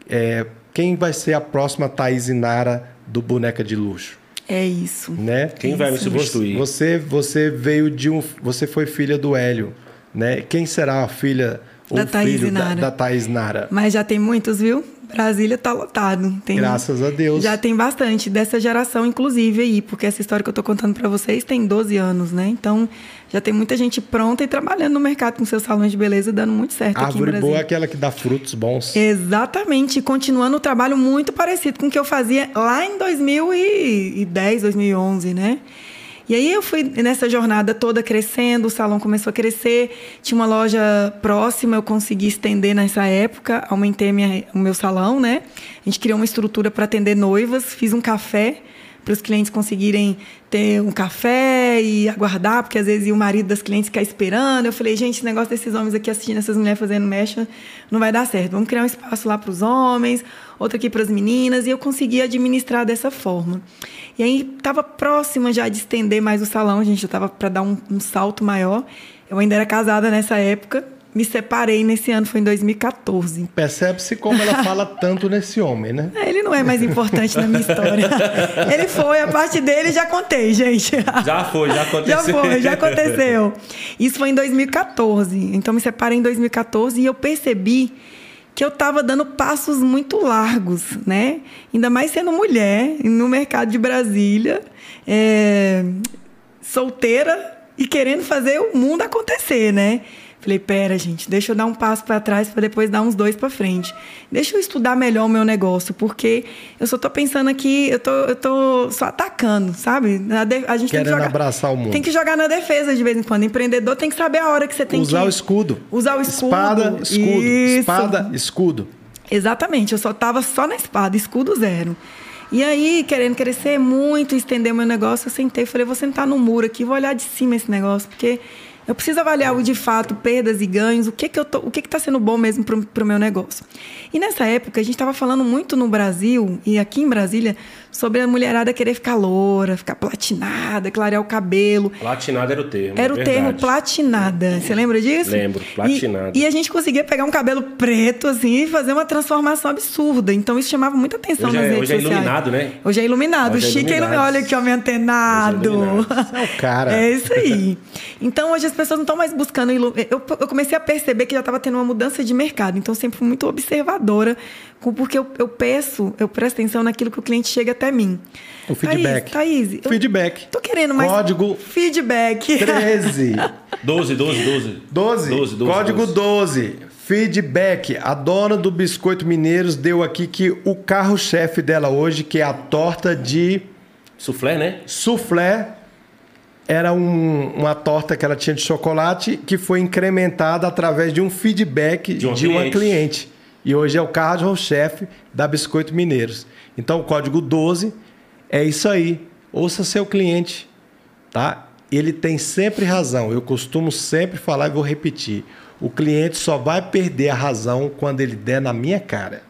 É, quem vai ser a próxima Thaís Inara do Boneca de Luxo, É isso. né? Quem vai me Isso. substituir? Você, você veio de um, você foi filha do Hélio, né? Quem será a filha ou Da Thaís filho da, Nara. da Thaís Nara? Mas já tem muitos, viu? Brasília tá lotado. Tem, Graças a Deus. Já tem bastante dessa geração, inclusive, aí, porque essa história que eu tô contando para vocês tem 12 anos, né? Então, já tem muita gente pronta e trabalhando no mercado com seus salões de beleza, dando muito certo aqui em Árvore boa é aquela que dá frutos bons. Exatamente, continuando o trabalho muito parecido com o que eu fazia lá em 2010, 2011, né? E aí eu fui nessa jornada toda crescendo, o salão começou a crescer, tinha uma loja próxima, eu consegui estender nessa época, aumentei minha- o meu salão, né? A gente criou uma estrutura para atender noivas, fiz um café para os clientes conseguirem ter um café e aguardar, porque às vezes o marido das clientes ficar esperando. Eu falei, gente, esse negócio desses homens aqui assistindo essas mulheres fazendo mecha não vai dar certo. Vamos criar um espaço lá para os homens, outro aqui para as meninas, e eu consegui administrar dessa forma. E aí estava próxima já de estender mais o salão, a gente já estava para dar um, um salto maior. Eu ainda era casada nessa época, me separei nesse ano, foi em 2014. Percebe-se como ela fala tanto nesse homem, né? É, Ele não é mais importante na minha história. Ele foi, a parte dele já contei, gente. Já foi, já aconteceu. Já foi, já aconteceu. Isso foi em 2014. Então me separei em 2014 e eu percebi que eu estava dando passos muito largos, né? Ainda mais sendo mulher no mercado de Brasília, é, solteira e querendo fazer o mundo acontecer, né? Falei, pera, gente, deixa eu dar um passo para trás para depois dar uns dois para frente. Deixa eu estudar melhor o meu negócio, porque eu só tô pensando aqui, eu tô, eu tô só atacando, sabe? A gente tem que Querendo jogar, abraçar o mundo. Tem que jogar na defesa de vez em quando. Empreendedor tem que saber a hora que você tem Usar que o escudo. Usar o escudo. Espada, escudo. Isso. Espada, escudo. Exatamente, eu só tava só na espada, escudo zero. E aí, querendo crescer muito, estender meu negócio, eu sentei e falei, vou sentar no muro aqui, vou olhar de cima esse negócio, porque eu preciso avaliar o de fato, perdas e ganhos, o que que eu tô, o que que tá sendo bom mesmo pro, pro meu negócio. E nessa época, a gente estava falando muito no Brasil e aqui em Brasília sobre a mulherada querer ficar loura, ficar platinada, clarear o cabelo. Platinado era o termo. Era o verdade. termo platinada. Você lembra disso? Lembro, platinada. E, e a gente conseguia pegar um cabelo preto, assim, e fazer uma transformação absurda. Então isso chamava muita atenção Hoje nas é- redes hoje é sociais. iluminado, né? Hoje é iluminado. Hoje é Chique é iluminado. Olha aqui, ó, meu antenado. Hoje é é o cara. É isso aí. Então hoje as pessoas não estão mais buscando. ilu- Eu, eu comecei a perceber que já estava tendo uma mudança de mercado. Então eu sempre fui muito observadora, porque eu, eu peço, eu presto atenção naquilo que o cliente chega até mim. O feedback. Thaís, Thaís, Feedback. Tô querendo mais. Código Feedback. 13. 12, 12, 12. 12. 12, 12, Código 12. Feedback. A dona do Biscoito Mineiros deu aqui que o carro-chefe dela hoje, que é a torta de Suflé, né? soufflé, era um- uma torta que ela tinha de chocolate que foi incrementada através de um feedback De de, uma uma cliente. E hoje é o carro-chefe da Biscoito Mineiros. Então o código 12 é isso aí. Ouça seu cliente, tá? Ele tem sempre razão. Eu costumo sempre falar e vou repetir. O cliente só vai perder a razão quando ele der na minha cara.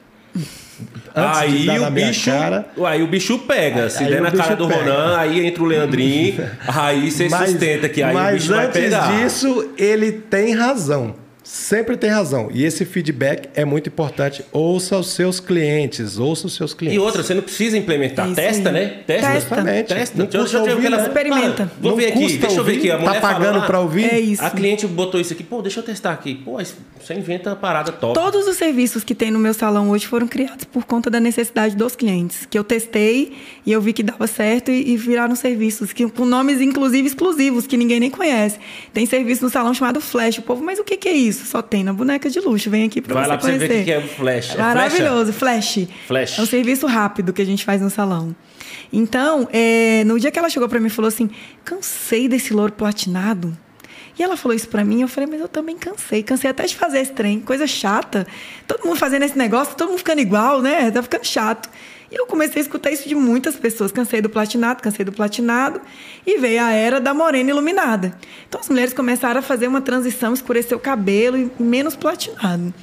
Antes de aí dar o na minha bicho, cara, aí o bicho pega. Se Aí der o na cara bicho do pega. Ronan, aí entra o Leandrinho, aí você sustenta que aí o mas bicho vai antes pegar. disso, ele tem razão. Sempre tem razão. E esse feedback é muito importante. Ouça os seus clientes. Ouça os seus clientes. E outra, você não precisa implementar. Isso Testa, aí. né? Testa. Exatamente. Testa. Não Deixa eu- custa deixa ouvir, ela- né? Experimenta. Vou Não ver aqui. Deixa eu ver aqui. A mulher Tá pagando pra ouvir? É isso. A cliente botou isso aqui. Pô, deixa eu testar aqui. Pô, isso- você inventa uma parada top. Todos os serviços que tem no meu salão hoje foram criados por conta da necessidade dos clientes. Que eu testei e eu vi que dava certo e, e viraram serviços que, com nomes, inclusive, exclusivos, que ninguém nem conhece. Tem serviço no salão chamado Flash. O povo, mas o que, que é isso? Só tem na boneca de luxo. Vem aqui pra Vai você lá pra você ver conhecer. o que é o Flash. É Maravilhoso, Flash. Flash. É um serviço rápido que a gente faz no salão. Então, é, no dia que ela chegou pra mim e falou assim: cansei desse louro platinado. E ela falou isso pra mim, eu falei, mas eu também cansei. Cansei até de fazer esse trem, coisa chata. Todo mundo fazendo esse negócio, todo mundo ficando igual, né? Tá ficando chato. E eu comecei a escutar isso de muitas pessoas. Cansei do platinado, cansei do platinado. E veio a era da morena iluminada. Então as mulheres começaram a fazer uma transição, escurecer o cabelo e menos platinado.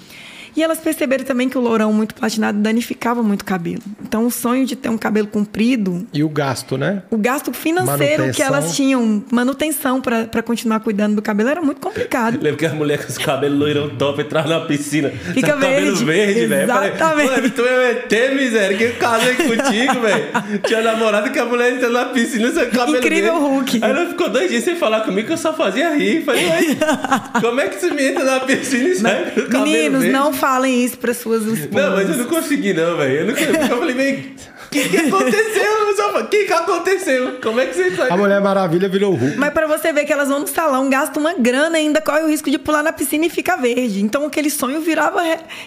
E elas perceberam também que o lourão muito platinado danificava muito o cabelo. Então, o sonho de ter um cabelo comprido, E o gasto, né? o gasto financeiro que elas tinham, manutenção para continuar cuidando do cabelo, era muito complicado. Lembro que as mulheres com os cabelos loirão top entraram na piscina. Fica Sabe, Cabelo verde. verde, velho. Eu falei, Exatamente. Mano, tu é ET, miséria. Que eu casei contigo, velho. Tinha namorado que a mulher entrou na piscina seu cabelo Incrível verde. Hulk. Aí ela ficou dois dias sem falar comigo que eu só fazia rir. Falei, como é que você me entra na piscina e sai Meninos, verde? não falem isso para suas esposas. Não, mas eu não consegui, não, velho. Eu, não eu falei, bem, o que, que aconteceu? O que, que aconteceu? Como é que você sai? A Mulher Maravilha virou Hulk. Mas para você ver que elas vão no salão, gastam uma grana e ainda corre o risco de pular na piscina e ficar verde. Então aquele sonho virava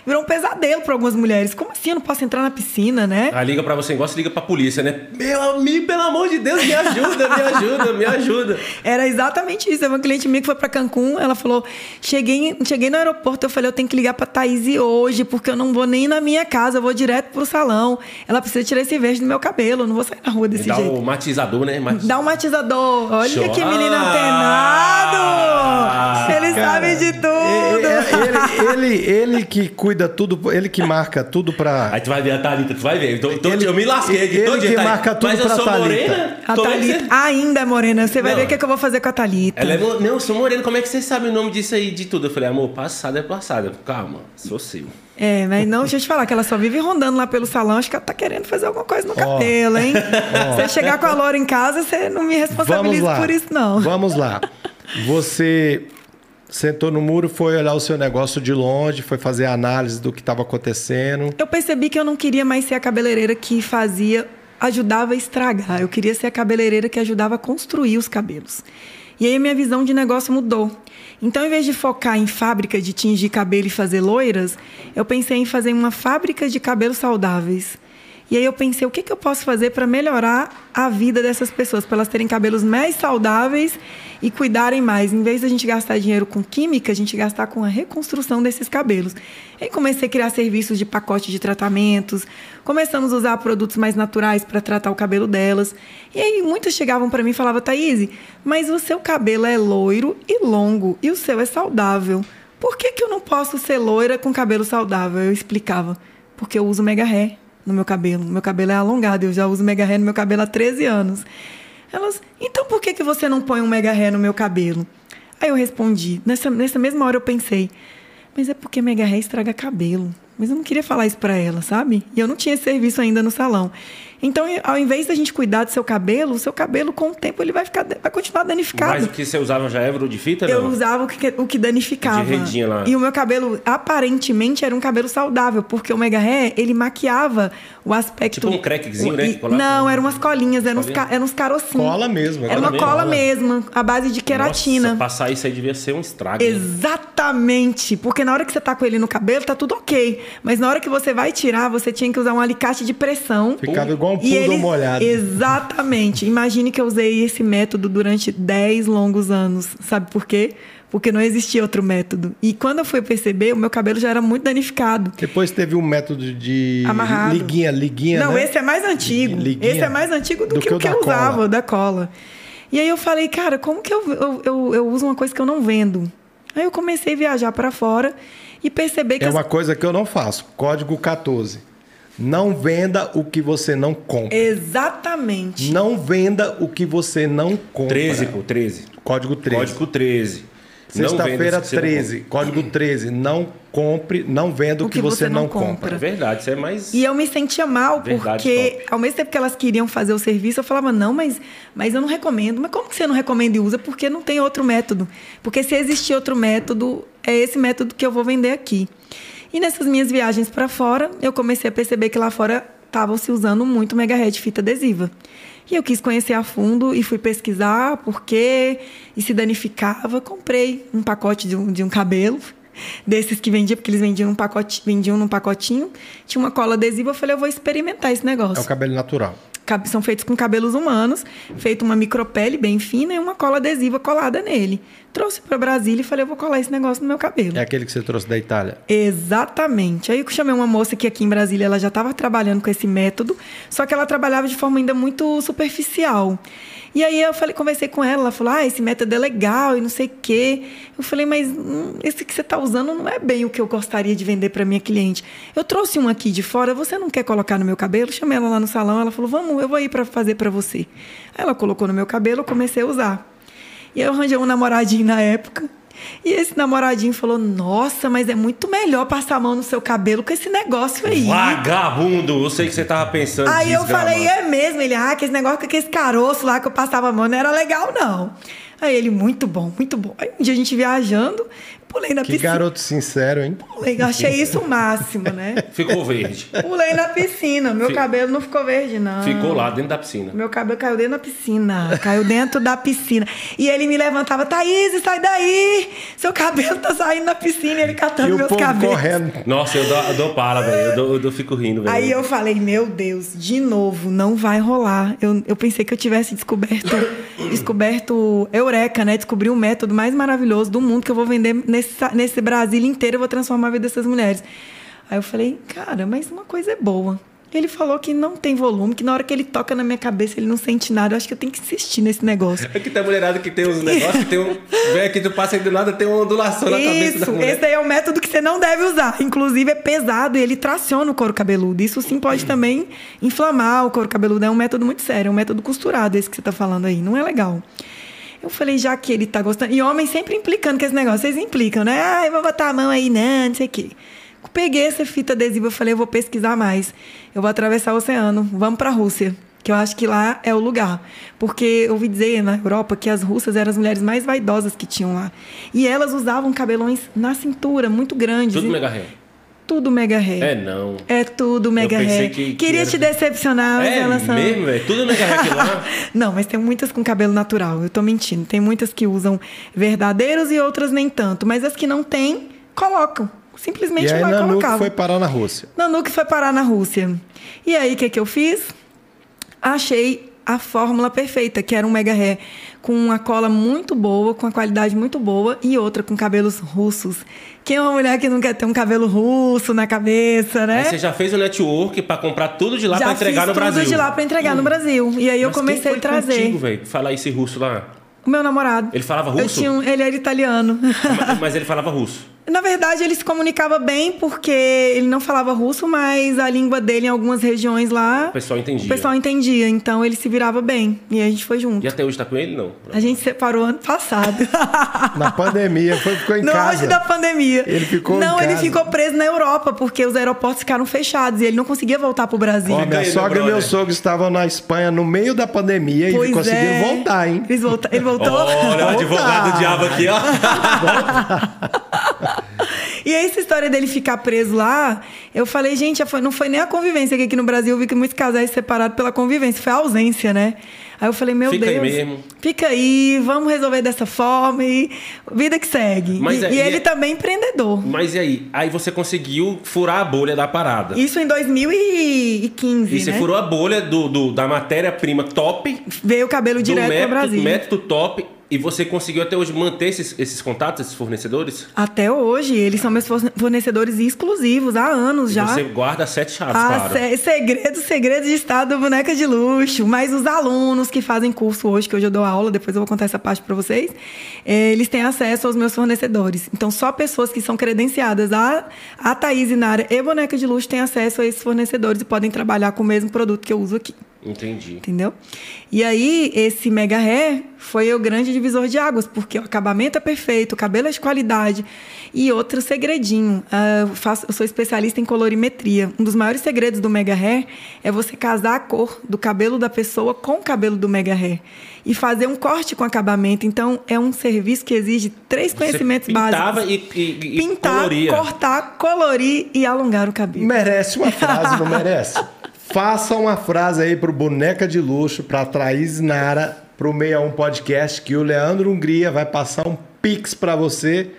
virou um pesadelo para algumas mulheres. Como assim eu não posso entrar na piscina, né? A liga pra você gosta, liga pra polícia, né? Meu amigo, pelo amor de Deus, me ajuda, me ajuda, me ajuda. Era exatamente isso. Teve uma cliente minha que foi para Cancún, ela falou: cheguei, cheguei no aeroporto, eu falei, eu tenho que ligar para Thaís hoje, porque eu não vou nem na minha casa, eu vou direto pro salão. Ela precisa tirar esse verde do meu cabelo, eu não vou sair na rua desse dá jeito. o matizador, né? Matiz... Dá um matizador. Olha Show. que menino Ah! antenado! Ele sabe de tudo. Ele, ele, ele que cuida tudo, ele que marca tudo pra. Aí tu vai ver a Thalita, tu vai ver. Eu, tô- tô- Ele- eu me lasquei aqui ele todo dia. que marca tudo Mas eu pra sou Thalita. morena? A é Thalita você- ainda é morena. Você vai Não. ver o que, é que eu vou fazer com a Thalita. Ela é Não, eu sou morena. Como é que você sabe o nome disso aí, de tudo? Eu falei, amor, passado é passado. Calma, sou seu. É, mas não, deixa eu te falar que ela só vive rondando lá pelo salão. Acho que ela tá querendo fazer alguma coisa no cabelo, hein? Se você chegar com a Laura em casa, você não me responsabiliza por isso, não. Vamos lá. Você sentou no muro, foi olhar o seu negócio de longe, foi fazer a análise do que estava acontecendo. Eu percebi que eu não queria mais ser a cabeleireira que fazia, ajudava a estragar. Eu queria ser a cabeleireira que ajudava a construir os cabelos. E aí a minha visão de negócio mudou. Então, em vez de focar em fábrica de tingir cabelo e fazer loiras, eu pensei em fazer uma fábrica de cabelos saudáveis. E aí eu pensei, o que, que eu posso fazer para melhorar a vida dessas pessoas, para elas terem cabelos mais saudáveis e cuidarem mais. Em vez da gente gastar dinheiro com química, a gente gastar com a reconstrução desses cabelos. Aí comecei a criar serviços de pacote de tratamentos, começamos a usar produtos mais naturais para tratar o cabelo delas. E aí muitas chegavam para mim e falavam, Thaís, mas o seu cabelo é loiro e longo e o seu é saudável. Por que, que eu não posso ser loira com cabelo saudável? Eu explicava, porque eu uso mega hair no meu cabelo. Meu cabelo é alongado, eu já uso mega hair no meu cabelo há 13 anos. Elas, então por que, que você não põe um mega hair no meu cabelo? Aí eu respondi, nessa, nessa mesma hora eu pensei, mas é porque mega hair estraga cabelo. Mas eu não queria falar isso pra ela, sabe? E eu não tinha serviço ainda no salão. Então, ao invés da gente cuidar do seu cabelo, o seu cabelo, com o tempo, ele vai, ficar, vai continuar danificado. Mas o que você usava já Évero de fita, Eu não? usava o que, o que danificava. De redinha lá. E o meu cabelo, aparentemente, era um cabelo saudável, porque o Mega Hair, ele maquiava o aspecto... Tipo um crackzinho, né, E-? Não, eram umas colinhas, eram uns, Colinha? eram uns carocinhos. Cola mesmo, Era uma mesmo, cola cola. mesmo, a base de queratina. Nossa, passar isso aí devia ser um estrago. Exatamente, porque na hora que você tá com ele no cabelo, tá tudo ok. Mas na hora que você vai tirar, você tinha que usar um alicate de pressão. Ficava igual um E poodle molhado. Exatamente. Imagine que eu usei esse método durante 10 longos anos. Sabe por quê? Porque não existia outro método. E quando eu fui perceber, o meu cabelo já era muito danificado. Depois teve um método de Amarrado. liguinha, liguinha, Não, né? esse é mais antigo. Liguinha. Esse é mais antigo do, Do que, que o que eu usava, cola. o da cola. E aí eu falei, cara, como que eu, eu, eu, eu uso uma coisa que eu não vendo? Aí eu comecei a viajar para fora e perceber que É as uma coisa que eu não faço. Código 14. Não venda o que você não compra. Exatamente. Não venda o que você não compra. 13, pô, 13. Código 13. Código 13. Não venda Sexta-feira isso que você não 13. Código 13. Não compre, não venda o, que, você, não compra. compra. É verdade, isso é mais. E eu me sentia mal, Verdade, porque top. ao mesmo tempo que elas queriam fazer o serviço, eu falava, não, mas, mas eu não recomendo. Mas como que você não recomenda e usa? Porque não tem outro método. Porque se existir outro método, é esse método que eu vou vender aqui. E nessas minhas viagens para fora, eu comecei a perceber que lá fora estavam se usando muito mega red fita adesiva. E eu quis conhecer a fundo e fui pesquisar por quê e se danificava. Comprei um pacote de um, de um cabelo desses que vendia, porque eles vendiam num, pacote, vendiam num pacotinho. Tinha uma cola adesiva, eu falei, eu vou experimentar esse É negócio. o cabelo natural. São feitos com cabelos humanos, feito uma micropele bem fina e uma cola adesiva colada nele. Trouxe para Brasília e falei, eu vou colar esse negócio no meu cabelo. É aquele que você trouxe da Itália. Exatamente. Aí eu chamei uma moça que aqui em Brasília ela já estava trabalhando com esse método, só que ela trabalhava de forma ainda muito superficial. E aí eu falei, conversei com ela, ela falou: "Ah, esse método é legal e não sei o quê". Eu falei: "Mas hum, esse que você está usando não é bem o que eu gostaria de vender para minha cliente. Eu trouxe um aqui de fora, você não quer colocar no meu cabelo?". Chamei ela lá no salão, ela falou: "Vamos, eu vou ir para fazer para você". Aí ela colocou no meu cabelo, eu comecei a usar. E eu arranjei um namoradinho na época. E esse namoradinho falou: Nossa, mas é muito melhor passar a mão no seu cabelo com esse negócio aí. Vagabundo! Eu sei que você tava pensando Aí eu desgrama. falei: É mesmo? Ele, ah, que esse negócio com esse caroço lá que eu passava a mão não era legal, não. Aí ele, muito bom, muito bom. Aí um dia a gente viajando, pulei na Que piscina. garoto sincero, hein? Pulei, achei isso o máximo, né? Ficou verde. Pulei na piscina. Meu Fi- cabelo não ficou verde, não. Ficou lá dentro da piscina. Meu cabelo caiu dentro da piscina. Caiu dentro da piscina. E ele me levantava, Thaís, sai daí! Seu cabelo tá saindo da piscina. E ele catando E o meus povo cabelos. correndo. Nossa, eu dou, eu dou para, velho. Eu, dou- eu dou- fico rindo, velho. Aí eu falei, meu Deus, de novo, não vai rolar. Eu, eu pensei que eu tivesse descoberto, descoberto Eureka, né? Descobri o método mais maravilhoso do mundo que eu vou vender nesse, nesse Brasil inteiro, eu vou transformar a vida dessas mulheres. Aí eu falei, cara, mas uma coisa é boa. Ele falou que não tem volume, que na hora que ele toca na minha cabeça ele não sente nada. Eu acho que eu tenho que insistir nesse negócio. É que tem mulherada que tem uns negócios, tem um. Vem que tu passa aí do nada, tem uma ondulação na cabeça da Isso, esse daí é o método que você não deve usar. Inclusive é pesado e ele traciona o couro cabeludo. Isso sim pode também inflamar o couro cabeludo. É um método muito sério, é um método costurado esse que você tá falando aí. Não é legal. Eu falei, já que ele tá gostando. E homem sempre implicando com esse negócio. Vocês implicam, né? Ah, eu vou botar a mão aí, não, não sei o quê. Peguei essa fita adesiva, eu falei, eu vou pesquisar mais. Eu vou atravessar o oceano, vamos pra Rússia. Que eu acho que lá é o lugar. Porque eu ouvi dizer na Europa que as russas eram as mulheres mais vaidosas que tinham lá. E elas usavam cabelões na cintura, muito grandes. Tudo E- mega ré. Tudo mega ré. É não. É tudo mega ré. que- que Queria era- te decepcionar, mas É elas são... mesmo, velho? Tudo mega ré lá. Não, mas tem muitas com cabelo natural. Eu tô mentindo. Tem muitas que usam verdadeiros e outras nem tanto. Mas as que não têm, colocam. Simplesmente E aí colocar. foi parar na Rússia. Nanuque foi parar na Rússia. E aí, o que, que eu fiz? Achei a fórmula perfeita, que era um mega ré com uma cola muito boa, com a qualidade muito boa, e outra com cabelos russos. Quem é uma mulher que não quer ter um cabelo russo na cabeça, né? Aí você já fez o network pra comprar tudo de lá Já pra entregar fiz no tudo Brasil. de lá pra entregar no Brasil. E aí eu Mas quem comecei a trazer. Contigo, velho, falar esse russo lá. O meu namorado. Ele falava Eu russo? tinha um- ele era italiano. Mas- Mas ele falava russo. Na verdade, ele se comunicava bem porque ele não falava russo, mas a língua dele em algumas regiões lá. O pessoal entendia. O pessoal entendia, então ele se virava bem. E a gente foi junto. E até hoje tá com ele, não? A gente separou ano passado. Na pandemia, foi, ficou em no casa. auge da pandemia. Ele ficou em Não, ele casa. ficou preso na Europa, porque os aeroportos ficaram fechados e ele não conseguia voltar pro Brasil. Ó, minha sogra e meu sogro estavam na Espanha no meio da pandemia Pois e conseguiram é. voltar, hein? Eles volta- Ele voltou. Olha o advogado do diabo aqui, ó. E essa história dele ficar preso lá, eu falei, gente, não foi nem a convivência que aqui no Brasil eu vi que muitos casais separados pela convivência, foi a ausência, né? Aí eu falei, meu Fica aí Deus, mesmo. fica aí, vamos resolver dessa forma e vida que segue. Mas e, é- e ele é- também empreendedor. Mas e aí? Aí você conseguiu furar a bolha da parada. Isso em 2015, E você né? furou a bolha do, do- da matéria-prima top, Veio o cabelo direto para Brasília. método top, e você conseguiu até hoje manter esses, esses contatos, esses fornecedores? Até hoje, eles são meus forne- fornecedores exclusivos, há anos E já. você guarda sete chaves, Ah, claro. se- segredo, segredo de estado do boneca de luxo. Mas os alunos que fazem curso hoje, que hoje eu dou aula, depois eu vou contar essa parte para vocês, eh, eles têm acesso aos meus fornecedores. Então, só pessoas que são credenciadas a, a Thaís Inara e boneca de luxo têm acesso a esses fornecedores e podem trabalhar com o mesmo produto que eu uso aqui. Entendi. Entendeu? E aí, esse mega hair foi o grande divisor de águas, porque o acabamento é perfeito, o cabelo é de qualidade. E outro segredinho, ah, eu, faço, eu sou especialista em colorimetria. Um dos maiores segredos do mega hair é você casar a cor do cabelo da pessoa com o cabelo do mega hair. E fazer um corte com acabamento. Então, é um serviço que exige três conhecimentos você pintava básicos. e, e, e Pintar, coloria. cortar, colorir e alongar o cabelo. Merece uma frase, não merece? Faça uma frase aí pro Boneca de Luxo, pra Thaís Nara, pro 61 Podcast, que o Leandro Hungria vai passar um pix pra você.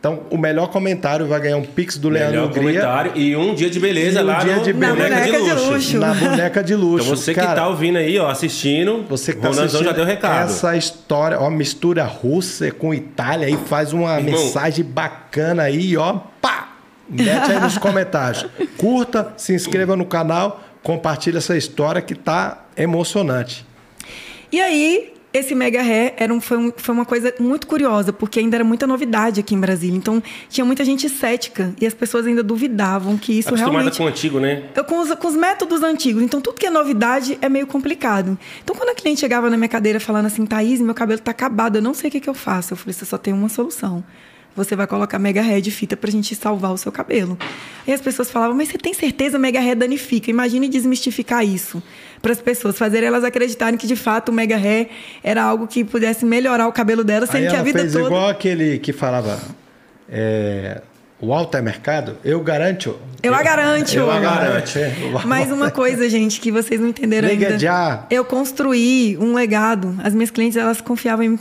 Então, o melhor comentário vai ganhar um pix do Leandro Melhor Hungria comentário e um dia de beleza um lá dia no de Na beleza. Boneca de Boneca de Luxo. Luxo. na Boneca de Luxo. Então você que Cara, tá ouvindo aí, ó, assistindo, Você que tá assistindo já deu recado. essa história, ó, mistura Rússia com Itália aí, faz uma Irmão. mensagem bacana aí, ó, pá! Mete aí nos comentários. Curta, se inscreva no canal, compartilha essa história que tá emocionante. E aí, esse mega hair era um, foi, um- foi uma coisa muito curiosa, porque ainda era muita novidade aqui em Brasília. Então, tinha muita gente cética e as pessoas ainda duvidavam que isso Acostumada realmente. com o antigo, né? Eu, com, os, com os métodos antigos. Então, tudo que é novidade é meio complicado. Então, quando a cliente chegava na minha cadeira falando assim, Thaís, meu cabelo tá acabado, eu não sei o que, que eu faço. Eu falei, você só tem uma solução. Você vai colocar mega hair de fita pra gente salvar o seu cabelo. E as pessoas falavam, mas você tem certeza mega hair danifica? Imagine desmistificar isso para as pessoas, fazer elas acreditarem que de fato o mega hair era algo que pudesse melhorar o cabelo dela, Aí sendo que a vida fez toda. igual aquele que falava, é, o alto é mercado, eu garanto. Eu a garanto. Eu a garanto. é. Mais uma coisa, gente, que vocês não entenderam Liga ainda. já. Eu construí um legado. As minhas clientes, elas confiavam em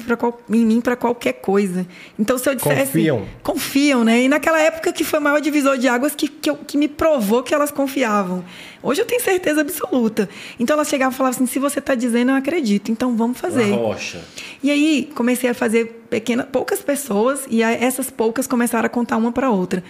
mim em para qualquer coisa. Então, se eu dissesse... Confiam. Confiam, né? E naquela época que foi o maior divisor de águas que, que, eu- que me provou que elas confiavam. Hoje eu tenho certeza absoluta. Então, elas chegavam e falavam assim, se você está dizendo, eu acredito. Então, vamos fazer. Uma rocha. E aí comecei a fazer pequenas, poucas pessoas e essas poucas começaram a contar uma para outra.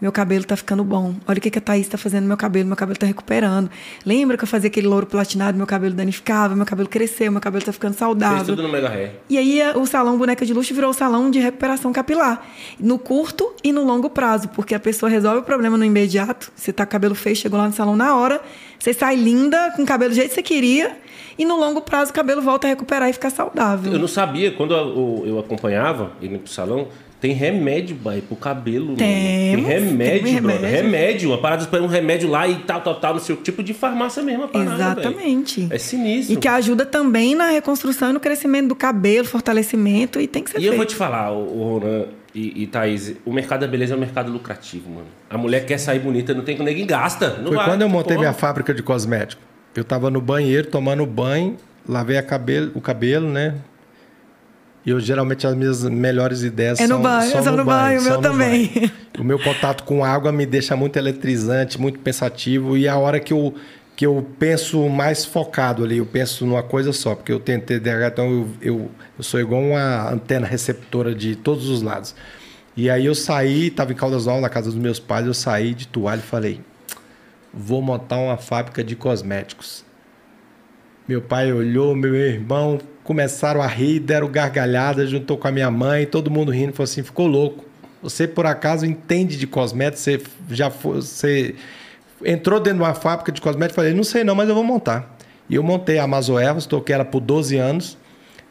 Meu cabelo tá ficando bom. Olha o que, que a Thaís tá fazendo no meu cabelo. Meu cabelo tá recuperando. Lembra que eu fazia aquele louro platinado? Meu cabelo danificava, meu cabelo cresceu, meu cabelo tá ficando Fez saudável. tudo no Mega Hair. E aí o salão Boneca de Luxo virou o salão de recuperação capilar. No curto e no longo prazo, porque a pessoa resolve o problema no imediato. Você tá com o cabelo feio, chegou lá no salão na hora, você sai linda, com o cabelo do jeito que você queria, e no longo prazo o cabelo volta a recuperar e ficar saudável. Eu não sabia, quando eu, eu acompanhava ele pro salão, tem remédio, bai, pro cabelo. Tem Temos, remédio, tem brother. remédio. Remédio. Uma parada para um remédio lá e tal, tal, tal, no seu tipo de farmácia mesmo, a parada, Exatamente. velho. É sinistro. E que ajuda também na reconstrução e no crescimento do cabelo, fortalecimento, e tem que ser E feito. eu vou te falar, o, o Ronan e, e Thaís, o mercado da beleza é um mercado lucrativo, mano. A mulher quer sair bonita, não tem com ninguém gasta. Não Foi vai, quando eu montei pô. minha fábrica de cosmético. Eu tava no banheiro tomando banho, lavei cabelo, o cabelo, né? E eu geralmente as minhas melhores ideias É no são, banho, são só no banho, o são meu no também. banho. O meu contato com água me deixa muito eletrizante, muito pensativo e é a hora que eu que eu penso mais focado ali, eu penso numa coisa só, porque eu tenho TDAH, então eu, eu, eu sou igual uma antena receptora de todos os lados. E aí eu saí, estava em Caldas Novas, na casa dos meus pais, eu saí de toalha e falei, vou montar uma fábrica de cosméticos. Meu pai olhou, meu irmão começaram a rir, deram gargalhada, juntou com a minha mãe, todo mundo rindo, falou assim, ficou louco. Você, por acaso, entende de cosméticos? Você já foi, você entrou dentro de uma fábrica de cosméticos? Falei, não sei não, mas eu vou montar. E eu montei a Amazoevas, toquei ela por 12 anos.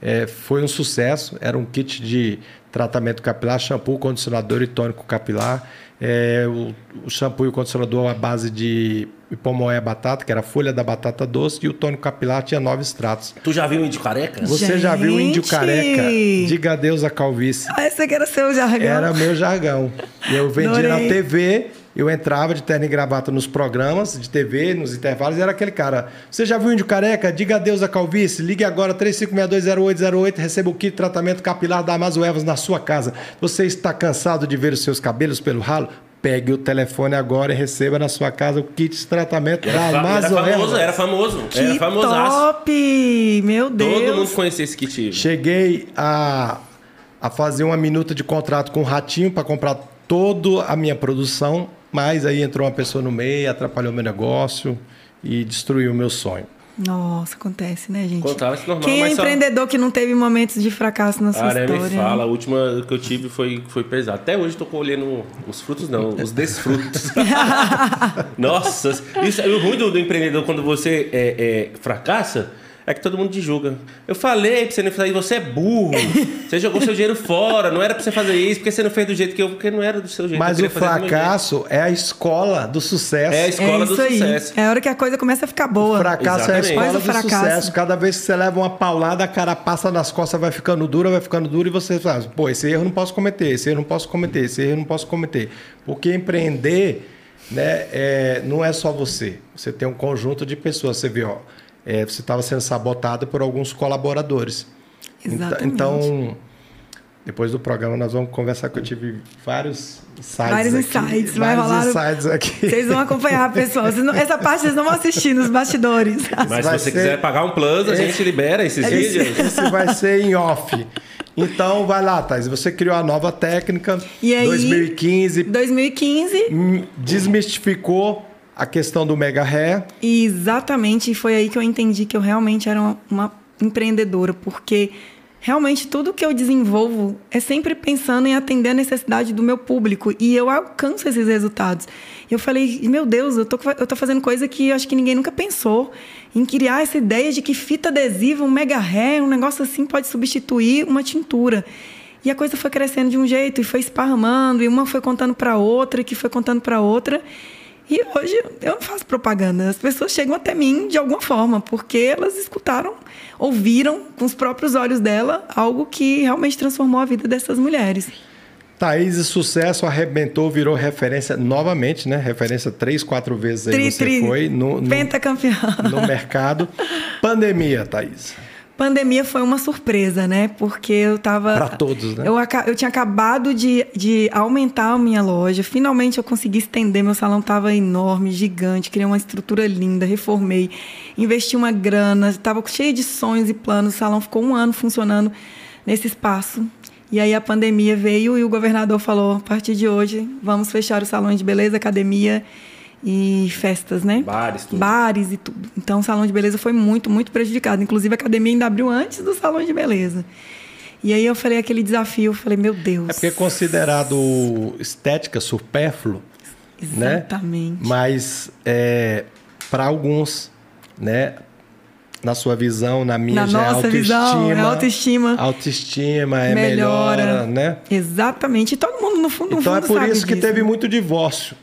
É, foi um sucesso. Era um kit de tratamento capilar, shampoo, condicionador e tônico capilar. É, o, o, shampoo e o condicionador à base de pomoé batata, que era a folha da batata doce, e o tônico capilar tinha nove extratos. Tu já viu o índio careca? Você Gente! já viu o índio careca? Diga adeus à calvície. Ah, esse aqui era seu jargão. Era meu jargão. Eu vendia na. TV, eu entrava de terno e gravata nos programas de TV, nos intervalos, e era aquele cara. Você já viu o índio careca? Diga adeus à calvície. Ligue agora 35620808, receba o kit de tratamento capilar da Amazoevas na sua casa. Você está cansado de ver os seus cabelos pelo ralo? Pegue o telefone agora e receba na sua casa o kit de tratamento Era, da fa- era famoso, era famoso. Que era famosaço. top! Meu Deus. Todo mundo conhecia esse kit. Cheguei a, a fazer uma minuta de contrato com o Ratinho para comprar toda a minha produção, mas aí entrou uma pessoa no meio, atrapalhou meu negócio e destruiu o meu sonho. Nossa, acontece, né, gente? Acontece normal, Quem é mas só- empreendedor que não teve momentos de fracasso na sua Ah, nem história? me fala. A última que eu tive foi, foi pesada. Até hoje tô colhendo os frutos, não, os desfrutos. Nossa, isso, o ruim do, do empreendedor quando você é, é, fracassa é que todo mundo te julga. Eu falei pra você não fazer, você é burro. Você jogou seu dinheiro fora. Não era pra você fazer isso, porque você não fez do jeito que eu. Porque não era do seu jeito. Mas eu o do fracasso é a escola do sucesso. É a É escola do isso aí. sucesso. É a hora que a coisa começa a ficar boa. O fracasso é a Exatamente. escola do o fracasso. sucesso. Cada vez que você leva uma paulada, a cara passa nas costas, vai ficando dura, vai ficando dura, e você fala, pô, esse erro eu não posso cometer, esse erro eu não posso cometer, esse erro eu não posso cometer. Porque empreender né, é, não é só você. Você tem um conjunto de pessoas. Você vê, ó, é, você estava sendo sabotado por alguns colaboradores. Exatamente. Então, depois do programa, nós vamos conversar que eu tive vários insights Vários aqui. insights, vai vários rolar- insights aqui. Vocês vão acompanhar, pessoal. Não- essa parte vocês não vão assistir nos bastidores. Mas Vai se você ser- quiser pagar um plus, a gente libera esses vídeos. Esse vai ser em off. Então, vai lá, Thais. Você criou a nova técnica. E aí- 2015. 2015, hum, Desmistificou a questão do mega ré. e exatamente foi aí que eu entendi que eu realmente era uma, uma empreendedora, porque realmente tudo que eu desenvolvo é sempre pensando em atender a necessidade do meu público e eu alcanço esses resultados. Eu falei, meu Deus, eu tô, eu tô fazendo coisa que eu acho que ninguém nunca pensou em criar essa ideia de que fita adesiva, um mega ré, um negócio assim pode substituir uma tintura. E a coisa foi crescendo de um jeito e foi esparramando, e uma foi contando para outra, que foi contando para outra. E hoje eu não faço propaganda. As pessoas chegam até mim de alguma forma, porque elas escutaram, ouviram com os próprios olhos dela algo que realmente transformou a vida dessas mulheres. Thaís e Sucesso arrebentou, virou referência novamente, né? Referência três, quatro vezes aí Tri, você tri, foi no, no, pentacampeã. no mercado. Pandemia, Thaís. Pandemia foi uma surpresa, né? Porque eu tava. Pra todos, né? Eu, eu tinha acabado de, de aumentar a minha loja. Finalmente eu consegui estender. Meu salão tava enorme, gigante. Criei uma estrutura linda, reformei. Investi uma grana. Tava cheio de sonhos e planos. O salão ficou um ano funcionando nesse espaço. E aí a pandemia veio e o governador falou: a partir de hoje, vamos fechar os salões de beleza, academia e festas, né? Bares, tudo. Bares e tudo. Então o salão de beleza foi muito, muito prejudicado. Inclusive a academia ainda abriu antes do salão de beleza. E aí eu falei aquele desafio, eu falei, meu Deus. É porque é considerado estética supérfluo, né? Exatamente. Mas é, para alguns, né? Na sua visão, na minha Na já nossa é visão, autoestima. é autoestima. Autoestima é melhora, né? Exatamente. E todo mundo, no fundo, no Então é fundo por sabe isso que disso. teve muito divórcio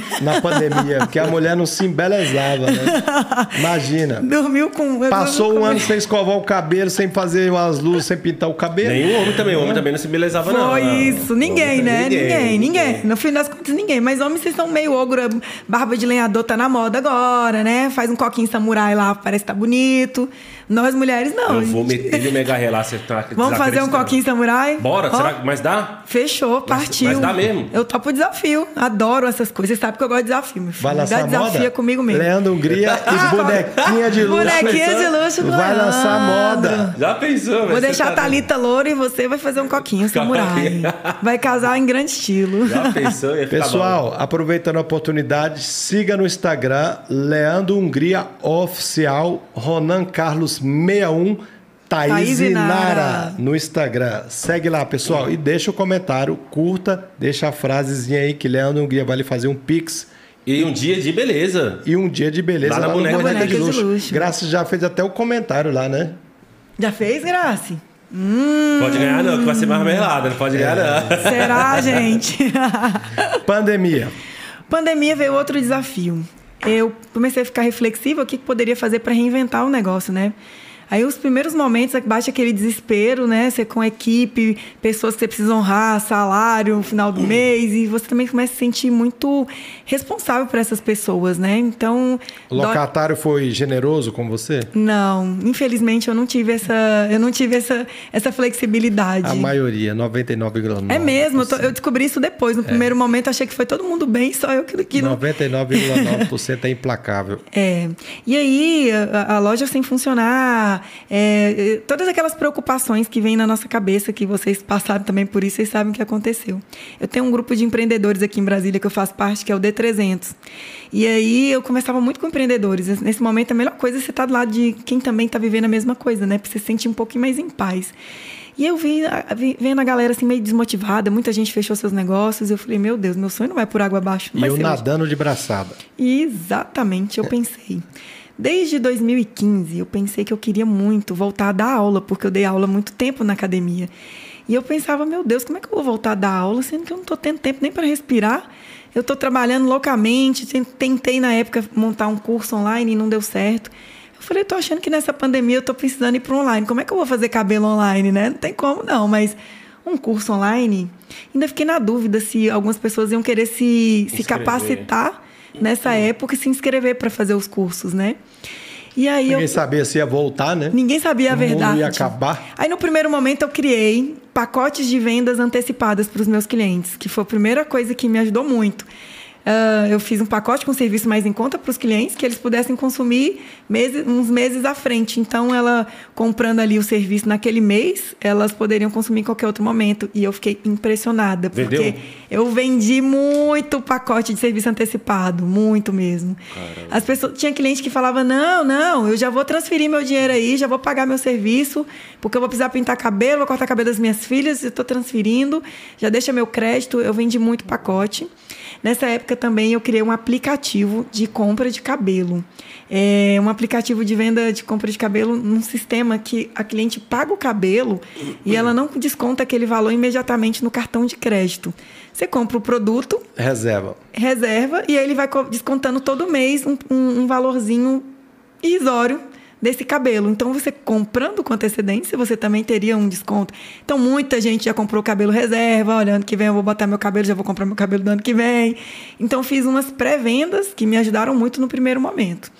na pandemia, porque a mulher não se embelezava, né? Imagina. Dormiu com... Passou um ano sem escovar o cabelo, sem fazer umas luzes, sem pintar o cabelo. Nem o homem também. O homem também não se belezava, não. Foi Não. isso. Ninguém, né? também, Ninguém, ninguém, No fim das contas, ninguém. Mas homens, vocês são meio ogro. Barba de lenhador tá na moda agora, né? Faz um coquinho samurai lá, parece que tá bonito. Nós, mulheres, não. Eu vou meter no mega ré lá, você tá Vamos fazer um coquinho samurai? Bora, Ó, será que mas dá? Fechou, partiu. mas dá mesmo? Eu topo o desafio. Adoro essas coisas. Sabe que eu gosto de desafio, meu filho. Vai lançar Dá desafio moda? comigo mesmo. Leandro Hungria Ah, e bonequinha de luxo. Bonequinha de luxo com Vai lançar moda. Já pensou, velho? Vou deixar tá a Thalita loura e você vai fazer um coquinho samurai. Vai casar em grande estilo. Já pensou? Ia ficar Pessoal, aproveitando a oportunidade, siga no Instagram Leandro Hungria Oficial, Ronan Carlos 61, Thaís, Thaís Inara Inara. no Instagram. Segue lá, pessoal. E deixa o comentário, curta, deixa a frasezinha aí que Leandro Hungria vai lhe fazer um pix E um dia de beleza. e um dia de beleza Lá na no Boneca de Boneca de Luxo. Luxo. Luxo. Graças já fez até o comentário lá, né? Já fez, Grace? Hum, Pode ganhar não, que vai ser mais melada, não pode ganhar não. será, gente? Pandemia. Pandemia veio outro desafio. Eu comecei a ficar reflexiva o que que poderia fazer para reinventar o negócio, né? Aí os primeiros momentos bate aquele desespero, né? Você com a equipe, pessoas que você precisa honrar, salário no final do mês, e você também começa a se sentir muito responsável por essas pessoas, né? Então. O locatário foi generoso com você? Não, infelizmente eu não tive essa, eu não tive essa, essa flexibilidade. A maioria, 99,9%. É mesmo, eu, tô- eu descobri isso depois. No primeiro momento achei que foi todo mundo bem, só eu que, que não. 99,9% é implacável. É. E aí, a, a loja sem funcionar, é, é, todas aquelas preocupações que vêm na nossa cabeça, que vocês passaram também por isso, vocês sabem o que aconteceu. Eu tenho um grupo de empreendedores aqui em Brasília que eu faço parte, que é o D300. E aí, eu conversava muito com empreendedores. Nesse momento, a melhor coisa é você estar do lado de quem também está vivendo a mesma coisa, né? Pra você se sentir um pouquinho mais em paz. E eu vi, a- vi- vendo a galera assim meio desmotivada, muita gente fechou seus negócios. Eu falei, meu Deus, meu sonho não vai por água abaixo. E eu ser hoje. nadando de braçada. Exatamente, eu pensei. Desde 2015, eu pensei que eu queria muito voltar a dar aula, porque eu dei aula muito tempo na academia. E eu pensava, meu Deus, como é que eu vou voltar a dar aula, sendo que eu não estou tendo tempo nem para respirar? Eu estou trabalhando loucamente, ten- tentei na época montar um curso online e não deu certo. Eu falei, tô achando que nessa pandemia eu tô precisando ir para online. Como é que eu vou fazer cabelo online, né? Não tem como não, mas um curso online, ainda fiquei na dúvida se algumas pessoas iam querer se, se capacitar nessa época e se inscrever para fazer os cursos, né? E aí Ninguém eu sabia se ia voltar, né? ninguém sabia a verdade. ia acabar. Aí no primeiro momento eu criei pacotes de vendas antecipadas para os meus clientes, que foi a primeira coisa que me ajudou muito. Ah, eu fiz um pacote com serviço mais em conta para os clientes, que eles pudessem consumir meses- uns meses à frente. Então, ela comprando ali o serviço naquele mês, elas poderiam consumir em qualquer outro momento. E eu fiquei impressionada, porque Vendeu? eu vendi muito pacote de serviço antecipado, muito mesmo. As pessoas tinha cliente que falava: "Não, não, eu já vou transferir meu dinheiro aí, já vou pagar meu serviço, porque eu vou precisar pintar cabelo, vou cortar cabelo das minhas filhas, estou transferindo, já deixa meu crédito". Eu vendi muito pacote. Nessa época também eu criei um aplicativo de compra de cabelo. É um aplicativo de venda de compra de cabelo num sistema que a cliente paga o cabelo e ela não desconta aquele valor imediatamente no cartão de crédito. Você compra o produto, Reserva. reserva e aí ele vai co- descontando todo mês um, um- um valorzinho irrisório desse cabelo. Então, você comprando com antecedência, você também teria um desconto. Então, muita gente já comprou cabelo reserva. Olha, ano que vem eu vou botar meu cabelo, já vou comprar meu cabelo do ano que vem. Então, fiz umas pré-vendas que me ajudaram muito no primeiro momento.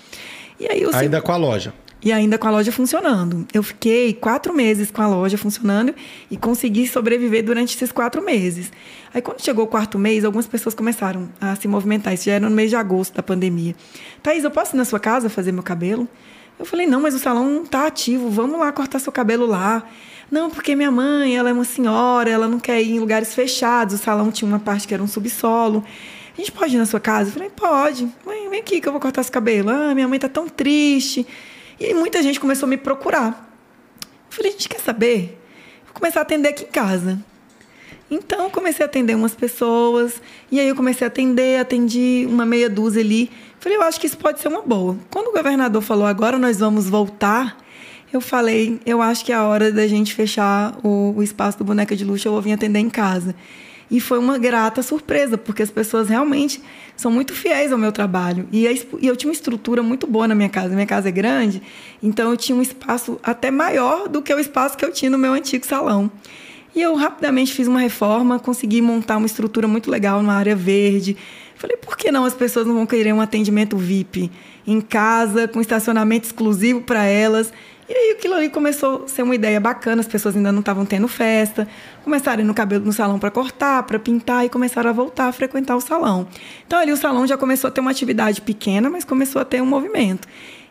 E aí, Ainda com a loja. e ainda com a loja funcionando. Eu fiquei quatro meses com a loja funcionando e consegui sobreviver durante esses quatro meses. Aí, quando chegou o quarto mês, algumas pessoas começaram a se movimentar. Isso já era no mês de agosto da pandemia. Thaís, eu posso ir na sua casa fazer meu cabelo? Eu falei, não, mas o salão não está ativo. Vamos lá cortar seu cabelo lá. Não, porque minha mãe, ela é uma senhora, ela não quer ir em lugares fechados. O salão tinha uma parte que era um subsolo. A gente pode ir na sua casa? Eu falei, pode. Mãe, vem aqui que eu vou cortar esse cabelo. Ah, minha mãe tá tão triste. E muita gente começou a me procurar. Eu falei, a gente quer saber? Vou começar a atender aqui em casa. Então, comecei a atender umas pessoas. E aí eu comecei a atender, atendi uma meia dúzia ali. Falei, eu acho que isso pode ser uma boa. Quando o governador falou, agora nós vamos voltar, eu falei, eu acho que é a hora da gente fechar o, o espaço do Boneca de Luxo, eu vou vir atender em casa. E foi uma grata surpresa, porque as pessoas realmente são muito fiéis ao meu trabalho. E eu tinha uma estrutura muito boa na minha casa. Minha casa é grande, então eu tinha um espaço até maior do que o espaço que eu tinha no meu antigo salão. E eu rapidamente fiz uma reforma, consegui montar uma estrutura muito legal numa área verde. Falei, por que não as pessoas não vão querer um atendimento VIP em casa, com estacionamento exclusivo para elas? E aí aquilo ali começou a ser uma ideia bacana, as pessoas ainda não estavam tendo festa, começaram a ir no cabelo no salão para cortar, para pintar e começaram a voltar a frequentar o salão. Então ali o salão já começou a ter uma atividade pequena, mas começou a ter um movimento.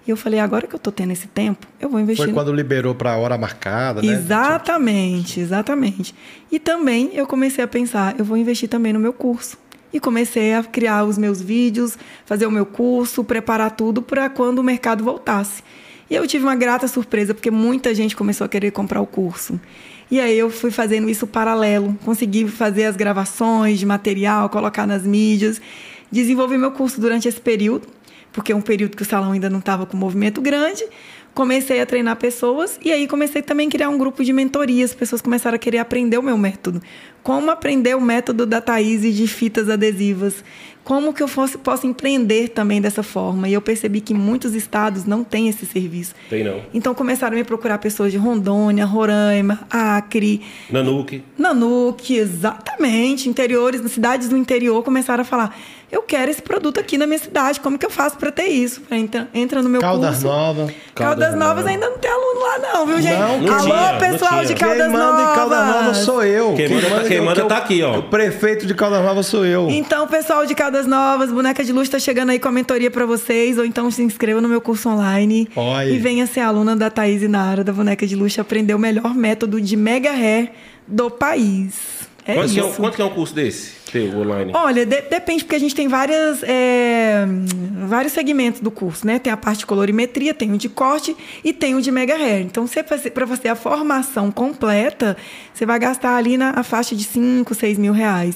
E eu falei, agora que eu estou tendo esse tempo, eu vou investir Foi no- quando liberou para a hora marcada, né? Exatamente, exatamente. E também eu comecei a pensar, eu vou investir também no meu curso. E comecei a criar os meus vídeos, fazer o meu curso, preparar tudo para quando o mercado voltasse. E eu tive uma grata surpresa, porque muita gente começou a querer comprar o curso. E aí eu fui fazendo isso paralelo, consegui fazer as gravações de material, colocar nas mídias, desenvolvi meu curso durante esse período, porque é um período que o salão ainda não estava com movimento grande. Comecei a treinar pessoas e aí comecei também a criar um grupo de mentorias. As pessoas começaram a querer aprender o meu método. Como aprender o método da Thaís de fitas adesivas como que eu fosse, posso empreender também dessa forma. E eu percebi que muitos estados não têm esse serviço. Tem não. Então começaram a me procurar pessoas de Rondônia, Roraima, Acre. Nanuque. Nanuque, exatamente. Interiores, cidades do interior começaram a falar: eu quero esse produto aqui na minha cidade, como que eu faço para ter isso? Entra, entra no meu Caldas curso. Novas. Caldas, Caldas Novas Novas. ainda não tem aluno lá não, viu, gente? Não, não Alô, tinha, não pessoal tinha. de Caldas quem manda Novas. em Caldas Novas sou eu. Quem manda- quem manda que tá o- aqui, ó. O prefeito de Caldas Novas sou eu. Então, pessoal de Caldas Novas, Boneca de Luz está chegando aí com a mentoria para vocês, ou então se inscreva no meu curso online Olha. e venha ser aluna da Thaís Inara, da Boneca de Luxo, aprender o melhor método de mega hair do país. É quanto, isso. que é, um- quanto que é um curso desse? Teu, online? Olha, de- depende, porque a gente tem várias, é, vários segmentos do curso, né? Tem a parte de colorimetria, tem o de corte e tem o de mega hair. Então, para você a formação completa, você vai gastar ali na a faixa de 5, 6 mil reais.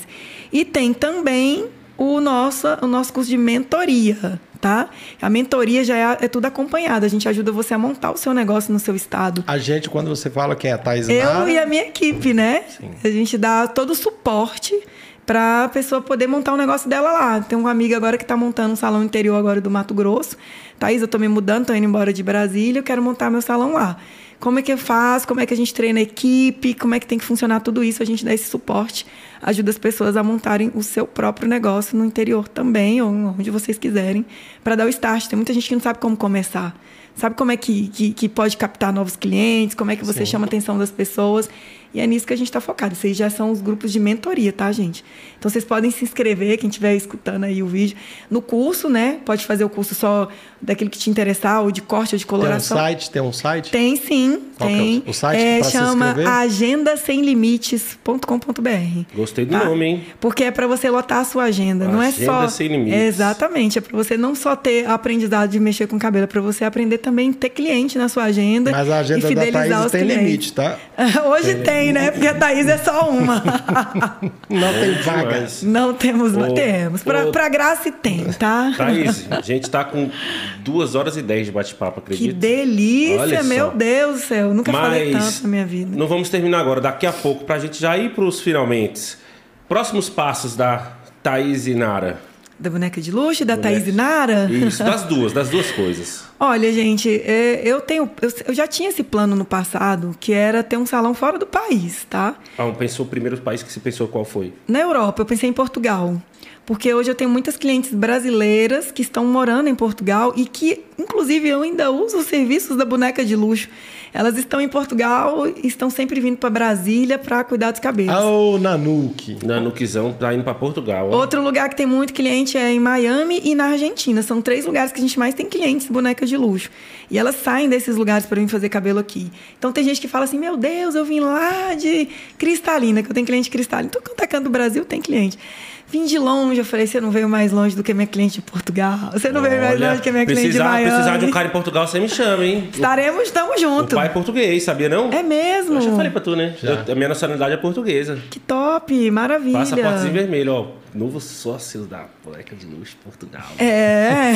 E tem também o nosso, o nosso curso de mentoria, tá? A mentoria já é, é tudo acompanhado. A gente ajuda você a montar o seu negócio no seu estado. A gente, quando você fala quem é a Thais Eu Nara, e a minha equipe, né? A gente dá todo o suporte para a pessoa poder montar o negócio dela lá. Tem uma amiga agora que está montando um salão interior agora do Mato Grosso. Thaís, eu tô me mudando, tô indo embora de Brasília, eu quero montar meu salão lá. Como é que eu faço? Como é que a gente treina a equipe? Como é que tem que funcionar tudo isso? A gente dá esse suporte, ajuda as pessoas a montarem o seu próprio negócio no interior também, ou onde vocês quiserem, para dar o start. Tem muita gente que não sabe como começar. Sabe como é que, que, que pode captar novos clientes? Como é que você chama a atenção das pessoas? E é nisso que a gente está focado. Esses já são os grupos de mentoria, tá, gente? Então vocês podem se inscrever, quem estiver escutando aí o vídeo, no curso, né? Pode fazer o curso só daquele que te interessar, ou de corte ou de tem um coloração. site, tem um site? Tem sim, Qual que é o- tem. o site É, chama agendasemlimites.com.br. Gostei do Tá? nome, hein? Porque é para você lotar a sua agenda, não é Agenda só sem limites. Exatamente, é para você não só ter aprendizado de mexer com cabelo, é para você aprender também ter cliente na sua agenda Mas a e agenda da fidelizar Thaís os tem clientes. limite, tá? Hoje tem, né? Porque a Thaís é só uma. Não tem vagas. não temos, Ô, temos. Pra, ô, pra graça tem, tá? Thaís, a gente tá com duas horas e dez de bate-papo, Que acredita? delícia, Olha só. meu Deus do céu. Nunca falei Mas tanto na minha vida. Não vamos terminar agora, daqui a pouco, pra gente já ir pros finalmente. Próximos passos da Thaís e Nara. Da boneca de luxo, da Boneca. Thaís Nara. Isso, das duas, das duas coisas. Olha, gente, é, eu tenho. Eu, eu já tinha esse plano no passado, que era ter um salão fora do país, tá? Ah, pensou o primeiro país que você pensou qual foi? Na Europa, eu pensei em Portugal. Porque hoje eu tenho muitas clientes brasileiras que estão morando em Portugal e que, inclusive, eu ainda uso os serviços da boneca de luxo. Elas estão em Portugal e estão sempre vindo para Brasília para cuidar dos cabelos. Ah, o Nanuque. Na Nuquizão, tá indo pra Portugal. ó. Outro lugar que tem muito cliente é em Miami e na Argentina. São três lugares que a gente mais tem clientes bonecas de luxo. E elas saem desses lugares para vir fazer cabelo aqui. Então tem gente que fala assim: Meu Deus, eu vim lá de Cristalina, que eu tenho cliente cristalina. Então, quando é canto do Brasil, tem cliente. Vim de longe, eu falei: Você não veio mais longe do que minha cliente de Portugal. Você não veio mais Olha, longe do que minha cliente de precisar, Miami. precisar de um cara em Portugal, você me chama, hein? Estaremos, estamos O juntos. pai é português, sabia não? É mesmo? Eu já falei pra tu, né? Eu- a minha nacionalidade é portuguesa. Que top, maravilha. Passaportezinho vermelho, ó. Novo sócio da Boneca de Luxo Portugal. É.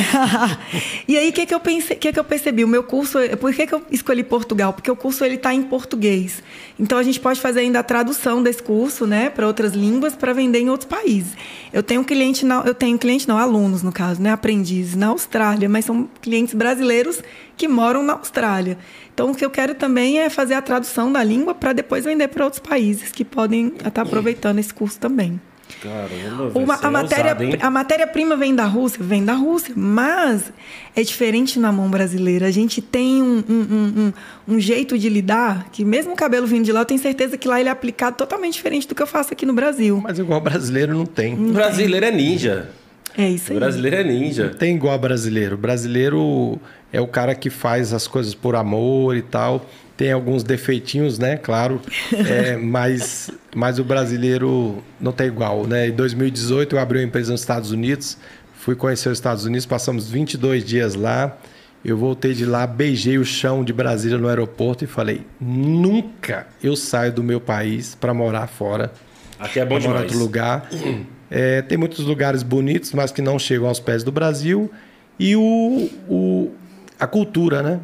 e aí, o que, que eu que, que eu percebi? O meu curso, por que, que eu escolhi Portugal? Porque o curso ele está em português. Então a gente pode fazer ainda a tradução desse curso, né, para outras línguas, para vender em outros países. Eu tenho cliente, na, eu tenho cliente não, alunos no caso, né, aprendizes na Austrália, mas são clientes brasileiros que moram na Austrália. Então o que eu quero também é fazer a tradução da língua para depois vender para outros países que podem estar aproveitando esse curso também. Caramba, Uma- a matéria ousado, a matéria-prima vem da Rússia, vem da Rússia, mas é diferente na mão brasileira. A gente tem um, um- um- um- um jeito de lidar que, mesmo o cabelo vindo de lá, eu tenho certeza que lá ele é aplicado totalmente diferente do que eu faço aqui no Brasil. Mas igual brasileiro não tem. O brasileiro é ninja. É isso O aí. brasileiro é ninja. Não tem igual brasileiro. Brasileiro é o cara que faz as coisas por amor e tal. Tem alguns defeitinhos, né? Claro. É, mas, mas o brasileiro não tem igual, né? Em 2018 eu abri uma empresa nos Estados Unidos. Fui conhecer os Estados Unidos, passamos 22 dias lá. Eu voltei de lá, beijei o chão de Brasília no aeroporto e falei: nunca eu saio do meu país para morar fora. Aqui é bom pra em demais. outro lugar. É, tem muitos lugares bonitos, mas que não chegam aos pés do Brasil. E o, o- a cultura, né?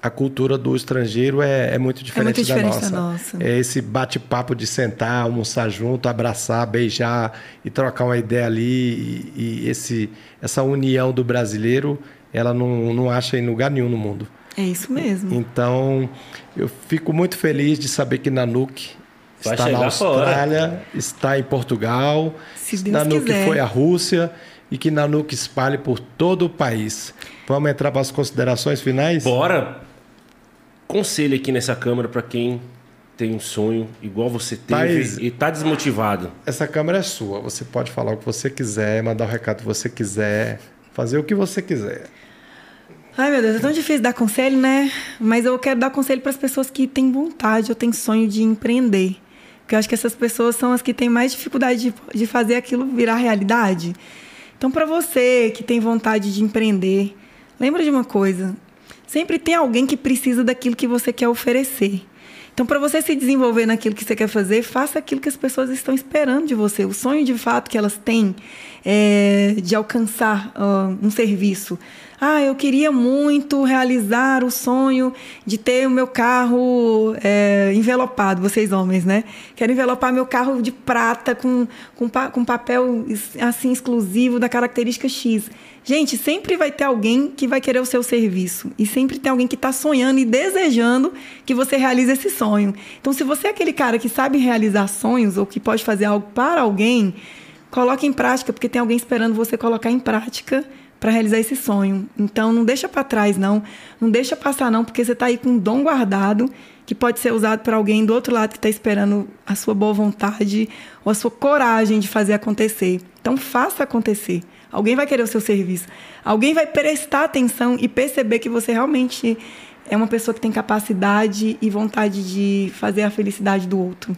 A cultura do estrangeiro é, é muito diferente, muito diferente da, da nossa. nossa. É esse bate-papo de sentar, almoçar junto, abraçar, beijar e trocar uma ideia ali. E, e esse, essa união do brasileiro, ela não, não acha em lugar nenhum no mundo. É isso mesmo. Então, eu fico muito feliz de saber que Nanuque Vai está na Austrália, está em Portugal, Se Deus Nanuque quiser. foi à Rússia e que Nanuque espalhe por todo o país. Vamos entrar para as considerações finais? Bora! Conselho aqui nessa câmera pra quem tem um sonho igual você teve Thaís. e tá desmotivado. Essa câmera é sua. Você pode falar o que você quiser, mandar o recado que você quiser, fazer o que você quiser. Ai, meu Deus, é tão difícil dar conselho, né? Mas eu quero dar conselho para as pessoas que têm vontade ou têm sonho de empreender. Porque eu acho que essas pessoas são as que têm mais dificuldade de, de fazer aquilo virar realidade. Então, para você que tem vontade de empreender, lembra de uma coisa: sempre tem alguém que precisa daquilo que você quer oferecer. Então, para você se desenvolver naquilo que você quer fazer, faça aquilo que as pessoas estão esperando de você. O sonho de fato que elas têm é de alcançar ah, um serviço. Ah, eu queria muito realizar o sonho de ter o meu carro é, envelopado, vocês homens, né? Quero envelopar meu carro de prata com, com, com papel assim exclusivo da característica X. Gente, sempre vai ter alguém que vai querer o seu serviço. E sempre tem alguém que está sonhando e desejando que você realize esse sonho. Então, se você é aquele cara que sabe realizar sonhos ou que pode fazer algo para alguém, coloque em prática, porque tem alguém esperando você colocar em prática para realizar esse sonho. Então, não deixa para trás, não. Não deixa passar, não, porque você está aí com um dom guardado que pode ser usado por alguém do outro lado que está esperando a sua boa vontade ou a sua coragem de fazer acontecer. Então, faça acontecer. Alguém vai querer o seu serviço. Alguém vai prestar atenção e perceber que você realmente é uma pessoa que tem capacidade e vontade de fazer a felicidade do outro.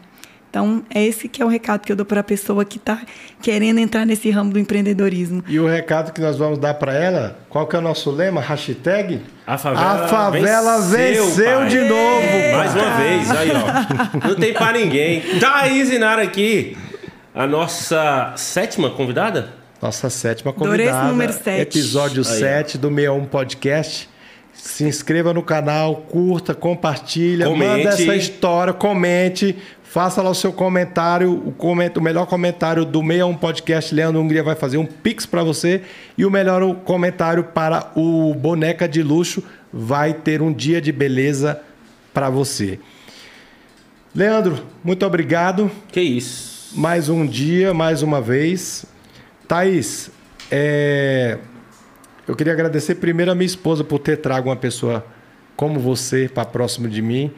Então, é esse que é o recado que eu dou para a pessoa que está querendo entrar nesse ramo do empreendedorismo. E o recado que nós vamos dar para ela, qual que é o nosso lema? Hashtag? A favela, A favela venceu, pai. de novo. Mais uma vez, aí ó. Não tem pra ninguém. Thaís Inara aqui, a nossa sétima convidada. Nossa sétima Adorei esse convidada. número sete. Episódio Aí, ó. 7 do 61 Podcast. Se inscreva no canal, curta, compartilha, Comente. manda essa história, comente, faça lá o seu comentário, o, coment... o melhor comentário do 61 Podcast, Leandro Hungria vai fazer um pix para você e o melhor comentário para o Boneca de Luxo vai ter um dia de beleza para você. Leandro, muito obrigado. Que isso. Mais um dia, mais uma vez. Thaís, é, eu queria agradecer primeiro a minha esposa por ter trago uma pessoa como você para próximo de mim.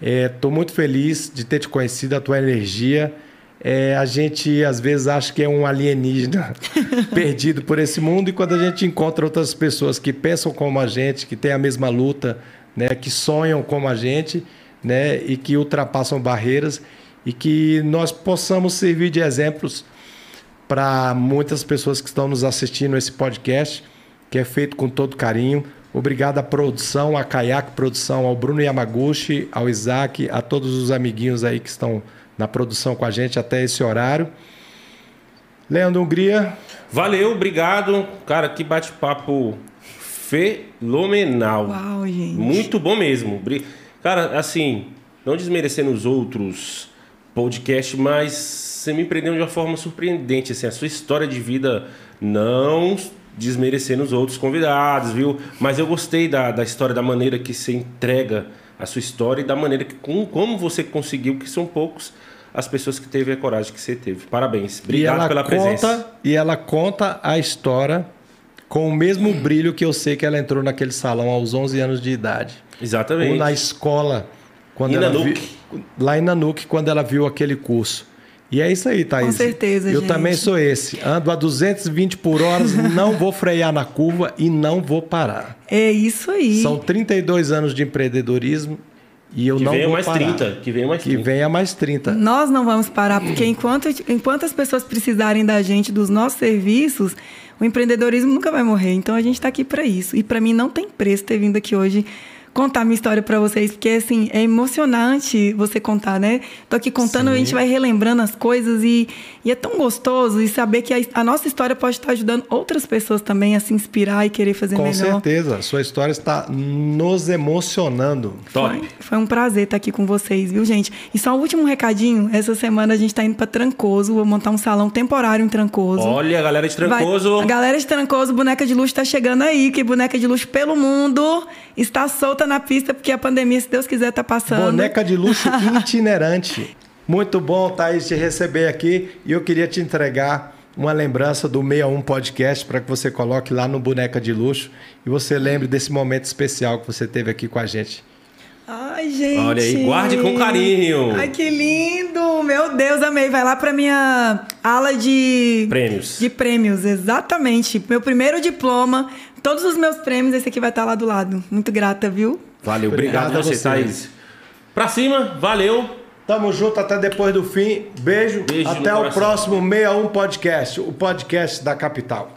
Estou muito feliz de ter te conhecido, a tua energia. É, a gente às vezes acha que é um alienígena perdido por esse mundo e quando a gente encontra outras pessoas que pensam como a gente, que têm a mesma luta, né, que sonham como a gente, né, e que ultrapassam barreiras e que nós possamos servir de exemplos para muitas pessoas que estão nos assistindo esse podcast, que é feito com todo carinho. Obrigado à produção, à Kayak Produção, ao Bruno Yamaguchi, ao Isaac, a todos os amiguinhos aí que estão na produção com a gente até esse horário. Leandro Hungria, Valeu, obrigado. Cara, que bate-papo fenomenal. Uau, gente. Muito bom mesmo. Cara, assim, não desmerecendo os outros podcasts, mas você me prendeu de uma forma surpreendente. Assim, a sua história de vida não desmerecendo os outros convidados, viu? Mas eu gostei da, da história, da maneira que você entrega a sua história e da maneira que com, como você conseguiu, que são poucos as pessoas que teve a coragem que você teve. Parabéns. Obrigado ela pela conta presença. e ela conta a história com o mesmo brilho que eu sei que ela entrou naquele salão aos 11 anos de idade. Exatamente. Ou na escola, quando Em ela Nanuque. vi- lá em Nanuque, quando ela viu aquele curso. E é isso aí, Thaís. Com certeza, Eu gente. também sou esse. Ando a 220 por hora, não vou frear na curva e não vou parar. É isso aí. São 32 anos de empreendedorismo E eu Que não venha vou mais parar. 30. Que venha mais Que 30. venha mais 30. Nós não vamos parar, porque enquanto, enquanto as pessoas precisarem da gente, dos nossos serviços, o empreendedorismo nunca vai morrer. Então a gente está aqui para isso. E para mim não tem preço ter vindo aqui hoje contar minha história para vocês, porque assim, é emocionante você contar, né? Tô aqui contando, Sim. a gente vai relembrando as coisas e, e é tão gostoso e saber que a, a nossa história pode estar ajudando outras pessoas também a se inspirar e querer fazer Com melhor. certeza. Sua história está nos emocionando. Top. Foi, foi um prazer estar aqui com vocês, viu, gente? E só um último recadinho: essa semana a gente está indo para Trancoso, vou montar um salão temporário em Trancoso. Olha, a galera de Trancoso. Vai- a galera de Trancoso, boneca de luxo, está chegando aí, que boneca de luxo pelo mundo está solta na pista, porque a pandemia, se Deus quiser, tá passando. Boneca de luxo itinerante. Muito bom, Thaís, te receber aqui. E eu queria te entregar uma lembrança do 61 Podcast para que você coloque lá no Boneca de Luxo e você lembre desse momento especial que você teve aqui com a gente. Ai, gente. Olha aí, guarde com carinho. Ai, que lindo! Meu Deus, amei. Vai lá pra minha ala de Prêmios. De prêmios, exatamente. Meu primeiro diploma, todos os meus prêmios, esse aqui vai estar lá do lado. Muito grata, viu? Valeu, obrigado, Obrigado a você. Thaís. Pra cima, valeu. Tamo junto até depois do fim. Beijo. Beijo até o coração. próximo 61 Podcast, o podcast da capital.